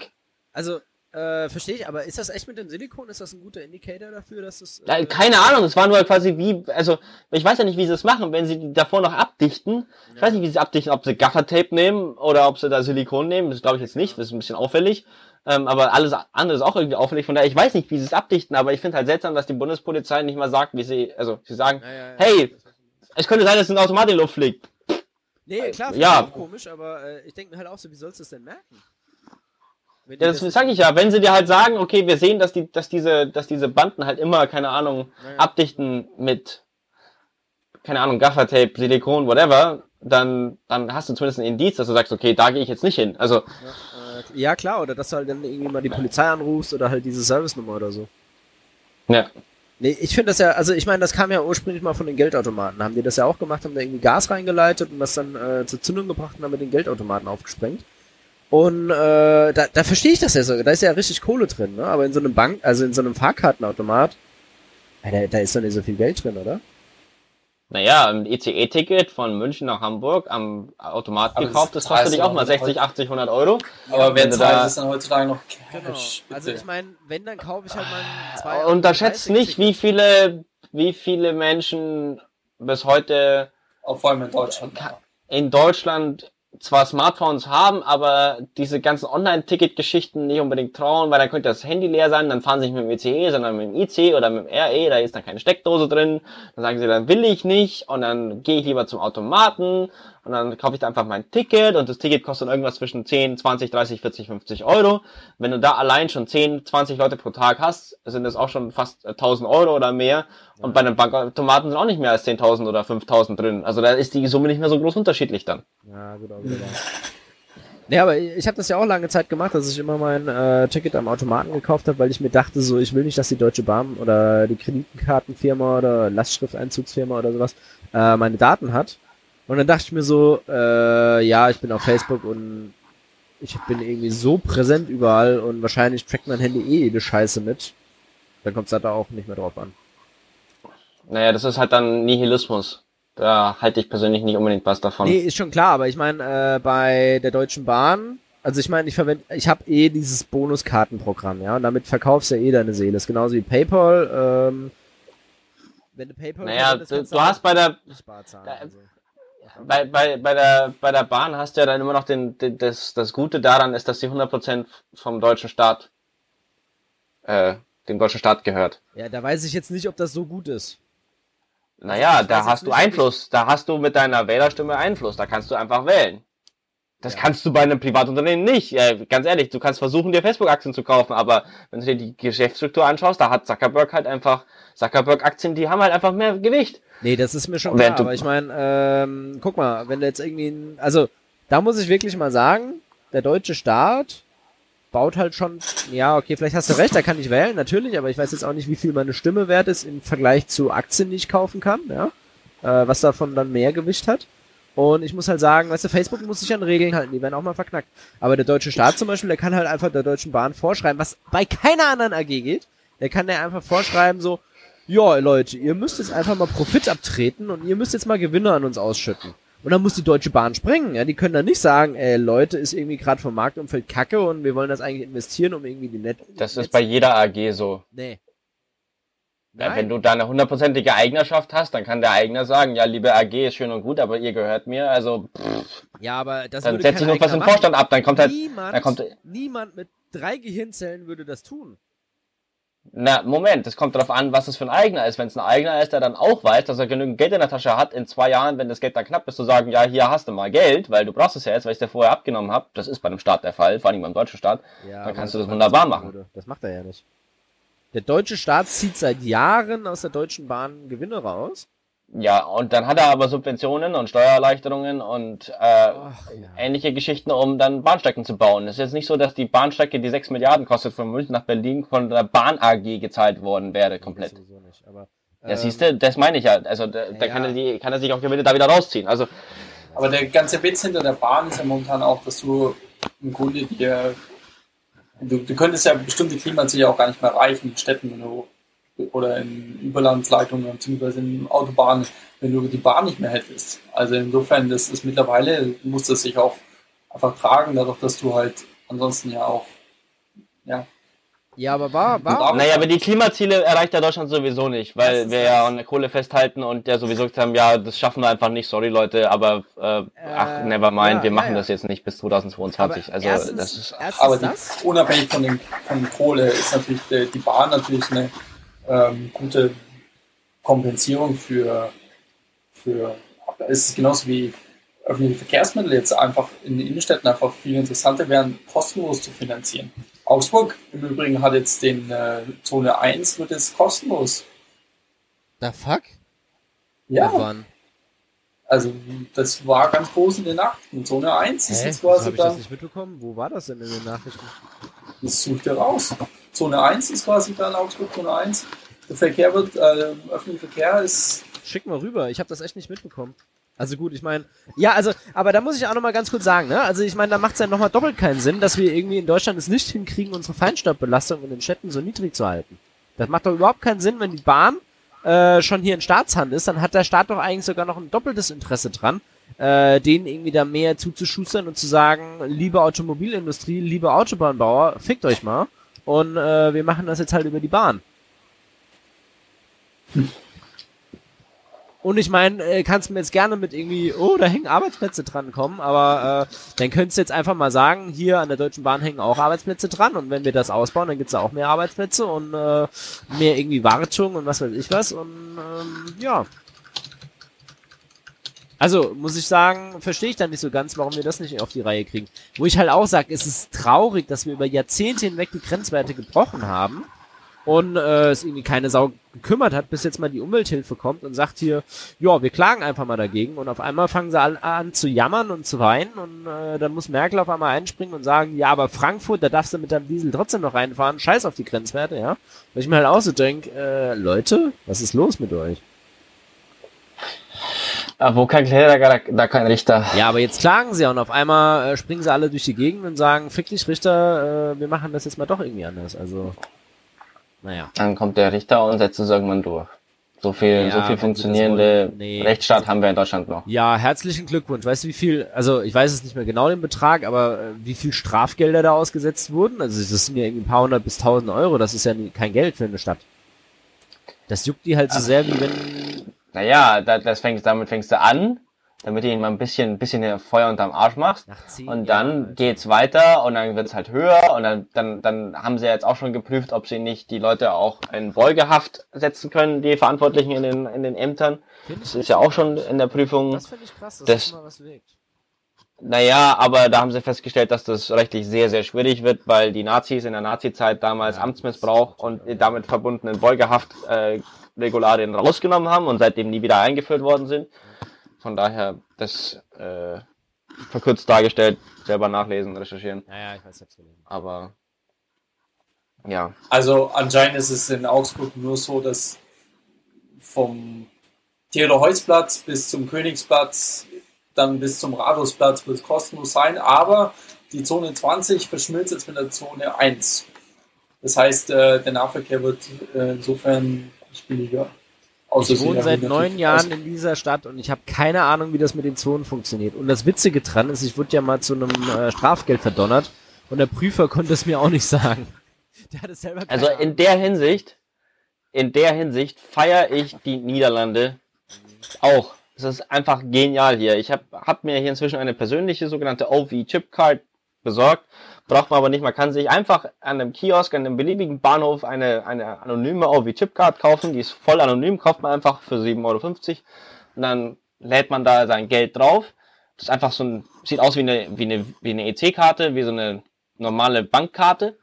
[SPEAKER 1] Also, Äh, verstehe ich, aber ist das echt mit dem Silikon? Ist das ein guter Indicator dafür, dass es.
[SPEAKER 3] Äh, keine Ahnung, es war nur quasi wie, also, ich weiß ja nicht, wie sie es machen, wenn sie davor noch abdichten. Ja. Ich weiß nicht, wie sie abdichten, ob sie Gaffertape nehmen oder ob sie da Silikon nehmen. Das glaube ich jetzt nicht, das ist ein bisschen auffällig. Ähm, aber alles andere ist auch irgendwie auffällig. Von daher, ich weiß nicht, wie sie es abdichten, aber ich finde halt seltsam, dass die Bundespolizei nicht mal sagt, wie sie, also, sie sagen, ja, ja, hey, es könnte sein, dass ein Automat in die Luft fliegt.
[SPEAKER 1] Nee, klar, ja. auch komisch, aber äh, ich denke mir halt auch so, wie sollst du das denn merken?
[SPEAKER 3] Ja, das, das sage ich ja. Wenn sie dir halt sagen, okay, wir sehen, dass die, dass diese, dass diese Banden halt immer, keine Ahnung, naja. abdichten mit, keine Ahnung, Gaffertape, Silikon, whatever, dann, dann hast du zumindest ein Indiz, dass du sagst, okay, da gehe ich jetzt nicht hin. Also. Ja,
[SPEAKER 1] ja, klar, oder dass du halt dann irgendwie mal die Polizei anrufst oder halt diese Service-Nummer oder so.
[SPEAKER 3] Ja.
[SPEAKER 1] Nee, ich finde das ja, also ich meine, das kam ja ursprünglich mal von den Geldautomaten. Haben die das ja auch gemacht, haben da irgendwie Gas reingeleitet und das dann äh, zur Zündung gebracht und haben mit den Geldautomaten aufgesprengt. Und äh, da, da verstehe ich das ja so. Da ist ja richtig Kohle drin, ne? Aber in so einem Bank, also in so einem Fahrkartenautomat, da, da ist doch nicht so viel Geld drin, oder?
[SPEAKER 3] Naja, ein ECE-Ticket von München nach Hamburg am Automat aber gekauft, das, das kostet dich auch mal 60, 80, 100 Euro.
[SPEAKER 2] Aber wer zahlt das dann heutzutage noch
[SPEAKER 1] Cash? Genau. Also ich meine, wenn, dann kaufe ich halt mal
[SPEAKER 3] zwei Unterschätzt nicht, wie viele, wie viele Menschen bis heute...
[SPEAKER 2] Auch vor allem in Deutschland.
[SPEAKER 3] In Deutschland zwar Smartphones haben, aber diese ganzen Online-Ticket-Geschichten nicht unbedingt trauen, weil dann könnte das Handy leer sein, dann fahren sie nicht mit dem ECE, sondern mit dem IC oder mit dem RE, da ist dann keine Steckdose drin. Dann sagen sie, dann will ich nicht und dann gehe ich lieber zum Automaten und dann kaufe ich da einfach mein Ticket und das Ticket kostet irgendwas zwischen 10, 20, 30, 40, 50 Euro. Wenn du da allein schon 10, 20 Leute pro Tag hast, sind das auch schon fast 1000 Euro oder mehr. Ja. Und bei einem Bankautomaten sind auch nicht mehr als 10.000 oder 5.000 drin. Also da ist die Summe nicht mehr so groß unterschiedlich dann.
[SPEAKER 1] Ja, gut, auch wieder. Nee, aber ich habe das ja auch lange Zeit gemacht, dass ich immer mein äh, Ticket am Automaten gekauft habe, weil ich mir dachte, so ich will nicht, dass die Deutsche Bahn oder die Kreditkartenfirma oder Lastschrifteinzugsfirma oder sowas äh, meine Daten hat. Und dann dachte ich mir so, äh, ja, ich bin auf Facebook und ich bin irgendwie so präsent überall und wahrscheinlich trackt mein Handy eh jede Scheiße mit. Dann kommt es halt da auch nicht mehr drauf an.
[SPEAKER 3] Naja, das ist halt dann Nihilismus. Da halte ich persönlich nicht unbedingt was davon.
[SPEAKER 1] Nee, ist schon klar, aber ich meine, äh, bei der Deutschen Bahn, also ich meine, ich verwende, ich habe eh dieses Bonuskartenprogramm, ja, und damit verkaufst du ja eh deine Seele. Das ist genauso wie PayPal, ähm,
[SPEAKER 3] wenn du PayPal naja, du, du hast bei der, also bei, bei, bei, der, bei der Bahn hast du ja dann immer noch den, den das, das Gute daran ist, dass sie 100% vom deutschen Staat, äh, dem deutschen Staat gehört.
[SPEAKER 1] Ja, da weiß ich jetzt nicht, ob das so gut ist.
[SPEAKER 3] Naja, also da hast du Einfluss. Da hast du mit deiner Wählerstimme Einfluss. Da kannst du einfach wählen. Das ja. kannst du bei einem Privatunternehmen nicht. Ja, ganz ehrlich, du kannst versuchen, dir Facebook-Aktien zu kaufen, aber wenn du dir die Geschäftsstruktur anschaust, da hat Zuckerberg halt einfach, Zuckerberg-Aktien, die haben halt einfach mehr Gewicht.
[SPEAKER 1] Nee, das ist mir schon klar, aber ich meine, ähm, guck mal, wenn du jetzt irgendwie, also, da muss ich wirklich mal sagen, der deutsche Staat baut halt schon, ja, okay, vielleicht hast du recht, da kann ich wählen, natürlich, aber ich weiß jetzt auch nicht, wie viel meine Stimme wert ist im Vergleich zu Aktien, die ich kaufen kann, ja, äh, was davon dann mehr Gewicht hat. Und ich muss halt sagen, weißt du, Facebook muss sich an Regeln halten, die werden auch mal verknackt. Aber der deutsche Staat zum Beispiel, der kann halt einfach der Deutschen Bahn vorschreiben, was bei keiner anderen AG geht. Der kann der einfach vorschreiben, so, ja, Leute, ihr müsst jetzt einfach mal Profit abtreten und ihr müsst jetzt mal Gewinne an uns ausschütten. Und dann muss die Deutsche Bahn springen. Ja, die können dann nicht sagen, ey, Leute, ist irgendwie gerade vom Marktumfeld kacke und wir wollen das eigentlich investieren, um irgendwie die Net.
[SPEAKER 3] Das ist bei jeder AG so.
[SPEAKER 1] Nee.
[SPEAKER 3] Ja, wenn du da eine hundertprozentige Eignerschaft hast, dann kann der Eigner sagen, ja, liebe AG ist schön und gut, aber ihr gehört mir, also
[SPEAKER 1] pff, Ja, aber das
[SPEAKER 3] dann setzt sich noch was im Vorstand ab, dann kommt halt
[SPEAKER 1] niemand,
[SPEAKER 3] dann kommt,
[SPEAKER 1] niemand mit drei Gehirnzellen würde das tun.
[SPEAKER 3] Na, Moment, es kommt darauf an, was es für ein Eigner ist. Wenn es ein Eigner ist, der dann auch weiß, dass er genügend Geld in der Tasche hat, in zwei Jahren, wenn das Geld dann knapp ist, zu sagen, ja, hier hast du mal Geld, weil du brauchst es ja jetzt, weil ich es dir vorher abgenommen habe. Das ist bei einem Staat der Fall, vor allem beim deutschen Staat. Ja, dann kannst du das wunderbar machen. Würde.
[SPEAKER 1] Das macht er ja nicht. Der deutsche Staat zieht seit Jahren aus der Deutschen Bahn Gewinne raus.
[SPEAKER 3] Ja, und dann hat er aber Subventionen und Steuererleichterungen und äh, Ach, ja. ähnliche Geschichten, um dann Bahnstrecken zu bauen. Es ist jetzt nicht so, dass die Bahnstrecke, die 6 Milliarden kostet, von München nach Berlin von der Bahn AG gezahlt worden wäre, komplett. Nee, nicht, aber, ähm, ja, siehst du, das meine ich ja. Also da, ja. da kann, er die, kann er sich auch Gewinne da wieder rausziehen. Also,
[SPEAKER 2] aber der ganze Witz hinter der Bahn ist ja momentan auch, dass du im Grunde dir Du, du könntest ja bestimmte Klimaziele auch gar nicht mehr erreichen in Städten, wenn du oder in Überlandsleitungen bzw. in Autobahnen, wenn du die Bahn nicht mehr hättest. Also insofern, das ist mittlerweile, muss das sich auch einfach tragen, dadurch, dass du halt ansonsten ja auch ja,
[SPEAKER 3] Ja, aber war, war. Naja, aber die Klimaziele erreicht ja Deutschland sowieso nicht, weil wir ja an der Kohle festhalten und ja sowieso gesagt haben, ja, das schaffen wir einfach nicht, sorry Leute, aber äh, ach, never mind, ja, wir machen ja, ja. das jetzt nicht bis 2022. Aber also
[SPEAKER 2] erstens,
[SPEAKER 3] das ist.
[SPEAKER 2] Aber die, unabhängig von, dem, von Kohle ist natürlich die, die Bahn natürlich eine ähm, gute Kompensierung für, für es ist genauso wie öffentliche Verkehrsmittel jetzt einfach in den Innenstädten einfach viel interessanter wären, kostenlos zu finanzieren. Augsburg im Übrigen hat jetzt den äh, Zone 1 wird jetzt kostenlos.
[SPEAKER 3] The fuck?
[SPEAKER 2] Ja. Wann? Also das war ganz groß in den Nachrichten. Zone 1 Hä? ist jetzt quasi
[SPEAKER 3] hab ich das nicht mitbekommen? Wo war das denn in den Nachrichten?
[SPEAKER 2] Das sucht ihr raus. Zone 1 ist quasi da in Augsburg, Zone 1. Der Verkehr wird, äh, öffentlicher Verkehr ist.
[SPEAKER 1] Schick mal rüber, ich habe das echt nicht mitbekommen. Also gut, ich meine, ja, also, aber da muss ich auch nochmal ganz kurz sagen, ne? Also ich meine, da macht es ja nochmal doppelt keinen Sinn, dass wir irgendwie in Deutschland es nicht hinkriegen, unsere Feinstaubbelastung in den Städten so niedrig zu halten. Das macht doch überhaupt keinen Sinn, wenn die Bahn äh, schon hier in Staatshand ist, dann hat der Staat doch eigentlich sogar noch ein doppeltes Interesse dran, äh, denen irgendwie da mehr zuzuschustern und zu sagen, liebe Automobilindustrie, liebe Autobahnbauer, fickt euch mal und äh, wir machen das jetzt halt über die Bahn. Hm. Und ich meine, äh, kannst mir jetzt gerne mit irgendwie, oh, da hängen Arbeitsplätze dran kommen, aber äh, dann könntest du jetzt einfach mal sagen, hier an der Deutschen Bahn hängen auch Arbeitsplätze dran und wenn wir das ausbauen, dann gibt's da auch mehr Arbeitsplätze und äh, mehr irgendwie Wartung und was weiß ich was und ähm, ja. Also, muss ich sagen, verstehe ich dann nicht so ganz, warum wir das nicht auf die Reihe kriegen. Wo ich halt auch sage, es ist traurig, dass wir über Jahrzehnte hinweg die Grenzwerte gebrochen haben und äh, es irgendwie keine Sau gekümmert hat, bis jetzt mal die Umwelthilfe kommt und sagt hier, ja, wir klagen einfach mal dagegen und auf einmal fangen sie an, an zu jammern und zu weinen und äh, dann muss Merkel auf einmal einspringen und sagen, ja, aber Frankfurt, da darfst du mit deinem Diesel trotzdem noch reinfahren, scheiß auf die Grenzwerte, ja. Weil ich mir halt auch so denke, äh, Leute, was ist los mit euch?
[SPEAKER 3] Ah, wo kein Kläger, da, da kein Richter.
[SPEAKER 1] Ja, aber jetzt klagen sie und auf einmal äh, springen sie alle durch die Gegend und sagen, fick dich Richter, äh, wir machen das jetzt mal doch irgendwie anders. Also naja.
[SPEAKER 3] Dann kommt der Richter und setzt es irgendwann durch. So viel, ja, so viel funktionierende nee. Rechtsstaat haben wir in Deutschland noch.
[SPEAKER 1] Ja, herzlichen Glückwunsch. Weißt du, wie viel, also ich weiß es nicht mehr genau den Betrag, aber äh, wie viel Strafgelder da ausgesetzt wurden? Also das sind ja irgendwie ein paar hundert bis tausend Euro. Das ist ja kein Geld für eine Stadt. Das juckt die halt so sehr, wie wenn...
[SPEAKER 3] Naja, das fängst, damit fängst du an damit du ihn mal ein bisschen, ein bisschen Feuer unterm Arsch machst. Und dann Jahren, geht's weiter und dann wird's halt höher und dann, dann, dann haben sie jetzt auch schon geprüft, ob sie nicht die Leute auch in Beugehaft setzen können, die Verantwortlichen in den, in den Ämtern. Das ist ja auch schon in der Prüfung. Das finde ich krass, dass das, das was wirkt. Naja, aber da haben sie festgestellt, dass das rechtlich sehr, sehr schwierig wird, weil die Nazis in der Nazizeit damals ja, Amtsmissbrauch und damit verbundenen Beugehaft äh, Regularien rausgenommen haben und seitdem nie wieder eingeführt worden sind. Von daher, das äh, verkürzt dargestellt, selber nachlesen, recherchieren. Ja, ja, ich weiß selbst gelesen. Aber ja.
[SPEAKER 2] Also anscheinend ist es in Augsburg nur so, dass vom Theodor-Heuss-Platz bis zum Königsplatz, dann bis zum Rathausplatz wird es kostenlos sein, aber die Zone 20 verschmilzt jetzt mit der Zone 1. Das heißt, äh, der Nahverkehr wird äh, insofern nicht billiger.
[SPEAKER 1] Ich wohne seit neun Jahren in dieser Stadt und ich habe keine Ahnung, wie das mit den Zonen funktioniert. Und das Witzige dran ist, ich wurde ja mal zu einem äh, Strafgeld verdonnert und der Prüfer konnte es mir auch nicht sagen.
[SPEAKER 3] Der hat es selber Also in der Hinsicht, in der Hinsicht feiere ich die Niederlande auch. Es ist einfach genial hier. Ich habe hab mir hier inzwischen eine persönliche sogenannte OV Chip Card besorgt Braucht man aber nicht. Man kann sich einfach an einem Kiosk, an einem beliebigen Bahnhof eine, eine anonyme OV-Chipcard kaufen. Die ist voll anonym, kauft man einfach für 7,50 Euro. Und dann lädt man da sein Geld drauf. Das ist einfach so ein, sieht aus wie eine, wie eine, wie eine EC-Karte, wie so eine normale Bankkarte.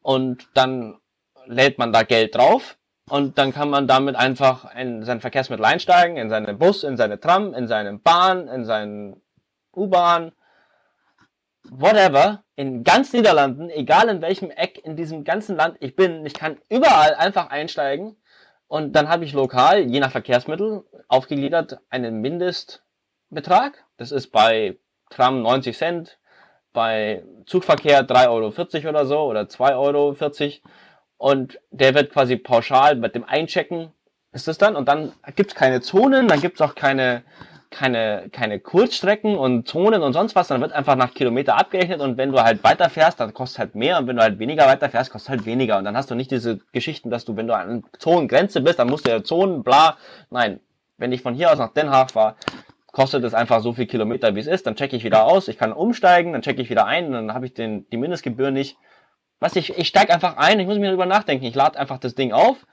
[SPEAKER 3] Und dann lädt man da Geld drauf. Und dann kann man damit einfach in sein Verkehrsmittel einsteigen, in seinen Bus, in seine Tram, in seine Bahn, in seinen U-Bahn, whatever, in ganz Niederlanden, egal in welchem Eck in diesem ganzen Land ich bin, ich kann überall einfach einsteigen und dann habe ich lokal, je nach Verkehrsmittel, aufgegliedert einen Mindestbetrag. Das ist bei Tram 90 Cent, bei Zugverkehr 3,40 Euro oder so oder 2,40 Euro. Und der wird quasi pauschal mit dem Einchecken ist das dann und dann gibt es keine Zonen, dann gibt es auch keine keine, keine Kurzstrecken und Zonen und sonst was, dann wird einfach nach Kilometer abgerechnet und wenn du halt weiter fährst, dann kostet halt mehr und wenn du halt weniger weiter fährst, kostet halt weniger und dann hast du nicht diese Geschichten, dass du, wenn du an Zonengrenze bist, dann musst du ja Zonen, bla, nein, wenn ich von hier aus nach Den Haag fahre, kostet es einfach so viel Kilometer, wie es ist, dann checke ich wieder aus, ich kann umsteigen, dann checke ich wieder ein, dann habe ich den, die Mindestgebühr nicht. Was ich, ich steige einfach ein, ich muss mir darüber nachdenken, ich lade einfach das Ding auf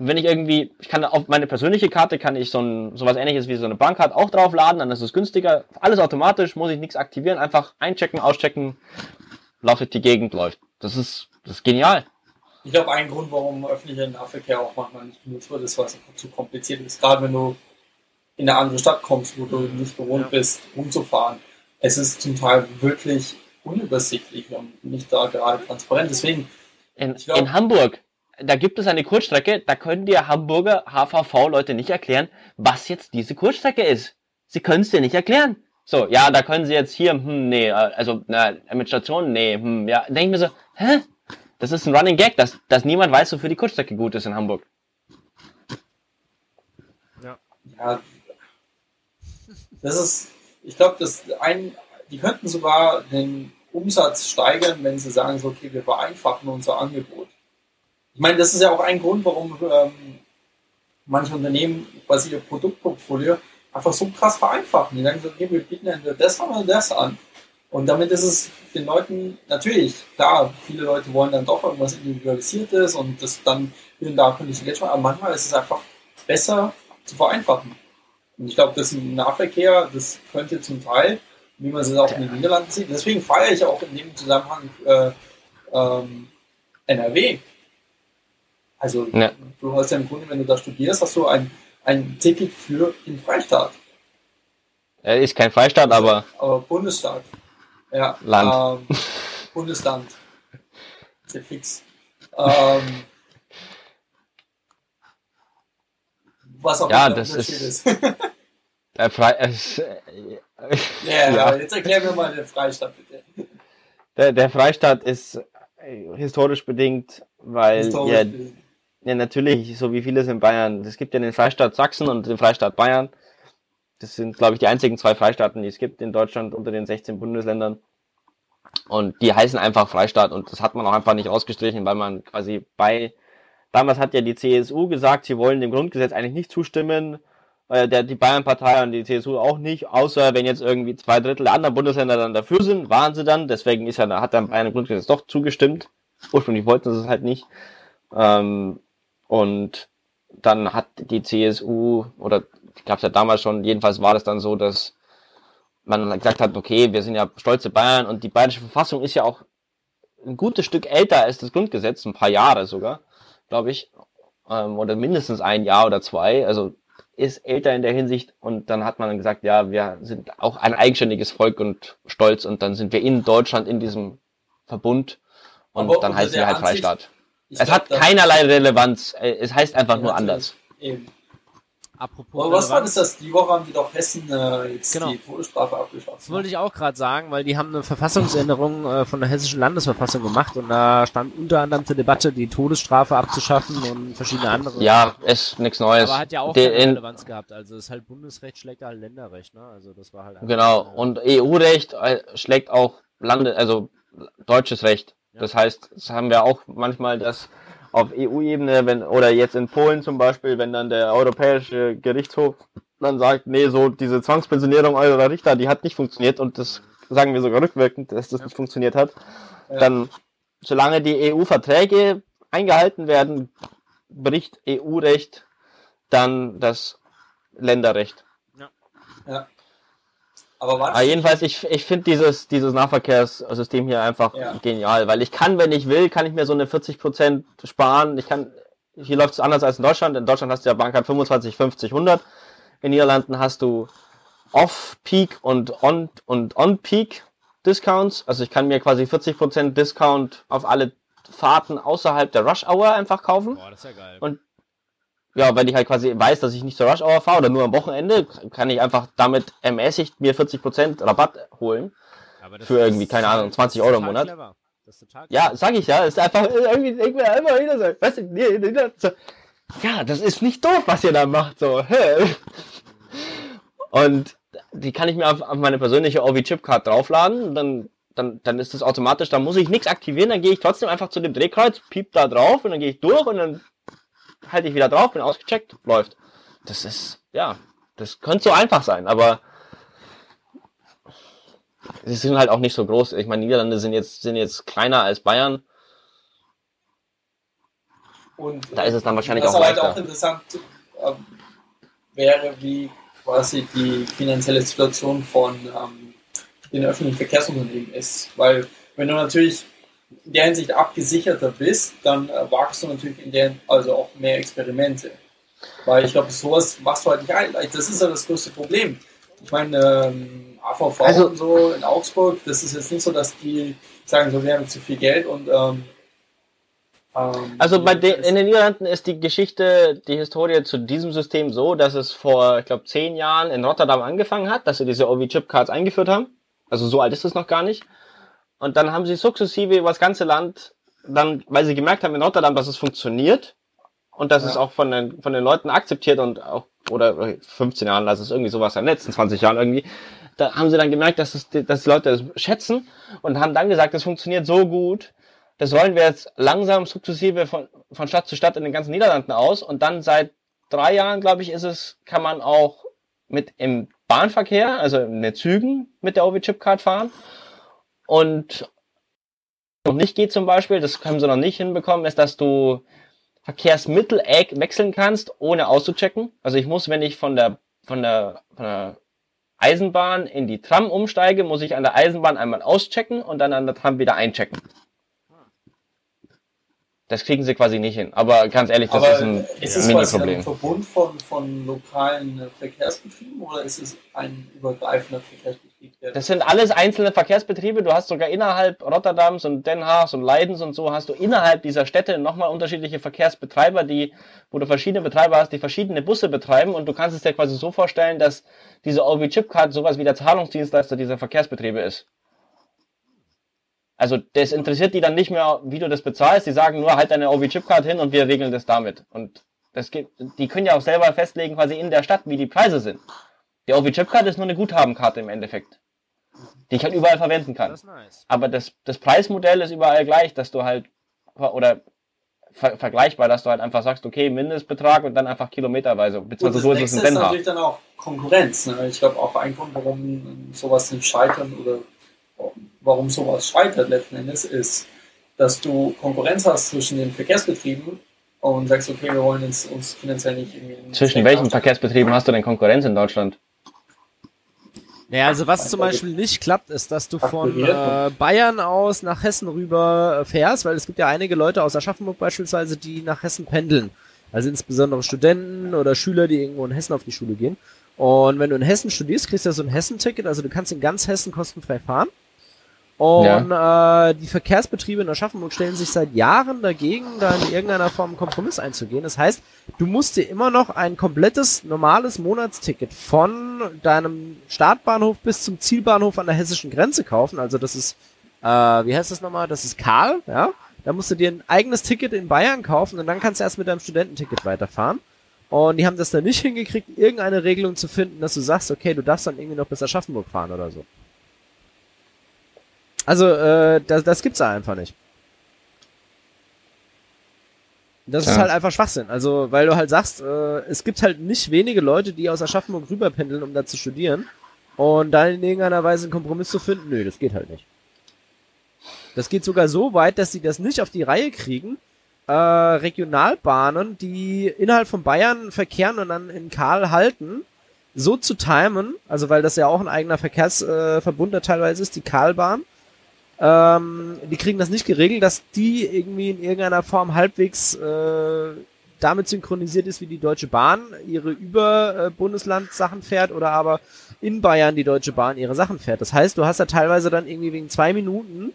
[SPEAKER 3] und wenn ich irgendwie, ich kann auf meine persönliche Karte kann ich so ein sowas ähnliches wie so eine Bankkarte auch draufladen, dann ist es günstiger. Alles automatisch, muss ich nichts aktivieren, einfach einchecken, auschecken, durch die Gegend, läuft. Das ist, das ist genial.
[SPEAKER 2] Ich glaube, ein Grund, warum öffentlicher Nahverkehr auch manchmal nicht genutzt wird, ist, weil es zu kompliziert ist. Gerade wenn du in eine andere Stadt kommst, wo du nicht gewohnt ja. bist, rumzufahren. Es ist zum Teil wirklich unübersichtlich und nicht da gerade transparent. Deswegen.
[SPEAKER 3] In, glaub, in Hamburg da gibt es eine Kurzstrecke, da können die Hamburger HVV-Leute nicht erklären, was jetzt diese Kurzstrecke ist. Sie können es dir nicht erklären. So, ja, da können sie jetzt hier, hm, nee, äh, also, na, mit Stationen, nee, hm, ja, denke ich mir so, hä? Das ist ein Running Gag, dass, dass niemand weiß, wofür die Kurzstrecke gut ist in Hamburg.
[SPEAKER 2] Ja. Ja. Das ist, ich glaube, das ein, die könnten sogar den Umsatz steigern, wenn sie sagen, so, okay, wir vereinfachen unser Angebot. Ich meine, das ist ja auch ein Grund, warum ähm, manche Unternehmen quasi ihr Produktportfolio einfach so krass vereinfachen. Die sagen so, okay, wir bieten entweder das an oder das an. Und damit ist es den Leuten natürlich, klar, viele Leute wollen dann doch irgendwas Individualisiertes und das dann hier und da könnte ich Geld sparen, aber manchmal ist es einfach besser zu vereinfachen. Und ich glaube, das im Nahverkehr, das könnte zum Teil, wie man es auch in den Niederlanden sieht, deswegen feiere ich auch in dem Zusammenhang äh, ähm, NRW, also ja. du hast ja im Grunde, wenn du da studierst, hast du ein, ein Ticket für den Freistaat.
[SPEAKER 3] Er ist kein Freistaat, also, aber.
[SPEAKER 2] Aber Bundesstaat. Ja.
[SPEAKER 3] Land.
[SPEAKER 2] Ähm, Bundesland. Sehr fix. Ähm, was auch
[SPEAKER 3] ja, das ist, ist. der Fre äh,
[SPEAKER 2] ja, ja, jetzt erklär mir mal den Freistaat bitte.
[SPEAKER 3] Der, der Freistaat ist historisch bedingt, weil historisch ja, bedingt. Ja, natürlich, so wie vieles in Bayern. Es gibt ja den Freistaat Sachsen und den Freistaat Bayern. Das sind, glaube ich, die einzigen zwei Freistaaten, die es gibt in Deutschland unter den 16 Bundesländern. Und die heißen einfach Freistaat und das hat man auch einfach nicht ausgestrichen, weil man quasi bei, damals hat ja die CSU gesagt, sie wollen dem Grundgesetz eigentlich nicht zustimmen, äh, der, die Bayern-Partei und die CSU auch nicht, außer wenn jetzt irgendwie zwei Drittel der anderen Bundesländer dann dafür sind, waren sie dann, deswegen ist ja, hat dann Bayern im Grundgesetz doch zugestimmt. Ursprünglich wollten sie es halt nicht. Ähm, und dann hat die CSU, oder gab es ja damals schon, jedenfalls war das dann so, dass man gesagt hat, okay, wir sind ja stolze Bayern und die bayerische Verfassung ist ja auch ein gutes Stück älter als das Grundgesetz, ein paar Jahre sogar, glaube ich, ähm, oder mindestens ein Jahr oder zwei, also ist älter in der Hinsicht und dann hat man dann gesagt, ja, wir sind auch ein eigenständiges Volk und stolz und dann sind wir in Deutschland in diesem Verbund und Aber dann heißt sie halt Freistaat. Ich es glaub, hat keinerlei Relevanz. Äh, es heißt einfach ja, nur anders. Eben.
[SPEAKER 2] Apropos. Aber was war das, das? Die Woche haben die doch Hessen äh, jetzt genau. die Todesstrafe abgeschafft.
[SPEAKER 1] Das wollte ich auch gerade sagen, weil die haben eine Verfassungsänderung äh, von der hessischen Landesverfassung gemacht und da stand unter anderem zur Debatte, die Todesstrafe abzuschaffen und verschiedene andere.
[SPEAKER 3] Ja, ist nichts Neues.
[SPEAKER 1] Aber hat ja auch keine Relevanz gehabt. Also es ist halt Bundesrecht schlägt halt Länderrecht, ne? Also das war halt.
[SPEAKER 3] Genau. Und EU-Recht äh, schlägt auch Lande, also deutsches Recht. Das heißt, das haben wir auch manchmal, dass auf EU-Ebene, wenn, oder jetzt in Polen zum Beispiel, wenn dann der Europäische Gerichtshof dann sagt, nee, so diese Zwangspensionierung eurer Richter, die hat nicht funktioniert und das sagen wir sogar rückwirkend, dass das nicht funktioniert hat, dann, solange die EU-Verträge eingehalten werden, bricht EU-Recht dann das Länderrecht. Ja. ja. Aber, jedenfalls, ich, ich finde dieses, dieses Nahverkehrssystem hier einfach ja. genial, weil ich kann, wenn ich will, kann ich mir so eine 40% sparen. Ich kann, hier läuft es anders als in Deutschland. In Deutschland hast du ja Bahncard 25, 50, 100. In Niederlanden hast du Off-Peak und On- und On-Peak Discounts. Also ich kann mir quasi 40% Discount auf alle Fahrten außerhalb der Rush Hour einfach kaufen. Boah, das ist ja geil. Und ja, wenn ich halt quasi weiß, dass ich nicht zur Rush Hour fahre oder nur am Wochenende, kann ich einfach damit ermäßigt mir 40% Rabatt holen. für irgendwie, keine Ahnung, 20 Euro im Monat. Ja, sag ich ja, ist einfach irgendwie, ich will immer wieder so, weißt du, nee, nee, so, ja, das ist nicht doof, was ihr da macht, so. Und die kann ich mir auf, auf meine persönliche OV-Chipcard draufladen, dann, dann, dann ist das automatisch, dann muss ich nichts aktivieren, dann gehe ich trotzdem einfach zu dem Drehkreuz, piep da drauf und dann gehe ich durch und dann halte ich wieder drauf, bin ausgecheckt, läuft. Das ist, ja, das könnte so einfach sein, aber sie sind halt auch nicht so groß. Ich meine, Niederlande sind jetzt, sind jetzt kleiner als Bayern.
[SPEAKER 2] Und da ist es dann wahrscheinlich was auch halt auch interessant äh, wäre, wie quasi die finanzielle Situation von ähm, den öffentlichen Verkehrsunternehmen ist. Weil wenn du natürlich in der Hinsicht abgesicherter bist, dann äh, wagst du natürlich in der also auch mehr Experimente. Weil ich glaube, sowas machst du halt nicht ein. Das ist ja das größte Problem. Ich meine, ähm, AVV also, und so in Augsburg, das ist jetzt nicht so, dass die sagen, so wir haben zu viel Geld und ähm,
[SPEAKER 3] ähm also bei den, in den Niederlanden ist die Geschichte, die Historie zu diesem System so, dass es vor, ich glaube, zehn Jahren in Rotterdam angefangen hat, dass sie diese OV-Chip-Cards eingeführt haben. Also so alt ist es noch gar nicht. Und dann haben sie sukzessive über das ganze Land, dann, weil sie gemerkt haben in Rotterdam, dass es funktioniert und dass ja. es auch von den, von den Leuten akzeptiert und auch, oder 15 Jahren, das ist irgendwie sowas in den letzten 20 Jahren irgendwie, da haben sie dann gemerkt, dass, es, dass die Leute das schätzen und haben dann gesagt, das funktioniert so gut, das rollen wir jetzt langsam sukzessive von, von Stadt zu Stadt in den ganzen Niederlanden aus und dann seit drei Jahren, glaube ich, ist es, kann man auch mit im Bahnverkehr, also in den Zügen mit der OV-Chip-Card fahren und noch nicht geht zum Beispiel, das haben sie noch nicht hinbekommen, ist, dass du Verkehrsmittel wechseln kannst, ohne auszuchecken. Also ich muss, wenn ich von der, von der, von der Eisenbahn in die Tram umsteige, muss ich an der Eisenbahn einmal auschecken und dann an der Tram wieder einchecken. Das kriegen sie quasi nicht hin. Aber ganz ehrlich, das
[SPEAKER 2] Aber
[SPEAKER 3] ist ein
[SPEAKER 2] ist es Mini-Problem. ein Verbund von, von lokalen Verkehrsbetrieben oder ist es ein übergreifender Verkehrsbetrieb?
[SPEAKER 3] Das sind alles einzelne Verkehrsbetriebe. Du hast sogar innerhalb Rotterdams und Den Haag und Leidens und so hast du innerhalb dieser Städte nochmal unterschiedliche Verkehrsbetreiber, die, wo du verschiedene Betreiber hast, die verschiedene Busse betreiben und du kannst es dir quasi so vorstellen, dass diese OV-Chip-Card sowas wie der Zahlungsdienstleister dieser Verkehrsbetriebe ist. Also das interessiert die dann nicht mehr, wie du das bezahlst. Die sagen nur, halt deine OV-Chip-Card hin und wir regeln das damit. Und das geht, die können ja auch selber festlegen, quasi in der Stadt, wie die Preise sind. Die OV-Chip-Card ist nur eine Guthabenkarte im Endeffekt. Die ich halt überall verwenden kann. Das nice. Aber das, das Preismodell ist überall gleich, dass du halt, oder ver vergleichbar, dass du halt einfach sagst, okay, Mindestbetrag und dann einfach kilometerweise.
[SPEAKER 2] Beziehungsweise so ist es in ist natürlich dann auch Konkurrenz. Ne? Ich glaube auch ein Grund, warum sowas nicht scheitern oder warum sowas scheitert letzten Endes, ist, dass du Konkurrenz hast zwischen den Verkehrsbetrieben und sagst, okay, wir wollen uns, uns finanziell nicht irgendwie.
[SPEAKER 3] Zwischen welchen Verkehrsbetrieben hast du denn Konkurrenz in Deutschland?
[SPEAKER 1] Naja, also was zum Beispiel nicht klappt, ist, dass du von äh, Bayern aus nach Hessen rüber fährst, weil es gibt ja einige Leute aus Aschaffenburg beispielsweise, die nach Hessen pendeln. Also insbesondere Studenten oder Schüler, die irgendwo in Hessen auf die Schule gehen. Und wenn du in Hessen studierst, kriegst du ja so ein Hessen-Ticket, also du kannst in ganz Hessen kostenfrei fahren. Und ja. äh, die Verkehrsbetriebe in Aschaffenburg stellen sich seit Jahren dagegen, da in irgendeiner Form einen Kompromiss einzugehen. Das heißt, du musst dir immer noch ein komplettes normales Monatsticket von deinem Startbahnhof bis zum Zielbahnhof an der hessischen Grenze kaufen. Also das ist, äh, wie heißt das nochmal? Das ist Karl, ja. Da musst du dir ein eigenes Ticket in Bayern kaufen und dann kannst du erst mit deinem Studententicket weiterfahren. Und die haben das dann nicht hingekriegt, irgendeine Regelung zu finden, dass du sagst, okay, du darfst dann irgendwie noch bis Aschaffenburg fahren oder so. Also, äh, das, das gibt's da einfach nicht. Das ja. ist halt einfach Schwachsinn. Also, weil du halt sagst, äh, es gibt halt nicht wenige Leute, die aus Aschaffenburg rüberpendeln, um da zu studieren. Und dann in irgendeiner Weise einen Kompromiss zu finden, nö, das geht halt nicht. Das geht sogar so weit, dass sie das nicht auf die Reihe kriegen, äh, Regionalbahnen, die innerhalb von Bayern verkehren und dann in Karl halten, so zu timen, also weil das ja auch ein eigener Verkehrsverbund äh, da teilweise ist, die Karlbahn, ähm, die kriegen das nicht geregelt, dass die irgendwie in irgendeiner Form halbwegs äh, damit synchronisiert ist, wie die Deutsche Bahn ihre Über-Bundesland-Sachen fährt oder aber in Bayern die Deutsche Bahn ihre Sachen fährt. Das heißt, du hast da teilweise dann irgendwie wegen zwei Minuten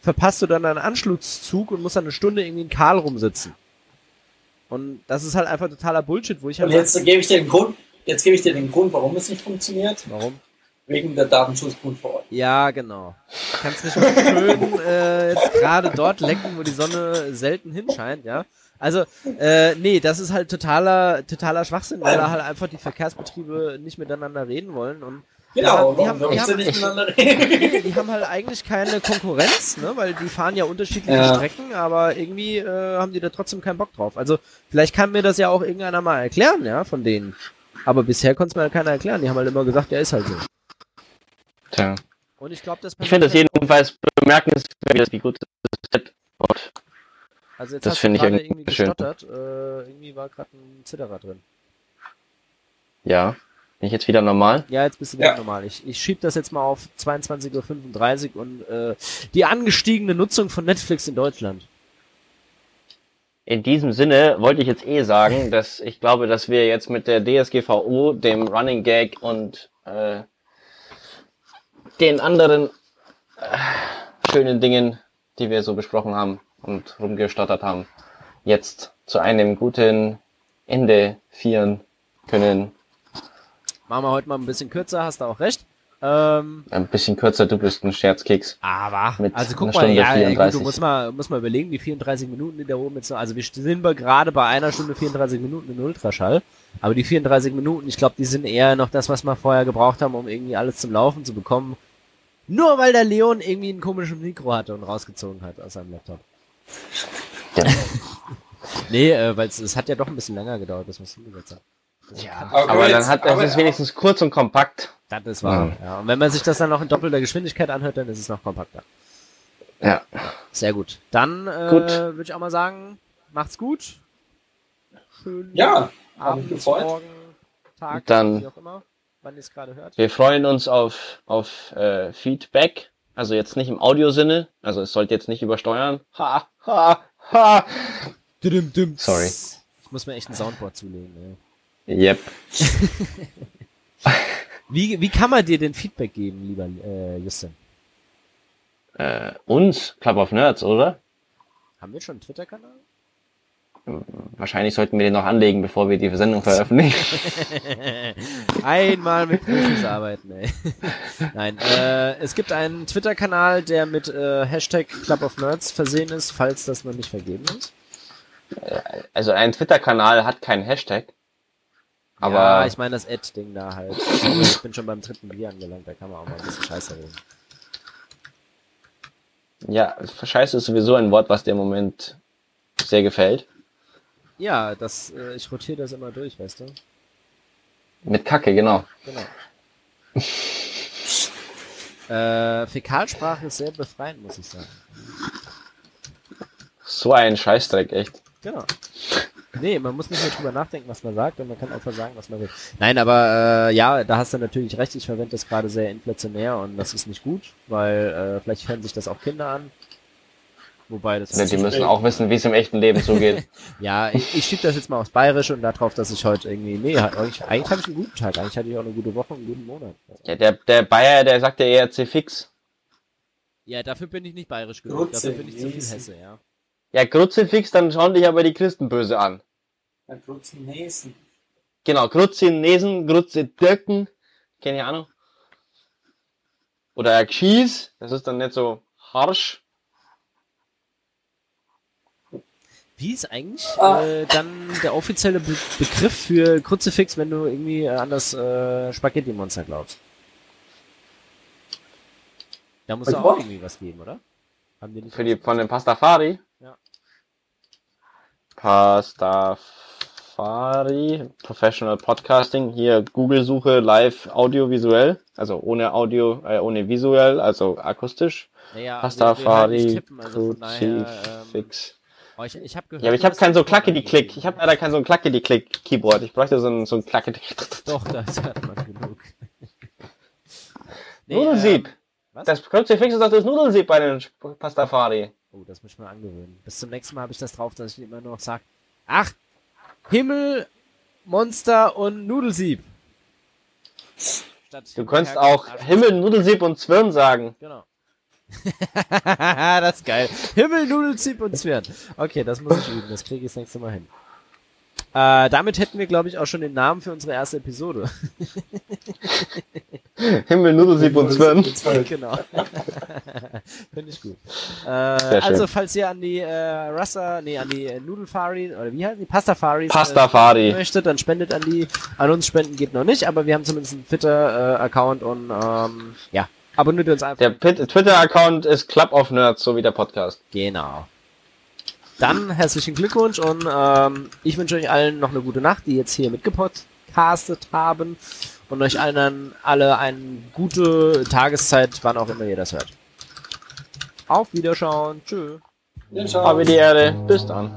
[SPEAKER 1] verpasst du dann einen Anschlusszug und musst dann eine Stunde irgendwie in Karl rumsitzen. Und das ist halt einfach totaler Bullshit, wo ich halt.
[SPEAKER 2] Und jetzt gebe ich dir den Grund, jetzt gebe ich dir den Grund, warum es nicht funktioniert.
[SPEAKER 1] Warum?
[SPEAKER 2] Wegen der Datenschutzgrundverordnung.
[SPEAKER 1] Ja, genau. Kannst nicht schön äh, jetzt gerade dort lecken, wo die Sonne selten hinscheint, ja. Also, äh, nee, das ist halt totaler, totaler Schwachsinn, weil da halt einfach die Verkehrsbetriebe nicht miteinander reden wollen und Genau, die haben, die, haben, die, haben, die haben, halt eigentlich keine Konkurrenz, ne, weil die fahren ja unterschiedliche ja. Strecken, aber irgendwie äh, haben die da trotzdem keinen Bock drauf. Also vielleicht kann mir das ja auch irgendeiner mal erklären, ja, von denen. Aber bisher konnte es mir halt keiner erklären. Die haben halt immer gesagt, der ist halt so.
[SPEAKER 3] Tja. Und ich glaube, das Ich finde das jedenfalls bemerkenswert, wie gut das Set wird.
[SPEAKER 1] Also jetzt das finde ich irgendwie, irgendwie gestottert. Äh, irgendwie war gerade ein Zitterer drin.
[SPEAKER 3] Ja. Bin ich jetzt wieder normal?
[SPEAKER 1] Ja, jetzt bist du wieder ja. normal. Ich, ich schieb das jetzt mal auf 22.35 Uhr und äh, die angestiegene Nutzung von Netflix in Deutschland.
[SPEAKER 3] In diesem Sinne wollte ich jetzt eh sagen, dass ich glaube, dass wir jetzt mit der DSGVO, dem Running Gag und äh, den anderen äh, schönen Dingen, die wir so besprochen haben und rumgestottert haben, jetzt zu einem guten Ende führen können.
[SPEAKER 1] Machen wir heute mal ein bisschen kürzer, hast du auch recht.
[SPEAKER 3] Ähm, ein bisschen kürzer, du bist ein Scherzkeks.
[SPEAKER 1] Aber, mit also guck mal, ja, gut, du musst mal, musst mal überlegen, die 34 Minuten, die da oben jetzt, also wir sind wir gerade bei einer Stunde 34 Minuten in Ultraschall, aber die 34 Minuten, ich glaube, die sind eher noch das, was wir vorher gebraucht haben, um irgendwie alles zum Laufen zu bekommen. Nur weil der Leon irgendwie ein komisches Mikro hatte und rausgezogen hat aus seinem Laptop. Ja. nee, äh, weil es hat ja doch ein bisschen länger gedauert, bis wir es hingesetzt haben.
[SPEAKER 3] Ja, aber, aber dann hat er es wenigstens kurz und kompakt.
[SPEAKER 1] Das ist wahr. Ja. ja. Und wenn man sich das dann noch in doppelter Geschwindigkeit anhört, dann ist es noch kompakter.
[SPEAKER 3] Ja.
[SPEAKER 1] Sehr gut. Dann äh, würde ich auch mal sagen, macht's gut.
[SPEAKER 4] Schön. Ja, Abend, gefreut. morgen,
[SPEAKER 3] Tag, dann, wie auch immer, wann ihr es gerade hört. Wir freuen uns auf, auf äh, Feedback. Also jetzt nicht im Audiosinne. Also es sollte jetzt nicht übersteuern. Ha, ha, ha.
[SPEAKER 1] Sorry. Ich muss mir echt ein Soundboard zulegen. Ey.
[SPEAKER 3] Yep.
[SPEAKER 1] wie, wie kann man dir denn Feedback geben, lieber äh, Justin?
[SPEAKER 3] Äh, uns, Club of Nerds, oder?
[SPEAKER 1] Haben wir schon einen Twitter-Kanal?
[SPEAKER 3] Wahrscheinlich sollten wir den noch anlegen, bevor wir die Sendung veröffentlichen.
[SPEAKER 1] Einmal mit Profis arbeiten, ey. Nein, äh, es gibt einen Twitter-Kanal, der mit äh, Hashtag Club of Nerds versehen ist, falls das noch nicht vergeben ist.
[SPEAKER 3] Äh, also ein Twitter-Kanal hat keinen Hashtag. Aber
[SPEAKER 1] ja, ich meine das Ad-Ding da halt. ich bin schon beim dritten Bier angelangt, da kann man auch mal ein bisschen Scheiße reden.
[SPEAKER 3] Ja, Scheiße ist sowieso ein Wort, was dir im Moment sehr gefällt.
[SPEAKER 1] Ja, das, äh, ich rotiere das immer durch, weißt du?
[SPEAKER 3] Mit Kacke, genau.
[SPEAKER 1] Genau. äh, Fäkalsprache ist sehr befreiend, muss ich sagen.
[SPEAKER 3] So ein Scheißdreck, echt.
[SPEAKER 1] Genau. Nee, man muss nicht mehr drüber nachdenken, was man sagt und man kann einfach sagen, was man will. Nein, aber äh, ja, da hast du natürlich recht, ich verwende das gerade sehr inflationär und das ist nicht gut, weil äh, vielleicht hören sich das auch Kinder an. Wobei das.
[SPEAKER 3] Ja, die müssen auch wissen, wie es im echten Leben zugeht.
[SPEAKER 1] ja, ich, ich schiebe das jetzt mal aufs Bayerische und darauf, dass ich heute irgendwie. Nee, eigentlich, eigentlich habe ich einen guten Tag, eigentlich hatte ich auch eine gute Woche, einen guten Monat.
[SPEAKER 3] Ja, der, der Bayer, der sagt ja eher C-Fix.
[SPEAKER 1] Ja, dafür bin ich nicht bayerisch genug. Dafür bin ich zu viel Hesse, ja.
[SPEAKER 3] Ja, Kruzifix, dann schauen dich aber die Christen böse an.
[SPEAKER 4] Ja, Kruzinesen.
[SPEAKER 3] Genau, Kruzinesen, Kruzidirken, keine Ahnung. Oder Cheese, das ist dann nicht so harsch.
[SPEAKER 1] Wie ist eigentlich ah. äh, dann der offizielle Be Begriff für Kruzifix, wenn du irgendwie äh, an das äh, Spaghetti-Monster glaubst? Da muss es auch irgendwie was geben, oder?
[SPEAKER 3] Haben die nicht für die, von dem Pastafari? Ja. Pastafari. Professional Podcasting, hier Google-Suche live audiovisuell, also ohne Audio, äh, ohne visuell, also akustisch.
[SPEAKER 1] Naja, Pastafari, halt also Crucifix.
[SPEAKER 3] Ähm, oh, ich, ich hab gehört, ja, aber ich habe kein so klacke die Klick. Ich habe leider kein so ein klacke die Klick Keyboard. Ich bräuchte so ein so ein klacke
[SPEAKER 1] Doch, das hat man genug.
[SPEAKER 3] nee, Nudelsieb. Äh, das Crucifix ist doch das Nudelsieb bei den Pastafari.
[SPEAKER 1] Oh, das muss ich mir angewöhnen. Bis zum nächsten Mal habe ich das drauf, dass ich immer nur noch sage, ach, Himmel, Monster und Nudelsieb.
[SPEAKER 3] Statt du könntest auch Himmel, Nudelsieb und Zwirn sagen.
[SPEAKER 1] Genau. das ist geil. Himmel, Nudelsieb und Zwirn. Okay, das muss ich üben. Das kriege ich das nächste Mal hin. Äh, damit hätten wir, glaube ich, auch schon den Namen für unsere erste Episode.
[SPEAKER 3] Himmel, Nudelsieb und Zwirn.
[SPEAKER 1] genau. Finde ich gut. Äh, also, falls ihr an die äh, Rasta, nee, an die äh, Nudelfari, oder wie heißen die? Pastafaris
[SPEAKER 3] Pastafari.
[SPEAKER 1] Äh, möchtet, dann spendet an die. An uns spenden geht noch nicht, aber wir haben zumindest einen Twitter-Account und ähm, ja, abonniert uns einfach.
[SPEAKER 3] Der Twitter-Account ist Club of Nerds, so wie der Podcast.
[SPEAKER 1] Genau. Dann herzlichen Glückwunsch und ähm, ich wünsche euch allen noch eine gute Nacht, die jetzt hier mitgepodcastet haben und euch allen alle eine gute Tageszeit, wann auch immer ihr das hört. Auf Wiederschauen. Tschö.
[SPEAKER 3] Habe die Erde. Bis dann.